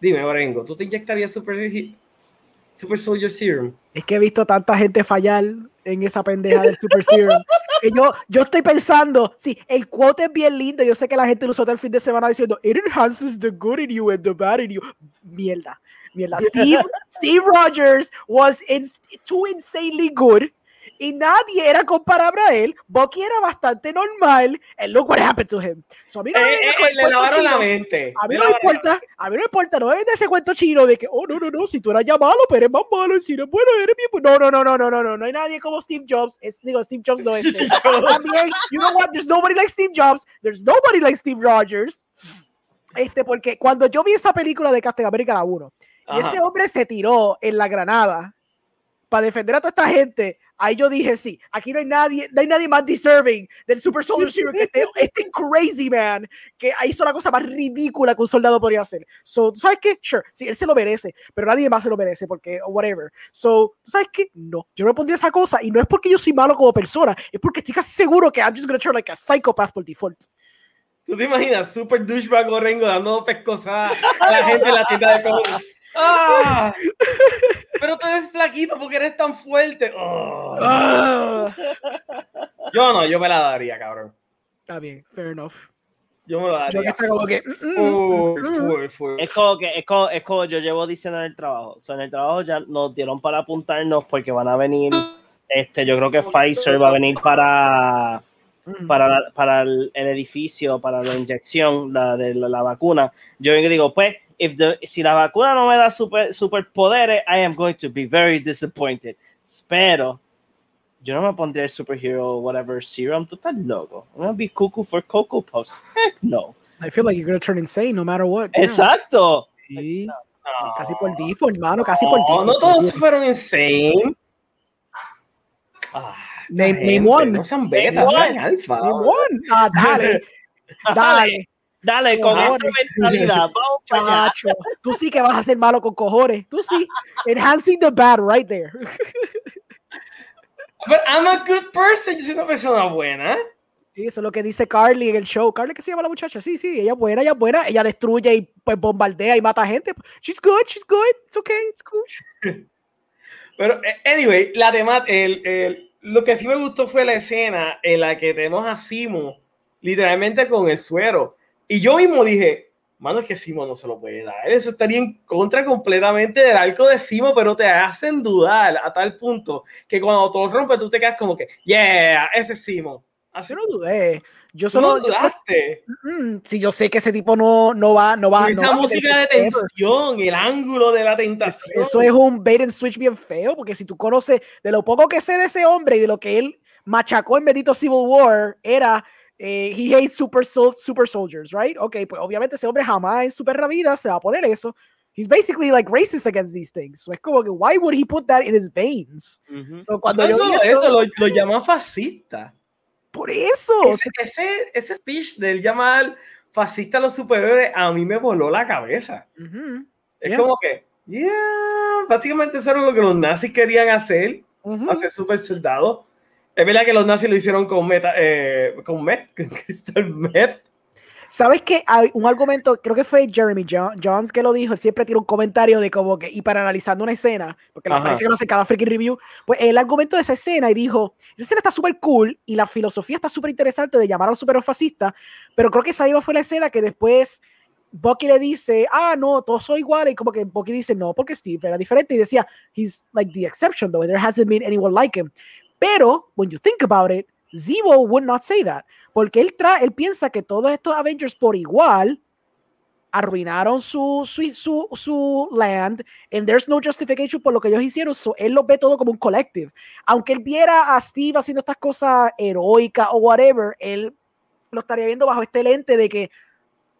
Dime, Orengo, ¿tú te inyectarías Super, super Soldier Serum? Es que he visto tanta gente fallar en esa pendeja del Super Serum. yo, yo estoy pensando, sí, el quote es bien lindo. Yo sé que la gente lo usó el fin de semana diciendo, it enhances the good in you and the bad in you. Mierda, mierda. Steve, Steve Rogers was in, too insanely good y nadie era comparable a él. Bucky era bastante normal. And look what happened to him. So, a mí no me eh, eh, le lavaron la mente. A mí no me importa. A mí no me importa. No me de ese cuento chino de que, oh, no, no, no, si tú eras ya malo, pero eres más malo. Si eres bueno, eres bien. No, no, no, no, no, no, no. No hay nadie como Steve Jobs. Es, digo, Steve Jobs no es. También, you know what? There's nobody like Steve Jobs. There's nobody like Steve Rogers. Este, porque cuando yo vi esa película de Captain America la 1, y ese hombre se tiró en la granada para defender a toda esta gente, ahí yo dije, sí, aquí no hay nadie, no hay nadie más deserving del Super Soldier Serum que este, [laughs] este crazy man que hizo la cosa más ridícula que un soldado podría hacer. So, ¿tú sabes qué? Sure, sí, él se lo merece, pero nadie más se lo merece porque, whatever. So, ¿tú sabes qué? No, yo no pondría esa cosa y no es porque yo soy malo como persona, es porque estoy casi seguro que I'm just gonna turn like a psychopath por default. ¿Tú te imaginas? Super douchebag Rengo dando pescosadas a la gente en la tienda de comida. ¡Ah! Pero tú eres flaquito porque eres tan fuerte. Ah. Yo no, yo me la daría, cabrón. Está bien, fair enough. Yo me lo daría. Yo como que. Mm, mm, mm, es, como que es como, es como yo llevo diciendo en el trabajo. O sea, en el trabajo ya nos dieron para apuntarnos porque van a venir. Este, yo creo que Pfizer va a venir para para, para el, edificio, para la inyección la, de la, vacuna. Yo digo, pues, if the, si la vacuna no me da super, superpoderes, I am going to be very disappointed. Pero yo no me pondría el superhero whatever serum. Tú estás loco. I'm gonna be cuckoo for Cocoa Puffs. [laughs] Heck no. I feel like you're gonna turn insane no matter what. Exacto. Sí. Casi por default, hermano, casi por default. No, todos fueron insane. Ah, name, name one. No sean beta, sean alfa. Name one. Ah, dale. [laughs] dale. Dale, con esa mentalidad. [laughs] Vamos Tú sí que vas a ser malo con cojones. Tú sí. Enhancing the bad right there. [laughs] But I'm a good person. Yo soy una persona buena. Sí, eso es lo que dice Carly en el show. Carly, ¿qué se llama la muchacha? Sí, sí, ella es buena, ella es buena. Ella destruye y pues bombardea y mata gente. She's good, she's good. It's okay, it's good. [laughs] Pero, eh, anyway, la tema, el, el, lo que sí me gustó fue la escena en la que tenemos a Simo literalmente con el suero y yo mismo dije, mano, es que Simo no se lo puede dar. Eso estaría en contra completamente del arco de Simo, pero te hacen dudar a tal punto que cuando todo rompe, tú te quedas como que, yeah, ese es Simo. Así no dudé. Yo solo. No dudaste? sí, yo sé que ese tipo no, no va. No va esa música de tensión, el ángulo de la tentación. Eso es un bait and switch bien feo, porque si tú conoces de lo poco que sé de ese hombre y de lo que él machacó en Bendito Civil War, era eh, he hates super, super soldiers, right? Ok, pues obviamente ese hombre jamás en su perra vida se va a poner eso. He's basically like racist against these things. So es como que, why would he put that in his veins? so, cuando yo eso, eso lo, lo llama fascista. Por eso. Ese, ese, ese speech del llamar fascista a los superhéroes a mí me voló la cabeza. Es como que, yeah, básicamente eso era lo que los nazis querían hacer, hacer super soldados es verdad que los nazis lo hicieron con meta, eh, con met, [laughs] crystal meth. ¿Sabes qué? Hay un argumento, creo que fue Jeremy Jones que lo dijo, siempre tiene un comentario de como que, y para analizando una escena, porque me parece que lo hace cada freaking review, pues el argumento de esa escena y dijo, esa escena está súper cool y la filosofía está súper interesante de llamar a los superfascistas, pero creo que esa iba fue la escena que después Bucky le dice, ah, no, todos son iguales, y como que Bucky dice, no, porque Steve era diferente, y decía, he's like the exception, though, there hasn't been anyone like him. Pero, when you think about it, Zemo would not say that, porque él, trae, él piensa que todos estos Avengers por igual arruinaron su, su, su, su, land, and there's no justification por lo que ellos hicieron, so él lo ve todo como un collective. Aunque él viera a Steve haciendo estas cosas heroicas o whatever, él lo estaría viendo bajo este lente de que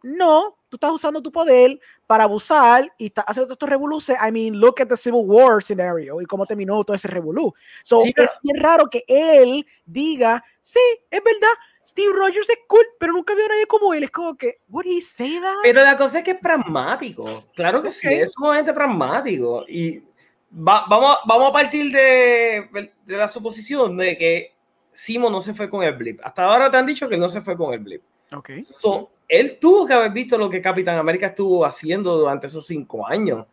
no, tú estás usando tu poder para abusar y estás haciendo estos revoluciones. I mean, look at the Civil War scenario y cómo terminó todo ese revolú. So, es bien raro que él diga, sí, es verdad, Steve Rogers es cool, pero nunca vio a nadie como él. Es como que, what did he say that? Pero la cosa es que es pragmático. Claro que sí, es sumamente pragmático. Y vamos, vamos a partir de, de, la suposición de que Simo no se fue con el blip. Hasta ahora te han dicho que no se fue con el blip. Ok. So, él tuvo que haber visto lo que Capitán América estuvo haciendo durante esos cinco años.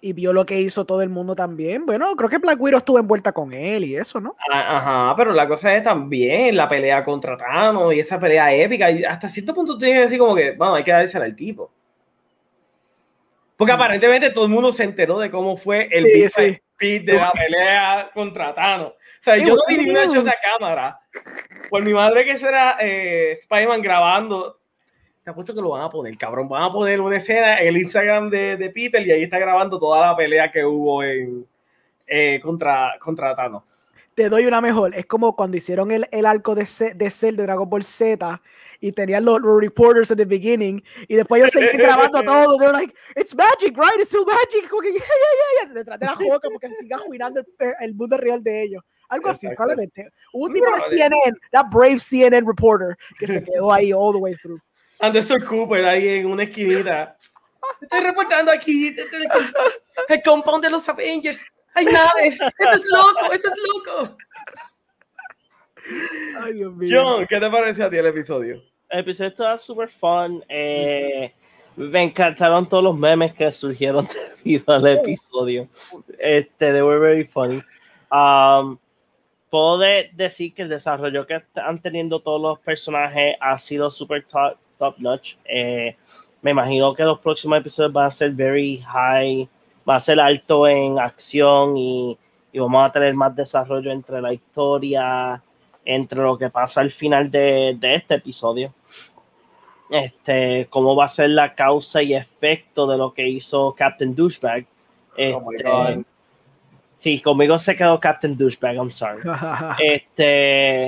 Y vio lo que hizo todo el mundo también. Bueno, creo que Black Widow estuvo envuelta con él y eso, ¿no? Ah, ajá, pero la cosa es también la pelea contra Thanos y esa pelea épica. Y hasta cierto punto tú tienes que decir como que, bueno, hay que darse al tipo. Porque mm. aparentemente todo el mundo se enteró de cómo fue el sí, de la pelea contra Thanos. O sea, yo no vi ni una esa cámara. Por mi madre que será eh, Spider-Man grabando te apuesto que lo van a poner, cabrón. Van a poner una escena en el Instagram de, de Peter y ahí está grabando toda la pelea que hubo en, eh, contra, contra Thanos. Te doy una mejor. Es como cuando hicieron el, el arco de, de Cell de Dragon Ball Z y tenían los, reporters at the beginning y después ellos seguían grabando [laughs] todo. They're like, it's magic, right? It's still magic. Como que, yeah, yeah, yeah. Detrás de la joca porque siga juinando el, el mundo real de ellos. Algo así, probablemente. Hubo un tipo de CNN, that brave CNN reporter, que se quedó ahí all the way through. Anderson Cooper ahí en una esquinita. Estoy reportando aquí el compound de los Avengers. Hay naves. Esto es loco, esto es loco. Ay, Dios mío. John, ¿qué te pareció a ti el episodio? El episodio estaba súper fun. Eh, me encantaron todos los memes que surgieron [laughs] debido al episodio. Este, they were very funny. Um, puedo decir que el desarrollo que están teniendo todos los personajes ha sido súper top, notch. Eh, me imagino que los próximos episodios van a ser very high, va a ser alto en acción y, y, vamos a tener más desarrollo entre la historia, entre lo que pasa al final de, de este episodio. Este, cómo va a ser la causa y efecto de lo que hizo Captain Douchebag. Oh este, sí, conmigo se quedó Captain Douchebag, I'm sorry. [laughs] este.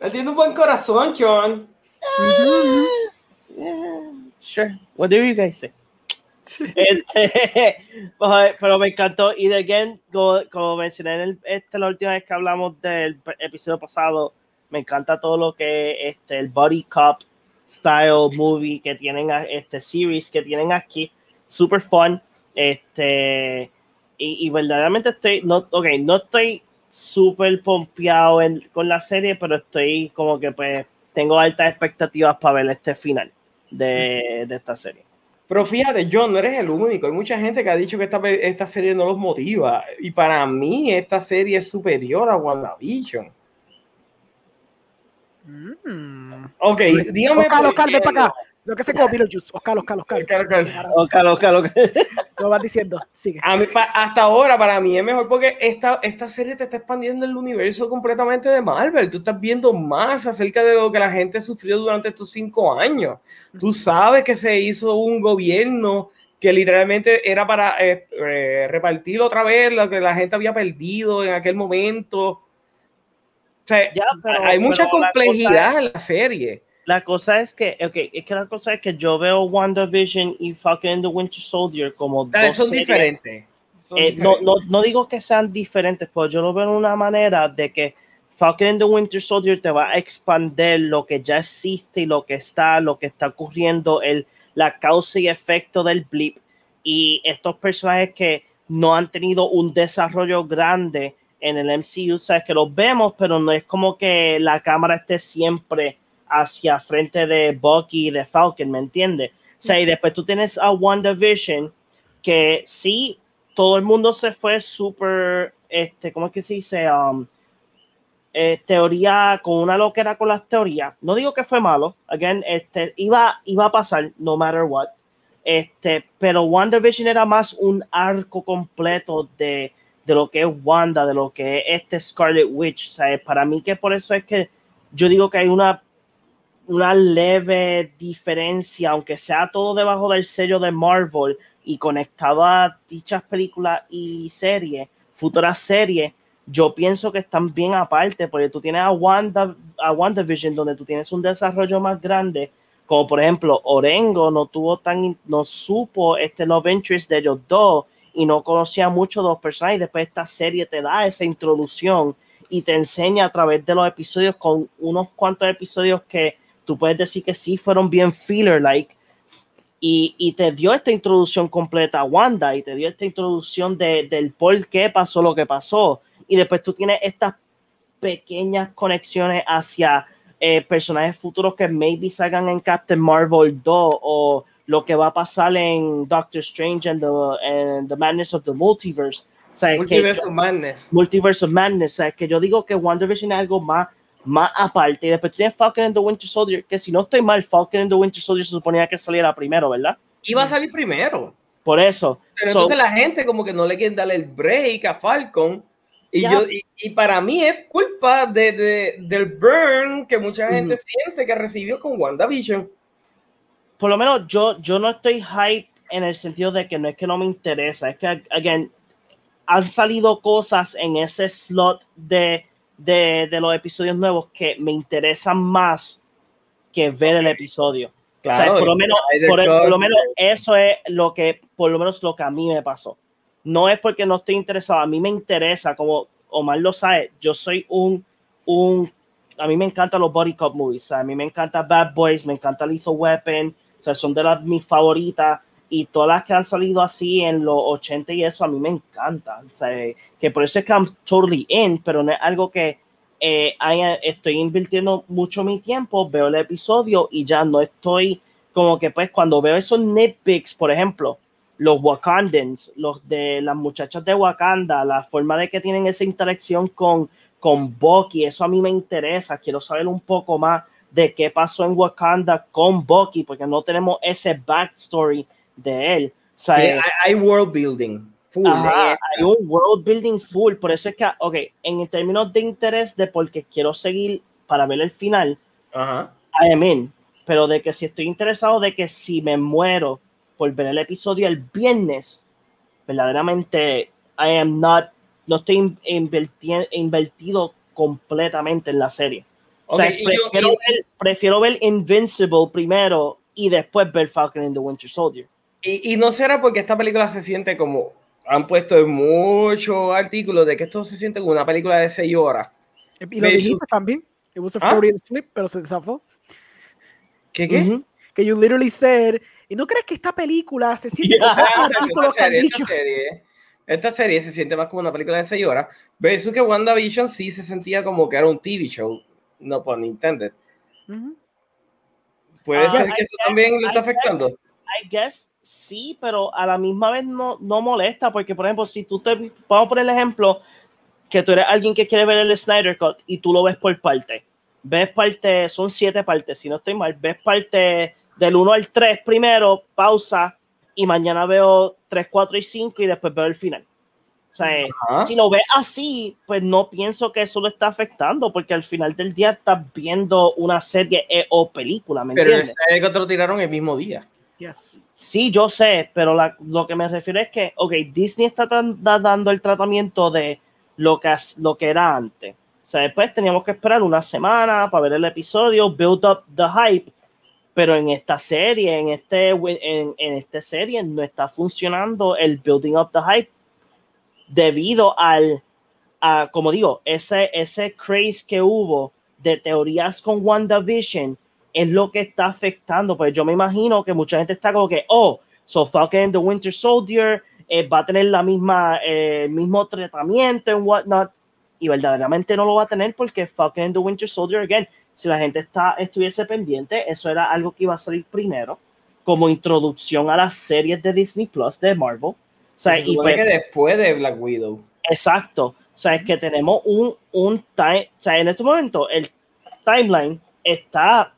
Él tiene un buen corazón, John. Sure, whatever you guys say. [laughs] Este, [laughs] pero me encantó. Y de again, como, como mencioné en el, este, la última vez que hablamos del episodio pasado, me encanta todo lo que este, el body cop style movie que tienen, este series que tienen aquí. Super fun. Este, y, y verdaderamente estoy, no, okay, no estoy súper pompeado con la serie, pero estoy como que pues tengo altas expectativas para ver este final de, esta serie. Pero fíjate, John, no eres el único. Hay mucha gente que ha dicho que esta, esta serie no los motiva. Y para mí, esta serie es superior a WandaVision. Mm. Ok, dígame. Oscar, Oscar, ven para acá. Lo que se como Beetlejuice. Oscar, Oscar, Oscar. Oscar, Oscar, Oscar. [laughs] Lo vas diciendo. Sigue. hasta ahora, para mí es mejor porque esta, esta serie te está expandiendo el universo completamente de Marvel. Tú estás viendo más acerca de lo que la gente sufrió durante estos cinco años. Tú sabes que se hizo un gobierno que literalmente era para eh, eh, repartir otra vez lo que la gente había perdido en aquel momento. O sea, hay mucha complejidad en la serie la cosa es que, okay, es que la cosa es que yo veo WandaVision y Falcon and the Winter Soldier como dos son diferentes. Eh, No, no, no, digo que sean diferentes, pero yo lo veo de una manera de que Falcon and the Winter Soldier te va a expandir lo que ya existe y lo que está, lo que está ocurriendo, el, la causa y efecto del blip. Y estos personajes que no han tenido un desarrollo grande en el MCU, sabes que los vemos, pero no es como que la cámara esté siempre hacia frente de Bucky y de Falcon, ¿me entiendes? O sea, y después tú tienes a WandaVision, que sí, todo el mundo se fue súper, este, ¿cómo es que se dice? Um, eh, teoría, con una loquera con las teorías. No digo que fue malo, again, este, iba, iba a pasar, no matter what. Este, pero WandaVision era más un arco completo de, de lo que es Wanda, de lo que es este Scarlet Witch. O sea, para mí que por eso es que yo digo que hay una una leve diferencia, aunque sea todo debajo del sello de Marvel y conectado a dichas películas y series, futuras series, yo pienso que están bien aparte, porque tú tienes a Wanda, a WandaVision, donde tú tienes un desarrollo más grande, como por ejemplo, Orengo no tuvo tan, no supo este love interest de ellos dos y no conocía mucho de los personajes, y después esta serie te da esa introducción y te enseña a través de los episodios con unos cuantos episodios que tú puedes decir que sí fueron bien filler-like y, y, te dio esta introducción completa a Wanda y te dio esta introducción de, del por qué pasó lo que pasó. Y después tú tienes estas pequeñas conexiones hacia eh, personajes futuros que maybe salgan en Captain Marvel 2 o lo que va a pasar en Doctor Strange and the, and the Madness of the Multiverse. O sea, Multiverse of Madness. Multiverse of Madness. O sea, que yo digo que WandaVision es algo más más aparte. Y después tienes Falcon and the Winter Soldier, que si no estoy mal, Falcon and the Winter Soldier se suponía que saliera primero, ¿verdad? Iba a salir primero. Por eso. Pero entonces la gente como que no le quieren darle el break a Falcon. Y, yo, y, para mí es culpa de, de, del burn que mucha gente siente que recibió con WandaVision. Por lo menos yo, yo no estoy hype en el sentido de que no es que no me interesa, es que, again, han salido cosas en ese slot de de, de, los episodios nuevos que me interesan más que ver el episodio. Claro, por, lo menos, por, lo menos eso es lo que, por lo menos lo que a mí me pasó. No es porque no estoy interesado, a mí me interesa, como Omar lo sabe, yo soy un, un a mí me encantan los body cop movies, a mí me encanta Bad Boys, me encanta Lethal Weapon, o sea, son de las mis favoritas y todas las que han salido así en los 80 y eso a mí me encanta. O sea, que por eso es que I'm totally in, pero no es algo que eh, estoy invirtiendo mucho mi tiempo, veo el episodio y ya no estoy como que pues cuando veo esos nitpicks, por ejemplo, los Wakandans, los de las muchachas de Wakanda, la forma de que tienen esa interacción con, con Bucky, eso a mí me interesa, quiero saber un poco más de qué pasó en Wakanda con Bucky, porque no tenemos ese backstory de él. sí, hay, world building. Full, hay un world building full. Por eso es que, ok, en términos de interés de porque quiero seguir para ver el final, Ajá. I am in. Pero de que si estoy interesado de que si me muero por ver el episodio el viernes, verdaderamente I am not, no estoy invertido completamente en la serie. O sea, prefiero, ver, prefiero ver Invincible primero y después ver Falcon and the Winter Soldier. Y, no será porque esta película se siente como. Han puesto muchos artículos de que esto se siente como una película de 6 horas. Y lo dijiste también. It was a ¿Ah? slip, pero se zafó. ¿Qué qué? Que you literally said. ¿Y no crees que esta película se siente como [laughs] esta, serie, esta, serie, esta serie se siente más como una película de 6 horas? Versus que WandaVision sí se sentía como que era un TV show. No por Nintendo. Puede ah, ser que eso también lo está afectando. I guess sí, pero a la misma vez no, no molesta, porque por ejemplo, si tú te, vamos a poner el ejemplo, que tú eres alguien que quiere ver el Snyder Cut y tú lo ves por parte, ves parte, son siete partes, si no estoy mal, ves parte del 1 al 3 primero, pausa, y mañana veo 3, 4 y 5 y después veo el final. O sea, si lo ves así, pues no pienso que eso lo está afectando, porque al final del día estás viendo una serie e o película, ¿me Pero entiendes? Pero que te lo tiraron el mismo día. Sí, yo sé, pero lo que me refiero es que, ok, Disney está dando el tratamiento de lo que, lo que era antes. O sea, después teníamos que esperar una semana para ver el episodio, build up the hype, pero en esta serie, en este, en, en esta serie no está funcionando el building up the hype debido al, a, como digo, ese, ese craze que hubo de teorías con WandaVision es lo que está afectando. Pues yo me imagino que mucha gente está como que, oh, so Falcon the Winter Soldier eh, va a tener la misma, eh, mismo tratamiento en whatnot. Y verdaderamente no lo va a tener porque Falcon and the Winter Soldier, again, si la gente está, estuviese pendiente, eso era algo que iba a salir primero, como introducción a las series de Disney Plus de Marvel. O sea, y pues, que después de Black Widow. Exacto. O sea, es que tenemos un, un time, o sea, en este momento el timeline está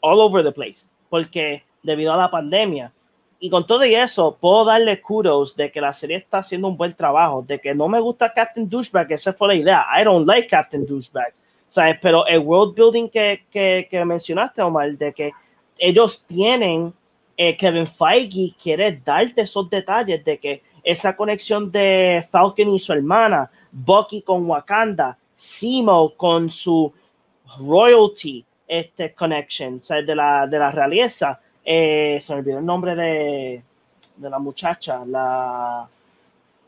all over the place, porque debido a la pandemia, y con todo y eso, puedo darle kudos de que la serie está haciendo un buen trabajo, de que no me gusta Captain Douchebag, esa fue la idea. I don't like Captain Douchebag. ¿Sabes? Pero el world building que, que, que mencionaste, Omar, de que ellos tienen, eh, Kevin Feige quiere darte esos detalles de que esa conexión de Falcon y su hermana, Bucky con Wakanda, Simo con su royalty este, connection, ¿sabes? De la, de la realeza. Eh, se me olvidó el nombre de, de, la muchacha, la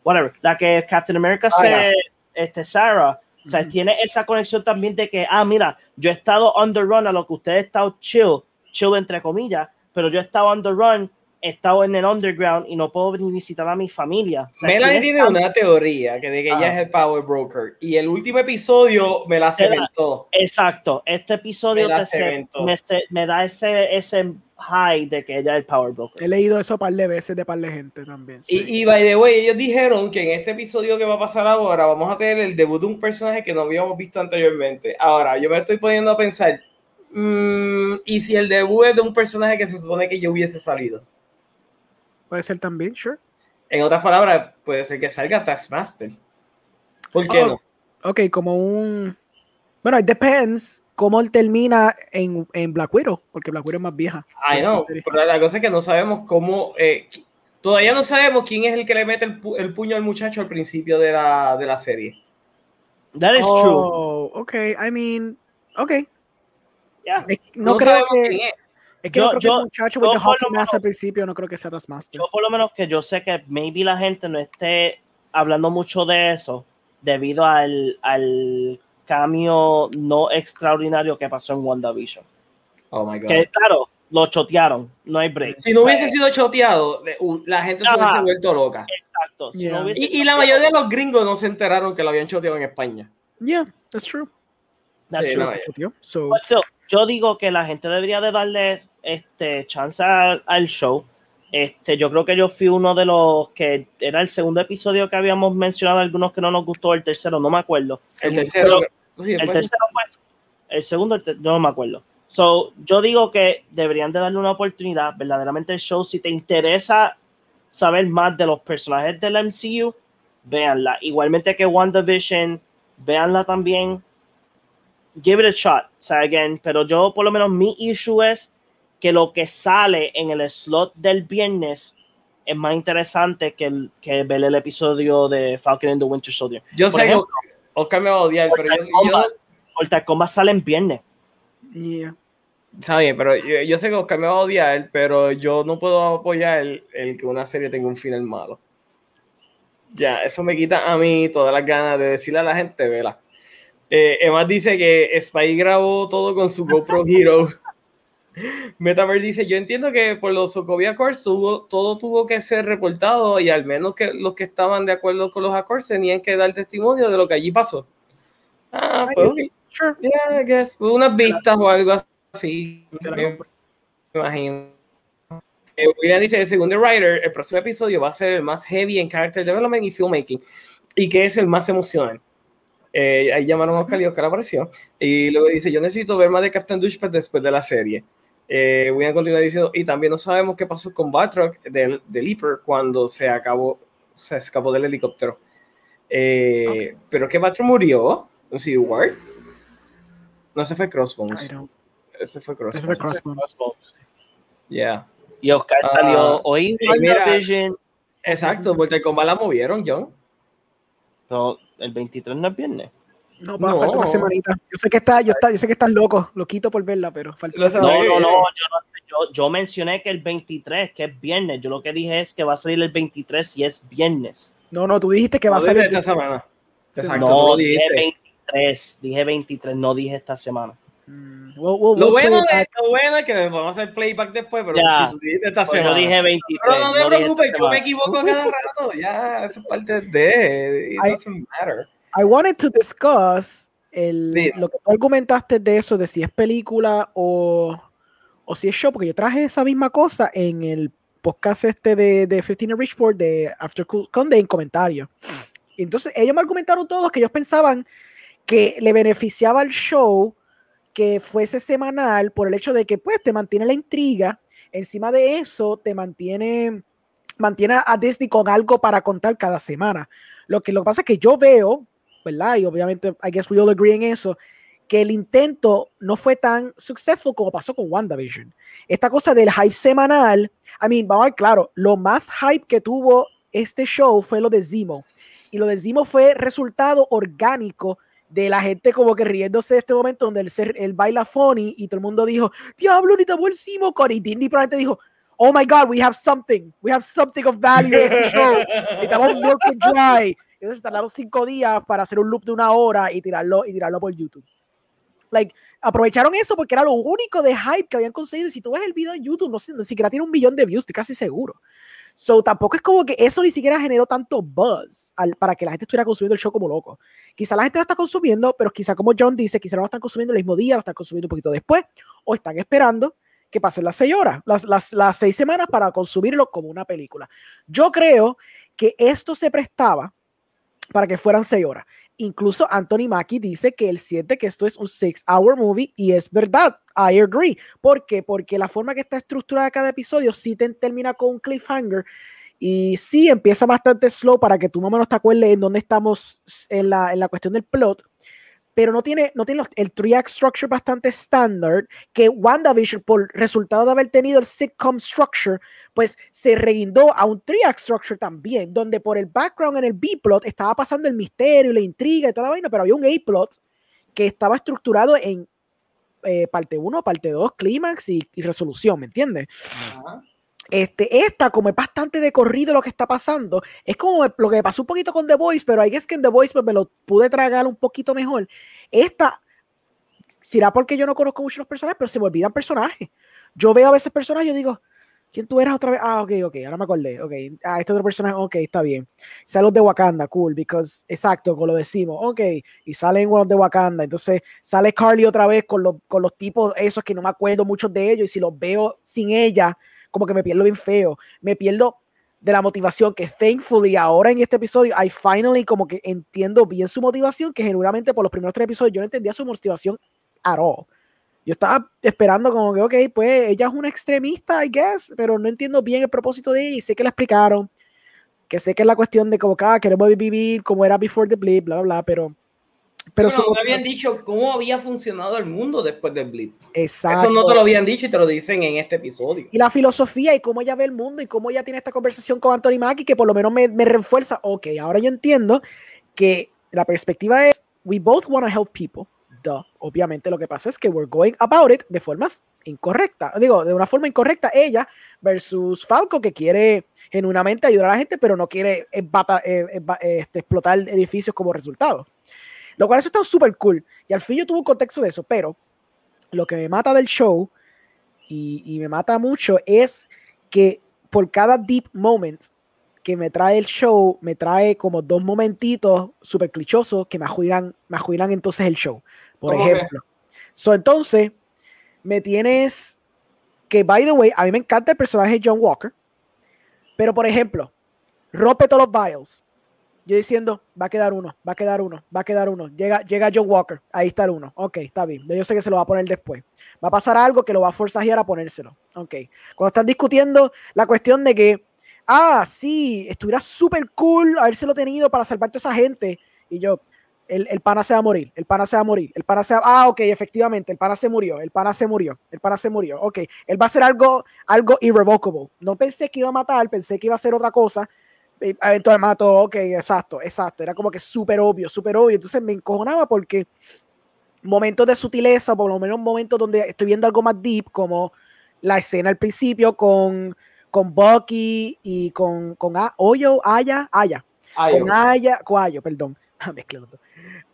whatever, la que Captain America se, este, Sarah, o sea, tiene esa conexión también de que, ah, mira, yo he estado underrun a lo que usted ha estado chill, chill entre comillas, pero yo he estado underrun he estado en el underground y no puedo ni visitar a mi familia. O Melanie tiene una teoría que de que ella es el power broker y el último episodio me la cementó. Exacto, este episodio me, me, da ese, ese high de que ella es el power broker. He leído eso un par de veces de par de gente también. Y, y, by the way, ellos dijeron que en este episodio que va a pasar ahora vamos a tener el debut de un personaje que no habíamos visto anteriormente. Ahora, yo me estoy poniendo a pensar, mm, ¿y si el debut es de un personaje que se supone que yo hubiese salido? Puede ser también, sure. En otras palabras, puede ser que salga Taskmaster. ¿Por qué oh, no? Ok, como un. Bueno, it depends cómo él termina en, en, Black Widow, porque Black Widow es más vieja. Ay, no, pero la cosa es que no sabemos cómo. Eh, todavía no sabemos quién es el que le mete el, el, puño al muchacho al principio de la, de la serie. That is oh, true. Ok, I mean, ok. Yeah. No, creo que. Es que yo, no creo que el muchacho with the hockey mask al principio no creo que sea Taskmaster. Yo por lo menos que yo sé que maybe la gente no esté hablando mucho de eso debido al, al cambio no extraordinario que pasó en WandaVision. Oh my God. Que claro, lo chotearon, no hay break. Si no hubiese sido choteado, la gente se hubiese vuelto loca. Exacto. y, la mayoría de los gringos no se enteraron que lo habían choteado en España. Yeah, that's true. That's true. so, yo digo que la gente debería de darle este, chance al, show. Este, yo creo que yo fui uno de los que era el segundo episodio que habíamos mencionado, algunos que no nos gustó, el tercero, no me acuerdo. El, tercero, el tercero fue, el segundo, no me acuerdo. So, yo digo que deberían de darle una oportunidad, verdaderamente el show, si te interesa saber más de los personajes del MCU, véanla. Igualmente que WandaVision, véanla también give it a shot. O sea, again, pero yo por lo menos mi issue es que lo que sale en el slot del viernes es más interesante que, el, que ver el episodio de Falcon and the Winter Soldier. Yo sé que Oscar me va a odiar, pero yo, Mortal Kombat sale en viernes. Yeah. Está bien, pero yo, sé que Oscar me va a odiar, pero yo no puedo apoyar el, el que una serie tenga un final malo. Ya, eso me quita a mí todas las ganas de decirle a la gente, vela. Eh, Emma dice que Spy grabó todo con su GoPro [laughs] Hero. Metaverse dice, yo entiendo que por los Sokovia Accords todo tuvo que ser reportado y al menos que los que estaban de acuerdo con los Accords tenían que dar testimonio de lo que allí pasó. Ah, pues sure. yeah, I guess. Unas vistas o algo así. Me imagino. Eh, William dice, según The Writer, el próximo episodio va a ser el más heavy en character development y filmmaking y que es el más emocionante. Eh, ahí llamaron a Oscar y Oscar apareció. Y luego dice, yo necesito ver más de Captain Douchebag después de la serie. Eh, voy a continuar diciendo, y también no sabemos qué pasó con Batroc del, del Leaper cuando se acabó, se escapó del helicóptero. Eh, Pero que Batroc murió en Civil War. No, se fue Crossbones. Ese fue Crossbones. Ese fue Crossbones. Yeah. Y Oscar salió uh, hoy. Vision. Exacto, porque Kombat la movieron, John. No, el 23 no es viernes. No, va, falta una semanita. Yo sé que está, yo, está, yo sé que estás loco, loquito por verla, pero falta no, no, no, yo, yo, mencioné que el 23, que es viernes. Yo lo que dije es que va a salir el 23 si es viernes. No, no, tú dijiste que va a salir esta semana. Exacto, no, dije 23, dije 23, no dije esta semana. Mm, lo, bueno de, lo bueno es que vamos a hacer playback después, pero ya, si esta pues semana. Yo dije 23. Pero no te preocupes, yo me equivoco cada rato. Ya, eso es parte de. It doesn't matter. I wanted to discuss lo que tú argumentaste de eso, de si es película o, o si es show, porque yo traje esa misma cosa en el podcast este de, de 15 Richport de After Cool Conde en comentarios. Entonces ellos me argumentaron todos que ellos pensaban que le beneficiaba al show que fuese semanal por el hecho de que pues te mantiene la intriga, encima de eso te mantiene mantiene a Disney con algo para contar cada semana. Lo que lo que pasa es que yo veo, ¿verdad? Y obviamente I guess we all agree en eso, que el intento no fue tan successful como pasó con WandaVision. Esta cosa del hype semanal, I mean, vamos a ver claro, lo más hype que tuvo este show fue lo de Zemo. Y lo de Zemo fue resultado orgánico de la gente como que riéndose de este momento donde él, el baila funny y todo el mundo dijo, diablo, ni el Zemo, y Disney probablemente dijo, oh my god, we have something, we have something of value in the show. Estamos milk and dry. Entonces tardaron cinco días para hacer un loop de una hora y tirarlo, y tirarlo por YouTube. Like, aprovecharon eso porque era lo único de hype que habían conseguido. Si tú ves el video en YouTube, no sé, ni siquiera tiene un millón de views, estoy casi seguro. So, tampoco es como que eso ni siquiera generó tanto buzz para que la gente estuviera consumiendo el show como loco. Quizá la gente lo está consumiendo, pero quizá como John dice, quizá no lo están consumiendo el mismo día, lo están consumiendo un poquito después, o están esperando que pasen las seis horas, las, las, las seis semanas para consumirlo como una película. Yo creo que esto se prestaba para que fueran seis horas. Incluso Anthony Mackie dice que él siente que esto es un six-hour movie y es verdad. I agree. ¿Por qué? Porque la forma que está estructurada cada episodio sí te termina con un cliffhanger y sí empieza bastante slow para que tú más o menos te acuerdes en dónde estamos en la, en la cuestión del plot pero no tiene, no tiene el three-act structure bastante estándar que WandaVision, por resultado de haber tenido el sitcom structure, pues se reguindó a un three-act structure también, donde por el background en el B-plot estaba pasando el misterio, la intriga y toda la vaina, pero había un A-plot que estaba estructurado en eh, parte 1, parte 2, clímax y, resolución, ¿me entiendes? Este, esta, como es bastante de corrido lo que está pasando, es como lo que pasó un poquito con The Voice, pero ahí es que en The Voice pues, me lo pude tragar un poquito mejor. Esta, será porque yo no conozco mucho los personajes, pero se me olvidan personajes. Yo veo a veces personajes y yo digo, ¿quién tú eras otra vez? Ah, ok, ok, ahora me acordé. Ok, ah, este otro personaje, ok, está bien. Salen los de Wakanda, cool, because, exacto, como lo decimos, ok, y salen los de Wakanda. Entonces sale Carly otra vez con los, con los tipos esos que no me acuerdo muchos de ellos, y si los veo sin ella, como que me pierdo bien feo, me pierdo de la motivación que thankfully ahora en este episodio I finally como que entiendo bien su motivación que genuinamente por los primeros tres episodios yo no entendía su motivación at all. Yo estaba esperando como que, ok, pues ella es una extremista, I guess, pero no entiendo bien el propósito de ella y sé que la explicaron, que sé que es la cuestión de como que ah, queremos vivir como era before the blip, bla, bla, bla, pero pero no te habían dicho cómo había funcionado el mundo después del blip. Exacto. Eso no te lo habían dicho y te lo dicen en este episodio. Y la filosofía y cómo ella ve el mundo y cómo ella tiene esta conversación con Anthony Mackie que por lo menos me, me refuerza, ok, ahora yo entiendo que la perspectiva es, we both want to help people. Duh. Obviamente lo que pasa es que we're going about it de formas incorrectas. Digo, de una forma incorrecta ella versus Falco que quiere genuinamente ayudar a la gente, pero no quiere eh, este, explotar edificios como resultado. Lo cual eso está súper cool. Y al fin yo tuve un contexto de eso, pero lo que me mata del show y, me mata mucho es que por cada deep moment que me trae el show, me trae como dos momentitos súper clichosos que me ajuiran, me entonces el show. Por ejemplo. So, entonces, me tienes que, by the way, a mí me encanta el personaje de John Walker, pero por ejemplo, rompe todos los vials, yo diciendo, va a quedar uno, va a quedar uno, va a quedar uno. Llega, llega John Walker, ahí está el uno. Ok, está bien. Yo sé que se lo va a poner después. Va a pasar algo que lo va a forzajear a ponérselo. Ok. Cuando están discutiendo la cuestión de que, ah, sí, estuviera súper cool habérselo tenido para salvar a toda esa gente. Y yo, el, el, pana se va a morir, el pana se va a morir, el pana se va Ah, ok, efectivamente, el pana se murió, el pana se murió, el pana se murió. Ok, él va a hacer algo, algo irrevocable. No pensé que iba a matar, pensé que iba a hacer otra cosa eventualmente mató, ok, exacto, exacto, era como que súper obvio, súper obvio, entonces me encojonaba porque momentos de sutileza, por lo menos momentos donde estoy viendo algo más deep, como la escena al principio con, con Bucky y con, con A, Oyo, Aya, Aya, con Aya, con Ayo, perdón, [laughs]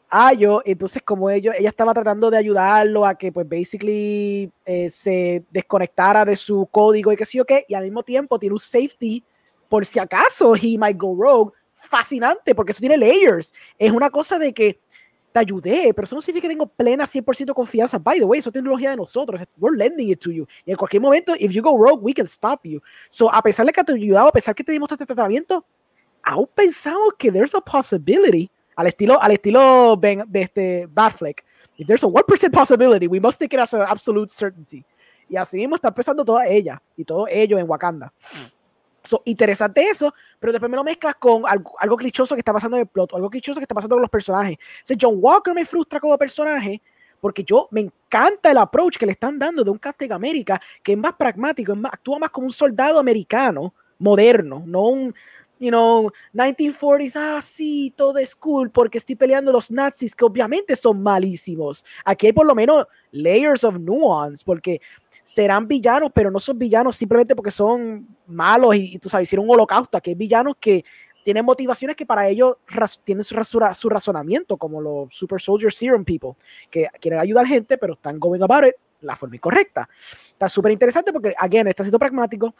Ayo, entonces como ellos, ella estaba tratando de ayudarlo a que pues basically eh, se desconectara de su código y que sí o qué, y al mismo tiempo tiene un safety por si acaso he might go rogue, fascinante, porque eso tiene layers. Es una cosa de que te ayudé, pero eso no significa que tengo plena 100% confianza. By the way, eso es tecnología de nosotros. We're lending it to you. Y en cualquier momento, if you go rogue, we can stop you. So, a pesar de que te ayudado, a pesar que te dimos este tratamiento, aún pensamos que there's a possibility, al estilo, al estilo ben, de este Batfleck, if there's a 1% possibility, we must take it as an absolute certainty. Y así mismo está empezando toda ella y todo ello en Wakanda. So, interesante eso, pero después me lo mezclas con algo, algo clichoso que está pasando en el plot, algo clichoso que está pasando con los personajes. O John Walker me frustra como personaje porque yo me encanta el approach que le están dando de un Captain America que es más pragmático, es más, actúa más como un soldado americano moderno, no un, you know, 1940s, ah, sí, todo es cool porque estoy peleando los nazis que obviamente son malísimos. Aquí hay por lo menos layers of nuance porque serán villanos, pero no son villanos simplemente porque son malos y, tú sabes, hicieron un holocausto. Aquí hay villanos que tienen motivaciones que para ellos tienen su, su, razonamiento, como los Super Soldier Serum People, que quieren ayudar a gente, pero están going about it la forma incorrecta. Está súper interesante porque, again, está siendo pragmático.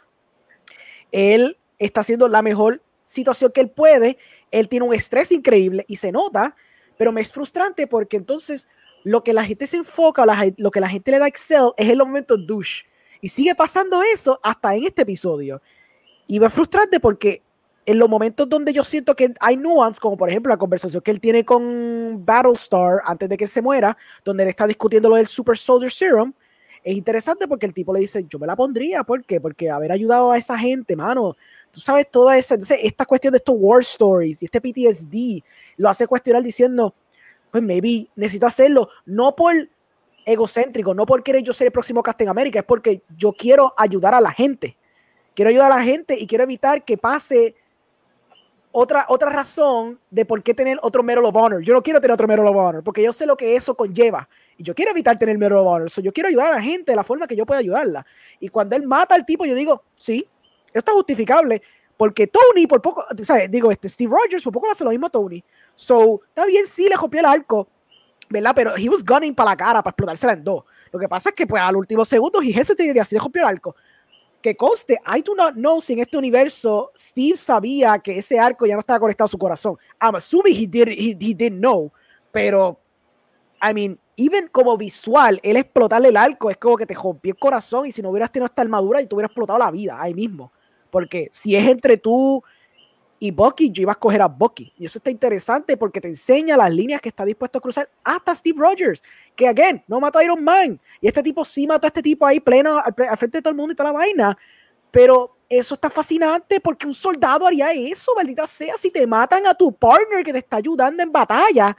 Él está haciendo la mejor situación que él puede. Él tiene un estrés increíble y se nota, pero me es frustrante porque entonces lo que la gente se enfoca, lo que la gente le da Excel es el momento douche. Y sigue pasando eso hasta en este episodio. Y me frustrante porque en los momentos donde yo siento que hay nuance, como por ejemplo la conversación que él tiene con Battlestar antes de que se muera, donde él está discutiendo lo del Super Soldier Serum, es interesante porque el tipo le dice, yo me la pondría, ¿por qué? Porque haber ayudado a esa gente, mano, tú sabes toda esa, entonces esta cuestión de estos war stories y este PTSD lo hace cuestionar diciendo, pues maybe necesito hacerlo, no por egocéntrico, no por querer yo ser el próximo Captain América, es porque yo quiero ayudar a la gente. Quiero ayudar a la gente y quiero evitar que pase otra, otra razón de por qué tener otro Medal of Honor. Yo no quiero tener otro Medal of Honor porque yo sé lo que eso conlleva. Y yo quiero evitar tener Medal of Honor. yo quiero ayudar a la gente de la forma que yo pueda ayudarla. Y cuando él mata al tipo, yo digo, sí, esto es justificable. Porque Tony, por poco, ¿sabes? digo, este Steve Rogers, por poco no hace lo mismo a Tony. So, está bien, sí, le copió el arco, ¿verdad? Pero he was gunning para la cara, para explotársela en dos. Lo que pasa es que, pues, al último segundo, y eso te así le copió el arco. Que conste, I do not know si en este universo Steve sabía que ese arco ya no estaba conectado a su corazón. I'm assuming he, did, he, he didn't know. Pero, I mean, even como visual, él explotarle el arco es como que te rompió el corazón y si no hubieras tenido esta armadura y te hubieras explotado la vida ahí mismo. Porque si es entre tú y Bucky, yo iba a escoger a Bucky. Y eso está interesante porque te enseña las líneas que está dispuesto a cruzar hasta Steve Rogers, que, again, no mató a Iron Man. Y este tipo sí mató a este tipo ahí pleno, al, frente de todo el mundo y toda la vaina. Pero eso está fascinante porque un soldado haría eso, maldita sea, si te matan a tu partner que te está ayudando en batalla.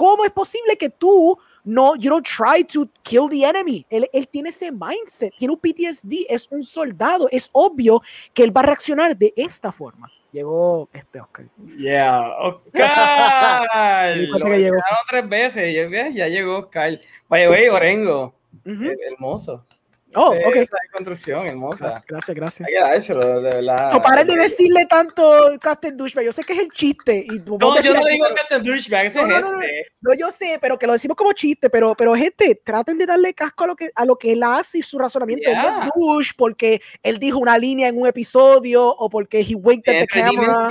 ¿Cómo es posible que tú no, you don't try to kill the enemy. Él, él, tiene ese mindset, tiene un PTSD, es un soldado. Es obvio que él va a reaccionar de esta forma. Llegó este Oscar. Yeah, [laughs] Oscar. Lo llegó. tres veces, ya, ya llegó Oscar. Vaya, güey, Orengo. Hermoso. Oh, ok. construcción hermosa. Gracias, gracias. Hay que dárselo, de verdad. So, paren de decirle tanto Captain Douchebag. Yo sé que es el chiste. Y no, yo no digo Captain Douchebag, ese no, no, no, yo sé, pero que lo decimos como chiste. Pero, pero gente, traten de darle casco a lo que, a lo que él hace y su razonamiento. Yeah. No es douche porque él dijo una línea en un episodio o porque he winked at the camera.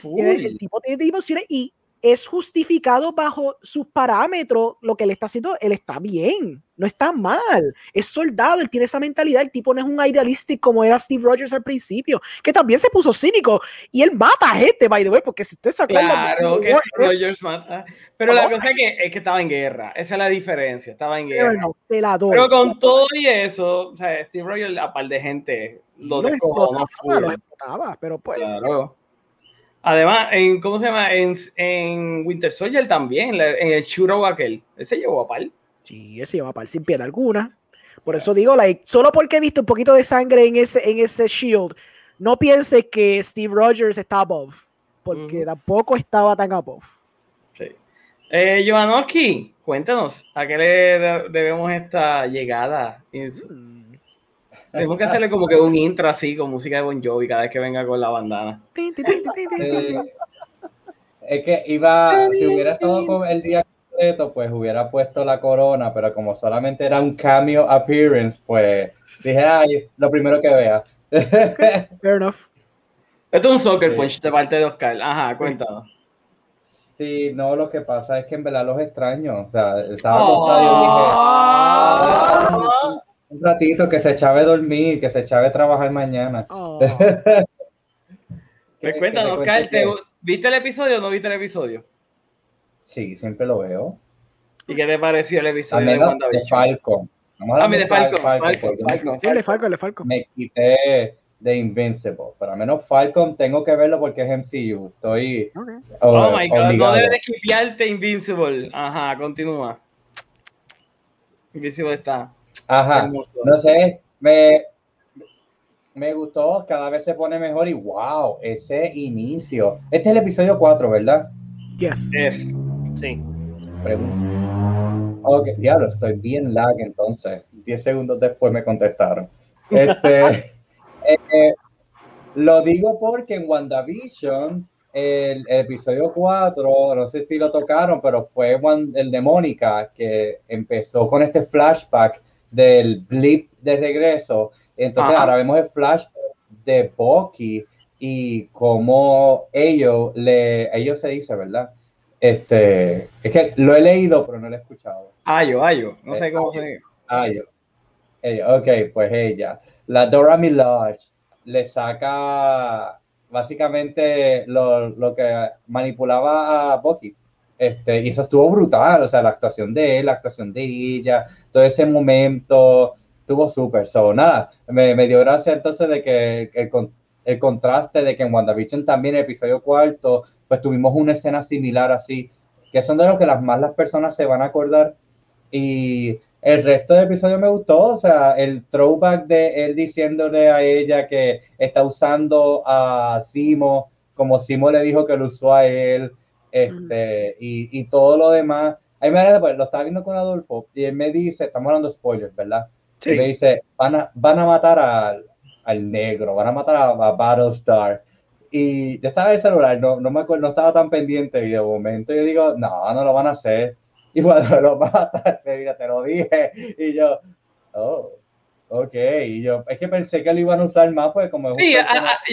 Full. El tipo tiene dimensiones y es justificado bajo sus parámetros lo que él está haciendo, él está bien, no está mal, es soldado, él tiene esa mentalidad, el tipo no es un idealista como era Steve Rogers al principio, que también se puso cínico y él mata a gente, by the way, porque si usted se acuerda... Claro que Steve Rogers mata, pero la cosa es que, es que estaba en guerra, esa es la diferencia, estaba en guerra. Pero, pero con todo y eso, o sea, Steve Rogers, a par de gente, lo descojonó. Lo explotaba, pero pues... Claro. Además, en, ¿cómo se llama? En, en Winter Soldier también, en el churro aquel. Ese llevó a pal. Sí, ese llevó a pal sin piedad alguna. Por eso digo, like, solo porque he visto un poquito de sangre en ese, en ese shield, no piense que Steve Rogers está above. Porque tampoco estaba tan above. Sí. Eh, cuéntanos, ¿a qué le debemos esta llegada? Mm. Tenemos que hacerle como que un intro así con música de Bon Jovi cada vez que venga con la bandana. Eh, es que iba, si hubiera estado con el día completo, pues hubiera puesto la corona, pero como solamente era un cameo appearance, pues dije, ay, lo primero que vea. [laughs] Fair enough. Esto es un soccer punch de parte de Oscar. Ajá, cuéntanos. Sí, no, lo que pasa es que en verdad los extraño. O sea, estaba acostado y yo dije, ah, un ratito que se echaba a dormir, que se echaba a trabajar mañana. Oh. [laughs] [laughs] Cuéntanos, Carl, ¿viste el episodio o no viste el episodio? Sí, siempre lo veo. ¿Y qué te pareció el episodio de, de Falcon? a mí de Falcon. Falcon, Falcon, Sí, de Falcon, de Falcon. Me quité de Invincible, pero al menos Falcon tengo que verlo porque es MCU. Estoy. Oh, my god, no debes de Invincible. Ajá, continúa. Invincible está. Ajá, no sé, me, me gustó, cada vez se pone mejor y wow, ese inicio. Este es el episodio 4, ¿verdad? Yes. yes. Sí. Pregunta. Ok, diablo, estoy bien lag entonces. 10 segundos después me contestaron. Este. [laughs] Eh, lo digo porque en WandaVision, el, episodio 4, no sé si lo tocaron, pero fue el de Mónica que empezó con este flashback del blip de regreso. Entonces ahora vemos el flash de Bucky y cómo ellos, le, ellos se dice, ¿verdad? Este, es que lo he leído, pero no lo he escuchado. Ayo, Ayo, no sé cómo se dice. Ayo. ok, pues ella la Dora Milaje le saca básicamente lo, lo, que manipulaba a Bucky. Este, y eso estuvo brutal, o sea, la actuación de él, la actuación de ella, todo ese momento estuvo súper. So, me, me, dio gracia entonces de que el, el, contraste de que en WandaVision también, el episodio cuarto, pues tuvimos una escena similar así, que son de los que las más las personas se van a acordar. Y el resto del episodio me gustó, o sea, el throwback de él diciéndole a ella que está usando a Simo como Simo le dijo que lo usó a él, este, y, todo lo demás. Ahí me pues, lo estaba viendo con Adolfo y él me dice, estamos hablando de spoilers, ¿verdad? Sí. Y me dice, van a, van a matar al, negro, van a matar a, Battlestar. Y yo estaba en el celular, no, no me acuerdo, no estaba tan pendiente y de momento yo digo, no, no lo van a hacer y [laughs] cuando lo mata, mira, te lo dije. Y yo, oh, ok. Y yo, es que pensé que lo iban a usar más, pues como. Sí, yo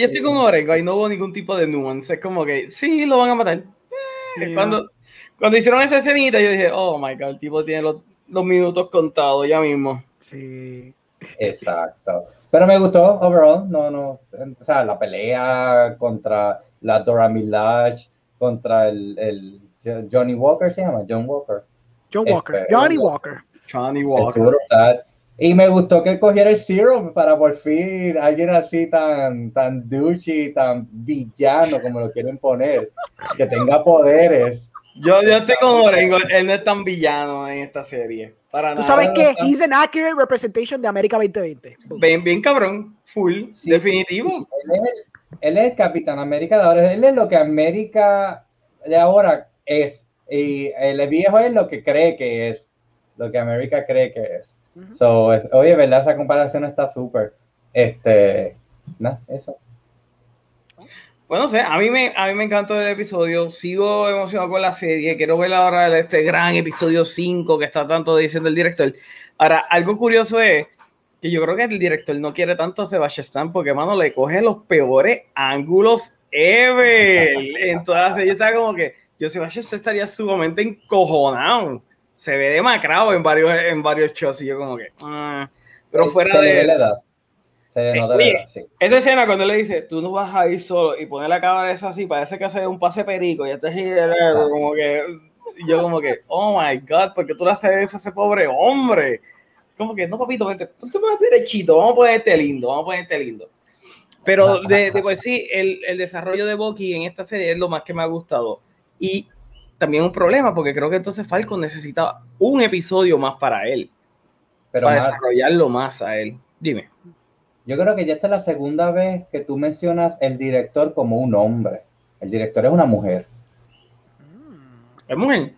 estoy con Orengo, y no hubo ningún tipo de nuance. Es como que, sí, lo van a matar. Cuando, cuando hicieron esa escenita, yo dije, oh my god, el tipo tiene los, los minutos contados ya mismo. Sí. Exacto. Pero me gustó, overall, no, no, o sea, la pelea contra la Dora Milaje, contra el, el Johnny Walker, se llama, John Walker. John Walker, este, Johnny Walker. Johnny Walker. Y me gustó que cogiera el Zero para por fin alguien así tan, tan douchey, tan villano como lo quieren poner, que tenga poderes. Yo, yo estoy con Orengo, él no es tan villano en esta serie. Para Tú sabes que he's an accurate representation de América 2020. Bien, bien cabrón, full, definitivo. él, es, él, es, el Capitán América de ahora, él es lo que América de ahora es y el viejo es lo que cree que es, lo que América cree que es. So, oye, ¿verdad? Esa comparación está súper. Este, nada, eso. Bueno, sé, a mí, me, a mí me encantó el episodio, sigo emocionado con la serie, quiero ver ahora este gran episodio 5 que está tanto diciendo el director. Ahora, algo curioso es que yo creo que el director no quiere tanto a Sebastián porque, mano, le coge los peores ángulos ever. Entonces, yo estaba como que, yo Sebastián estaría sumamente encojonado. Se ve demacrado en varios, en varios shows y yo como que... Ah". pero fuera de... la edad. Se eh, nota Oye, sí. Esa escena cuando le dice, tú no vas a ir solo y pone la cabeza así, parece que hace un pase perico y este como que... Yo como que, oh my God, porque tú le haces eso a ese pobre hombre? Como que, no, papito, vente, tú más derechito, vamos a ponerte lindo, vamos a ponerte lindo. Pero de, de pues sí, el, el desarrollo de Bucky en esta serie es lo más que me ha gustado y también un problema, porque creo que entonces Falcon necesita un episodio más para él. Pero para desarrollarlo más a él. Dime. Yo creo que ya esta es la segunda vez que tú mencionas el director como un hombre. El director es una mujer. ¿Es mujer?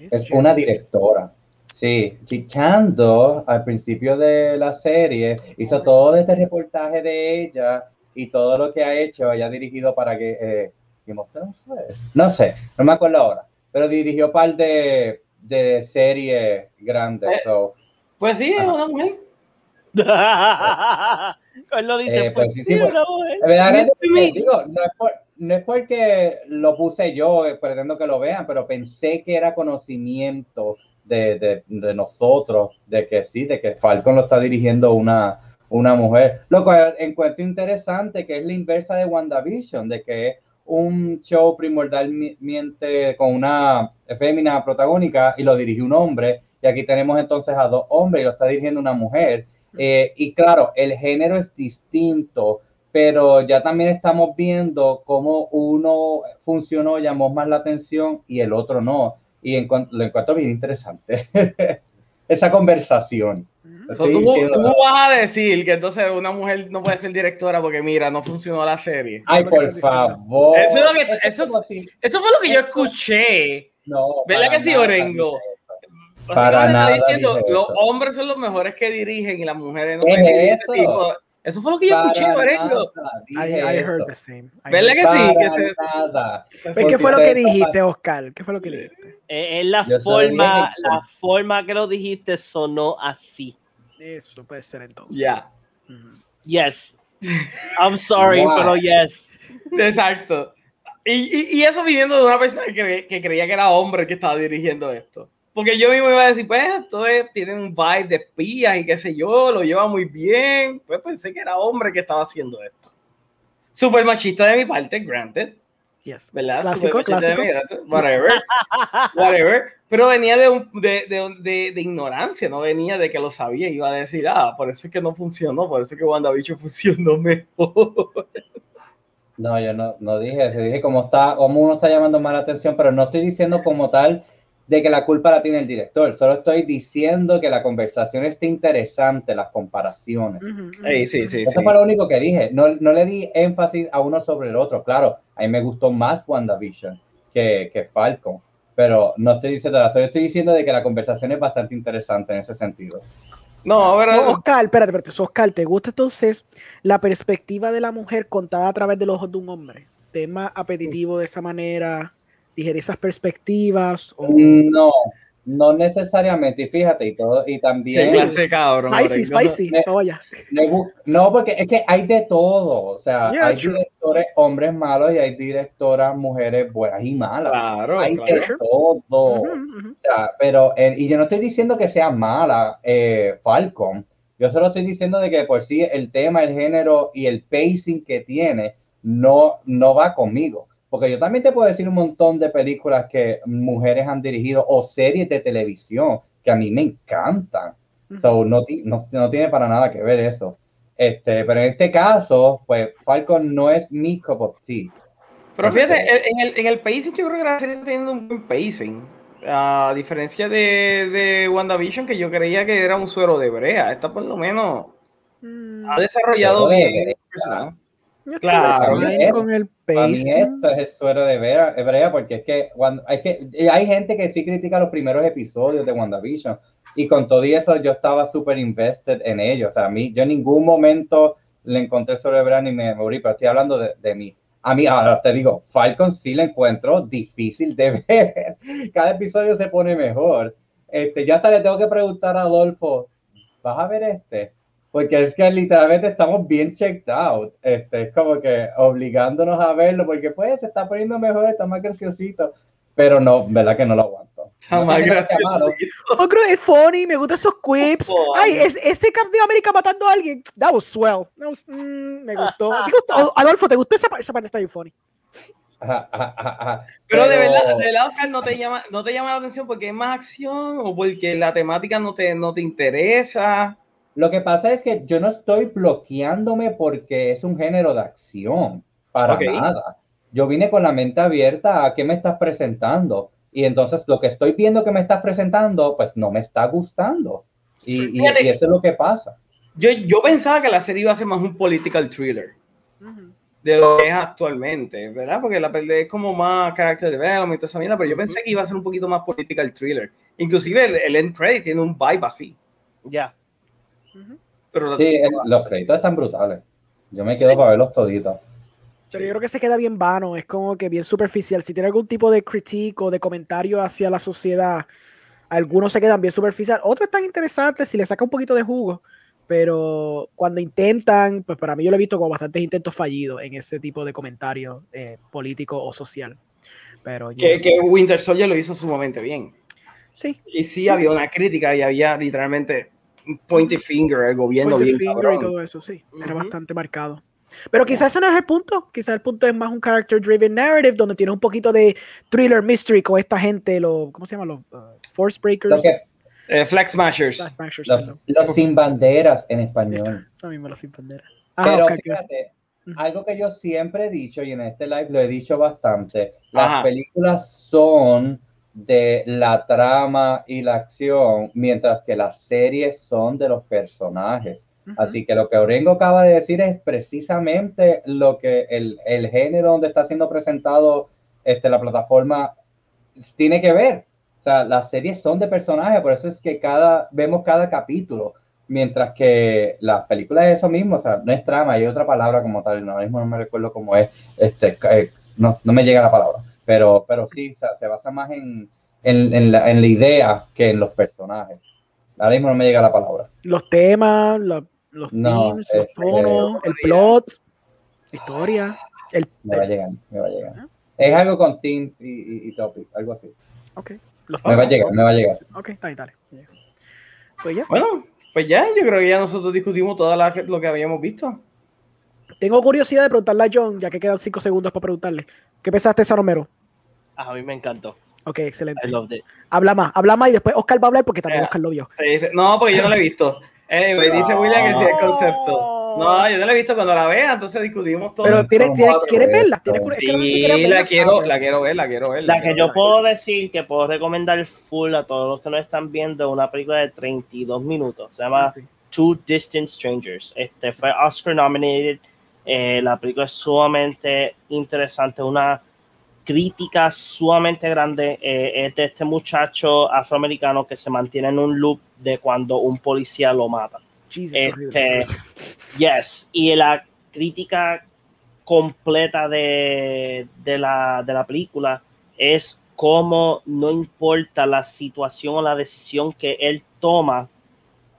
Es una directora. Sí, Chichando al principio de la serie hizo todo este reportaje de ella y todo lo que ha hecho, ella ha dirigido para que eh, no sé, no me acuerdo ahora, pero dirigió un par de, de series grandes. Eh, pues sí, es una mujer. Él lo dice, eh, pues, sí, sí, pues, verdad, digo, no es, por, no es, porque lo puse yo, eh, pretendo que lo vean, pero pensé que era conocimiento de, de, de, nosotros, de que sí, de que Falcon lo está dirigiendo una, una mujer. Lo cual encuentro interesante, que es la inversa de WandaVision, de que es un show primordialmente con una fémina protagónica y lo dirige un hombre, y aquí tenemos entonces a dos hombres y lo está dirigiendo una mujer. Eh, y claro, el género es distinto, pero ya también estamos viendo cómo uno funcionó, llamó más la atención y el otro no. Y lo encuentro bien interesante. [laughs] Esa conversación. Tú, vas a decir que entonces una mujer no puede ser directora porque mira, no funcionó la serie. Ay, por favor. Eso, fue lo que yo escuché. No, ¿Verdad que sí, Orengo? Para nada. los hombres son los mejores que dirigen y las mujeres no. ¿Es eso? Eso fue lo que yo escuché, Orengo. I, I, heard the same. ¿Verdad que sí? Que nada. Pues, ¿Qué fue lo que dijiste, Oscar? ¿Qué fue lo que dijiste? Es la forma, la forma que lo dijiste sonó así. Eso puede ser entonces. Ya. Yes. [laughs] I'm sorry, pero yes. Exacto. Y, y, y, eso viniendo de una persona que, que creía que era hombre que estaba dirigiendo esto. Porque yo mismo iba a decir, pues esto es, tiene un vibe de espías y qué sé yo, lo lleva muy bien. Pues pensé que era hombre que estaba haciendo esto. Super machista de mi parte, granted. Yes. ¿Verdad? Clásico, clásico. whatever. [laughs] whatever. Pero venía de, un, de, de, de, ignorancia, no venía de que lo sabía. Iba a decir, ah, por eso es que no funcionó, por eso es que WandaVision [laughs] funcionó mejor. No, yo no, no dije eso. Dije cómo, está, cómo uno está llamando más la atención, pero no estoy diciendo como tal de que la culpa la tiene el director. Solo estoy diciendo que la conversación está interesante, las comparaciones. sí, sí, Eso fue lo único que dije. No, no, le di énfasis a uno sobre el otro. Claro, a mí me gustó más WandaVision que, que Falcon, pero no estoy diciendo eso. estoy diciendo de que la conversación es bastante interesante en ese sentido. No, pero... Oscar, espérate, espérate. Oscar, ¿te gusta entonces la perspectiva de la mujer contada a través de los ojos de un hombre? Tema apetitivo de esa manera digerir esas perspectivas? O... No, no necesariamente. Y fíjate, y todo, y también. clase cabrón. Spicy, spicy. No, porque es que hay de todo. O sea, hay directores hombres malos y hay directoras mujeres buenas y malas. Claro, hay de todo. O sea, pero, y yo no estoy diciendo que sea mala eh, Falcon. Yo solo estoy diciendo de que por sí el tema, el género y el pacing que tiene no, no va conmigo. Porque yo también te puedo decir un montón de películas que mujeres han dirigido o series de televisión que a mí me encantan. no, no, tiene para nada que ver eso. Este, pero en este caso, pues Falcon no es mi cup of tea. Pero fíjate, en el, en el pacing yo creo que la serie está teniendo un buen pacing. A diferencia de, de WandaVision, que yo creía que era un suero de brea. Esta por lo menos mm. ha desarrollado bien Claro, con el para mí esto es el suero de hebrea, porque es que, cuando, hay que hay gente que sí critica los primeros episodios de WandaVision y con todo eso yo estaba súper invested en ellos. O sea, a mí, yo en ningún momento le encontré suero de hebrea ni me morí, pero estoy hablando de, de mí. A mí, ahora te digo, Falcon sí le encuentro difícil de [laughs] ver. Cada episodio se pone mejor. Este, ya hasta le tengo que preguntar a Adolfo, ¿vas a ver este? Porque es que literalmente estamos bien checked out. Este, es como que obligándonos a verlo, porque pues se está poniendo mejor, está más graciosito, pero no, verdad que no lo aguanto. Está más gracioso. creo es funny, me gustan esos quips. Ay, es, ese Captain América matando a alguien. That was swell. Mm, me gustó. Adolfo, ¿te gustó esa, esa parte? Está bien funny. Pero, de verdad, de verdad, Oscar, no te llama, no te llama la atención porque es más acción o porque la temática no te, no te interesa. Lo que pasa es que yo no estoy bloqueándome porque es un género de acción, para nada. Yo vine con la mente abierta a qué me estás presentando. Y entonces lo que estoy viendo que me estás presentando, pues no me está gustando. Y, eso es lo que pasa. Yo, yo pensaba que la serie iba a ser más un political thriller de lo que es actualmente, ¿verdad? Porque la pelea es como más character development y toda esa mierda, pero yo pensé que iba a ser un poquito más political thriller. Inclusive el, el end credit tiene un vibe así. Ya sí, los créditos están brutales. Yo me quedo para verlos toditos. Pero yo creo que se queda bien vano, es como que bien superficial. Si tiene algún tipo de crítico o de comentario hacia la sociedad, algunos se quedan bien superficial, otros están interesantes si le saca un poquito de jugo, pero cuando intentan, pues para mí yo lo he visto como bastantes intentos fallidos en ese tipo de comentarios eh, político o social. Pero que, que, Winter Soldier lo hizo sumamente bien. Sí. Y sí, había una crítica y había literalmente pointy finger el gobierno bien finger y todo eso, sí. Era bastante marcado. Pero quizás ese no es el punto. Quizás el punto es más un character driven narrative donde tiene un poquito de thriller mystery con esta gente, lo, ¿cómo se llama? Los uh, Force Breakers. Eh, Flag Smashers. los, sin banderas en español. Eso mismo, los sin banderas. Pero fíjate, algo que yo siempre he dicho y en este live lo he dicho bastante, las películas son de la trama y la acción, mientras que las series son de los personajes. Así que lo que Orengo acaba de decir es precisamente lo que el, el, género donde está siendo presentado este, la plataforma tiene que ver. O sea, las series son de personajes, por eso es que cada, vemos cada capítulo, mientras que las películas es eso mismo, o sea, no es trama, hay otra palabra como tal, no, mismo no me recuerdo cómo es, este, eh, no, no, me llega la palabra, pero, pero sí, o sea, se basa más en, en, en, la, en, la, idea que en los personajes. Ahora mismo no me llega la palabra. Los temas, la, los no, themes, los este, tonos, el plot, historia. El, me va a llegar, me va a llegar. Es algo con themes y, y, y topic, algo así. Ok me va a llegar, me va a llegar. Ok, dale, dale. Pues ya. Bueno, pues ya, yo creo que ya nosotros discutimos todo lo que habíamos visto. Tengo curiosidad de preguntarle a John, ya que quedan cinco segundos para preguntarle. ¿Qué pensaste, San Romero? A mí me encantó. Ok, excelente. Habla más, habla más y después Oscar va a hablar porque también Oscar lo vio. No, porque yo no lo he visto. Anyway, dice William que sí es concepto. No, yo no la he visto cuando la vea, entonces discutimos todo. Pero ¿tienes, ¿quieres verla? sí, la, quiero, la quiero ver, la quiero ver. La, que yo puedo decir que puedo recomendar full a todos los que no están viendo una película de 32 minutos. Se llama Two Distant Strangers. Este fue Oscar nominated. Eh, la película es sumamente interesante, una crítica sumamente grande eh, es de este muchacho afroamericano que se mantiene en un loop de cuando un policía lo mata este, yes, y la crítica completa de, de, la, de la película es cómo no importa la situación o la decisión que él toma,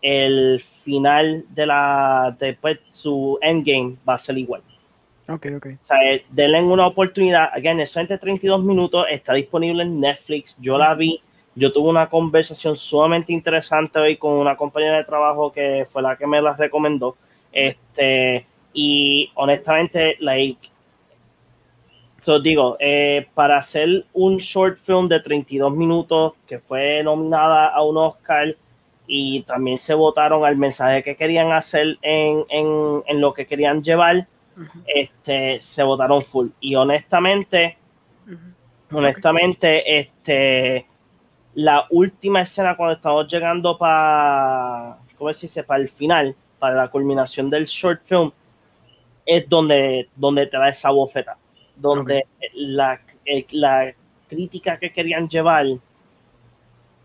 el final de la después su endgame va a ser igual. Ok, ok. O sea, eh, denle una oportunidad. Again, es entre 32 minutos, está disponible en Netflix. Yo la vi yo tuve una conversación sumamente interesante hoy con una compañera de trabajo que fue la que me la recomendó. Este, y honestamente, like, so digo, eh, para hacer un short film de 32 minutos que fue nominada a un Oscar y también se votaron al mensaje que querían hacer en, en, en lo que querían llevar, este, se votaron full. Y honestamente, honestamente, este la última escena cuando estamos llegando para, ¿cómo se dice? Para el final, para la culminación del short film, es donde, donde te da esa bofeta, donde la, eh, la crítica que querían llevar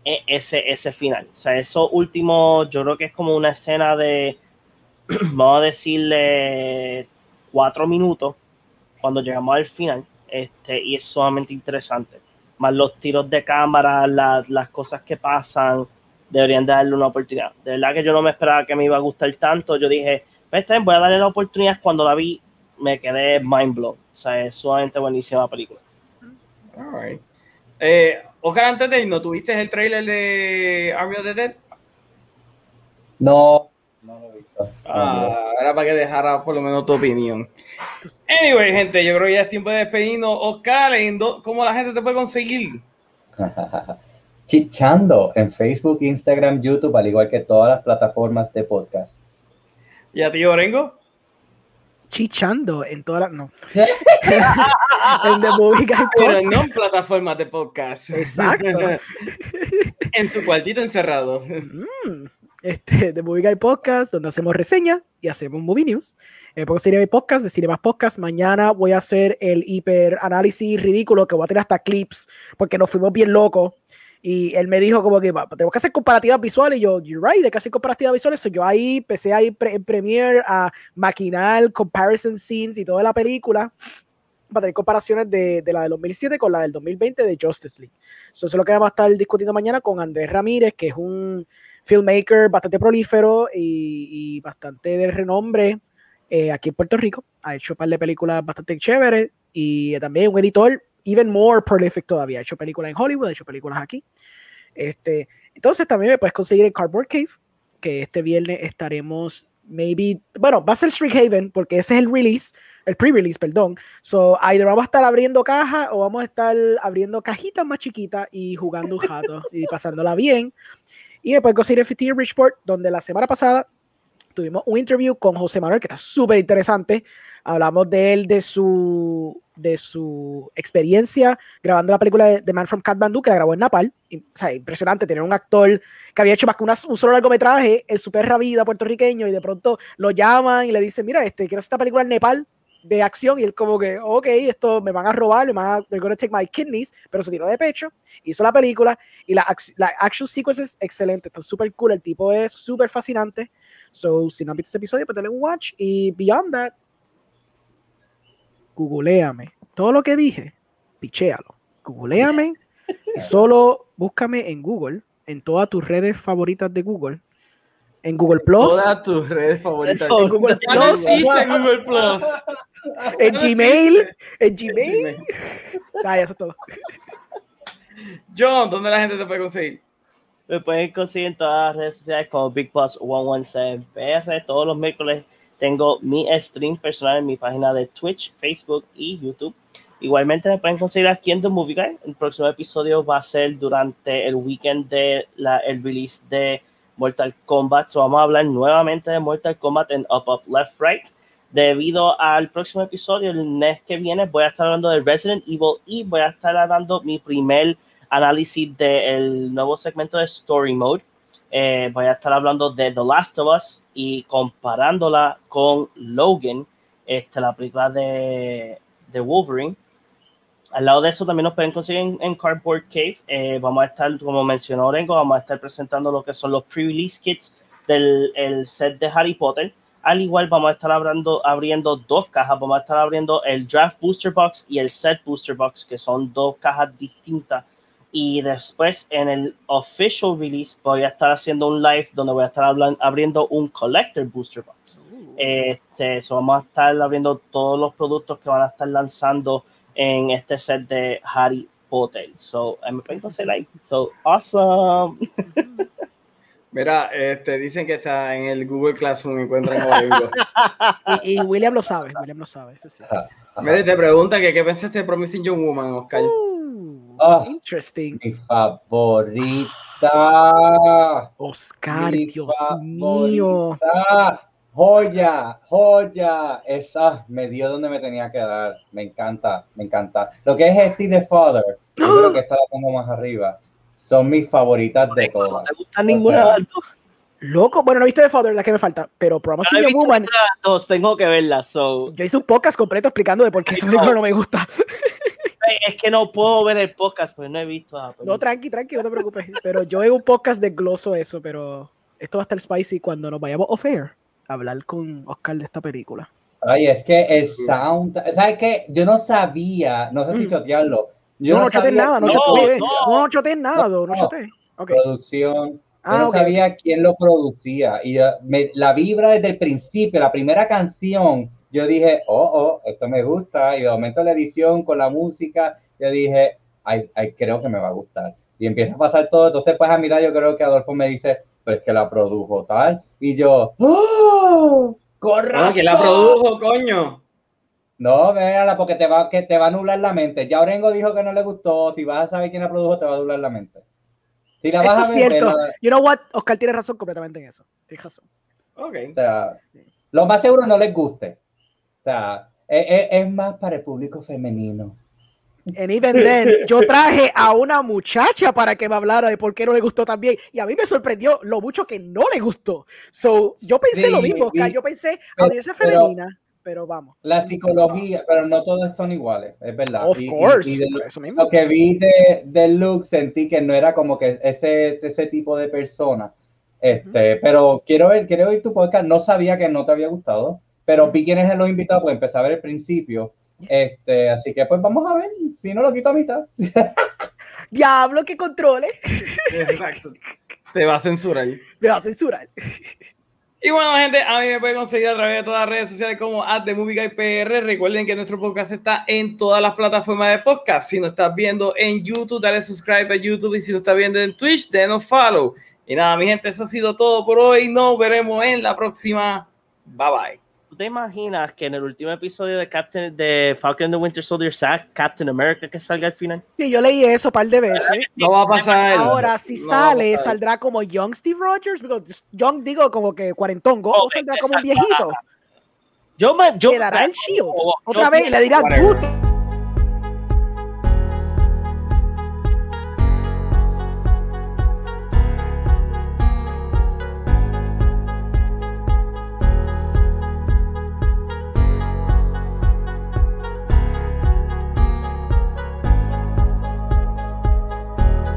es ese, ese final. O sea, eso último, yo creo que es como una escena de, [clears throat] vamos a decirle, cuatro minutos cuando llegamos al final, este, y es sumamente interesante más los tiros de cámara, las, las cosas que pasan, deberían darle una oportunidad. De verdad que yo no me esperaba que me iba a gustar tanto. Yo dije, pues, voy a darle la oportunidad. Cuando la vi, me quedé mind blown. O sea, es sumamente buenísima película. All right. Eh, Oscar, antes de ¿no tuviste el trailer de Army of the Dead? No, no lo he visto. Ah, era para que dejara por lo menos tu opinión. Anyway, gente, yo creo que ya es tiempo de despedirnos. Oscar, ¿cómo la gente te puede conseguir? [laughs] Chichando en Facebook, Instagram, YouTube, al igual que todas las plataformas de podcast. ¿Y a ti, Orengo? Chichando en todas las. No. [laughs] en The Movie Guy Podcast. Pero no en plataformas de podcast. Exacto. [laughs] en su cuartito encerrado. Mm, este, The Movie Guy Podcast, donde hacemos reseña y hacemos movie news. Eh, pongo serie de podcast, de Cinemas Podcast. Mañana voy a hacer el hiper análisis ridículo que voy a tener hasta clips, porque nos fuimos bien locos. Y él me dijo como que tenemos que hacer comparativas visuales. Y yo, you're right, de que hacer comparativas visuales. yo ahí empecé ahí en Premiere a maquinar comparison scenes y toda la película para tener comparaciones de, de, la del 2007 con la del 2020 de Justice League. Eso es lo que vamos a estar discutiendo mañana con Andrés Ramírez, que es un filmmaker bastante prolífero y, bastante de renombre eh, aquí en Puerto Rico. Ha hecho un par de películas bastante chéveres y también un editor even more prolific todavía. Ha hecho películas en Hollywood, ha hecho películas aquí. Este, entonces también me puedes conseguir en Cardboard Cave, que este viernes estaremos maybe, bueno, va a ser Street Haven porque ese es el release, el pre-release, perdón. So, either vamos a estar abriendo cajas o vamos a estar abriendo cajitas más chiquitas y jugando un jato y pasándola bien. Y después conseguir el 50 Richport, donde la semana pasada tuvimos un interview con José Manuel que está súper interesante. Hablamos de él, de su, de su experiencia grabando la película de The Man from Kathmandu, que la grabó en Napal. o sea, impresionante tener un actor que había hecho más que un solo largometraje, el super vida puertorriqueño, y de pronto lo llaman y le dicen, mira, este, quiero hacer esta película en Nepal de acción y él como que, ok, esto me van a robar, me van a, they're gonna take my kidneys, pero se tiró de pecho, hizo la película y la, la action sequence es excelente, está súper cool, el tipo es súper fascinante, so si no han visto ese episodio, pues dale un watch y beyond that, googleame. Todo lo que dije, pichéalo. Googleame y solo búscame en Google, en todas tus redes favoritas de Google, en Google Plus. Todas tus redes favoritas. En Google Plus. [laughs] en Google Plus. En Gmail. En Gmail. Ah, eso es todo. [laughs] John, ¿dónde la gente te puede conseguir? Me pueden conseguir en todas las redes sociales como Big 117 PR. Todos los miércoles tengo mi stream personal en mi página de Twitch, Facebook y YouTube. Igualmente me pueden conseguir aquí en The Movie Guy. El próximo episodio va a ser durante el weekend de el release de Mortal Kombat. So vamos a hablar nuevamente de Mortal Kombat en Up Up Left Right. Debido al próximo episodio, el mes que viene, voy a estar hablando de Resident Evil y voy a estar dando mi primer análisis del nuevo segmento de Story Mode. Eh, voy a estar hablando de The Last of Us y comparándola con Logan, este, la película de, de Wolverine. Al lado de eso también nos pueden conseguir en, Cardboard Cave. Eh, vamos a estar, como mencionó Orengo, vamos a estar presentando lo que son los pre-release kits del el set de Harry Potter. Al igual vamos a estar abriendo, abriendo dos cajas. Vamos a estar abriendo el Draft Booster Box y el Set Booster Box, que son dos cajas distintas y después en el official release voy a estar haciendo un live donde voy a estar hablando, abriendo un collector booster box. Este, vamos a estar abriendo todos los productos que van a estar lanzando en este set de Harry Potter. So, me pueden like. So, awesome. [laughs] Mira, este, dicen que está en el Google Classroom, encuentran [laughs] y, y William lo sabe, William lo sabe, eso sí. Mira, te pregunta que qué pensaste de Promising Young Woman, Oscar. Uh. Oh, Interesting. Mi favorita. Oscar, Dios mío. Joya, joya. Esa me dio donde me tenía que dar. Me encanta, me encanta. Lo que es este The Father, yo creo que esta la pongo más arriba. Son mis favoritas de todas. No te gusta ninguna Loco, bueno, no he visto The Father, la que me falta, pero Promising Young Woman. Dos, tengo que verla. So. Yo hice un podcast completo explicando de por qué esa película no me gusta es que no puedo ver el podcast, pues no he visto. no, tranqui, tranqui, no te preocupes. Pero yo en un podcast desgloso eso, pero esto va a estar spicy cuando nos vayamos off air a hablar con Oscar de esta película. Ay, es que el sound, ¿sabes qué? Yo no sabía, no sé si mm. chotearlo. Yo no, no, choteé nada, no, choteé, no, choteé nada, no, choteé. Producción. Ah, no sabía quién lo producía y la vibra desde el principio, la primera canción yo dije, oh, oh, esto me gusta. Y de momento la edición con la música, yo dije, ay, ay, creo que me va a gustar. Y empieza a pasar todo. Entonces, pues a mirar, yo creo que Adolfo me dice, pues que la produjo tal. Y yo, ¡oh! ¡Corra! Ah, que la produjo, coño. No, véala, porque te va, que te va a anular la mente. Ya Orengo dijo que no le gustó. Si vas a saber quién la produjo, te va a anular la mente. Si la vas eso a es cierto. You know what? Oscar tiene razón completamente en eso. Tienes razón. Ok. O sea, lo más seguro no les guste sea, es, e, es, más para el público femenino. En even then, yo traje a una muchacha para que me hablara de por qué no le gustó también. Y a mí me sorprendió lo mucho que no le gustó. So, yo pensé lo mismo, Oscar. Yo pensé audiencia femenina, pero vamos. La psicología, pero no todas son iguales, es verdad. Of course. lo, que vi de, de Luke, sentí que no era como que ese, ese tipo de persona. Este, pero quiero ver, quiero oír tu podcast. No sabía que no te había gustado pero vi quiénes son los invitados, pues empecé a ver el principio. Este, así que pues vamos a ver, si no lo quito a mitad. [laughs] Diablo, que controle. Exacto. Te va a censurar. Te va a censurar. Y bueno, gente, a mí me pueden conseguir a través de todas las redes sociales como PR. Recuerden que nuestro podcast está en todas las plataformas de podcast. Si nos estás viendo en YouTube, dale subscribe a YouTube. Y si nos estás viendo en Twitch, denos follow. Y nada, mi gente, eso ha sido todo por hoy. Nos veremos en la próxima. Bye bye. ¿Tú te imaginas que en el último episodio de Captain de Falcon and the Winter Soldier sack Captain America que salga al final? Sí, yo leí eso un par de veces. No va a pasar. Ahora, si sale, saldrá como Young Steve Rogers, Young digo como que cuarentongo, o saldrá como un viejito. Yo me, yo, Quedará el Shield. Otra vez le dirá, tú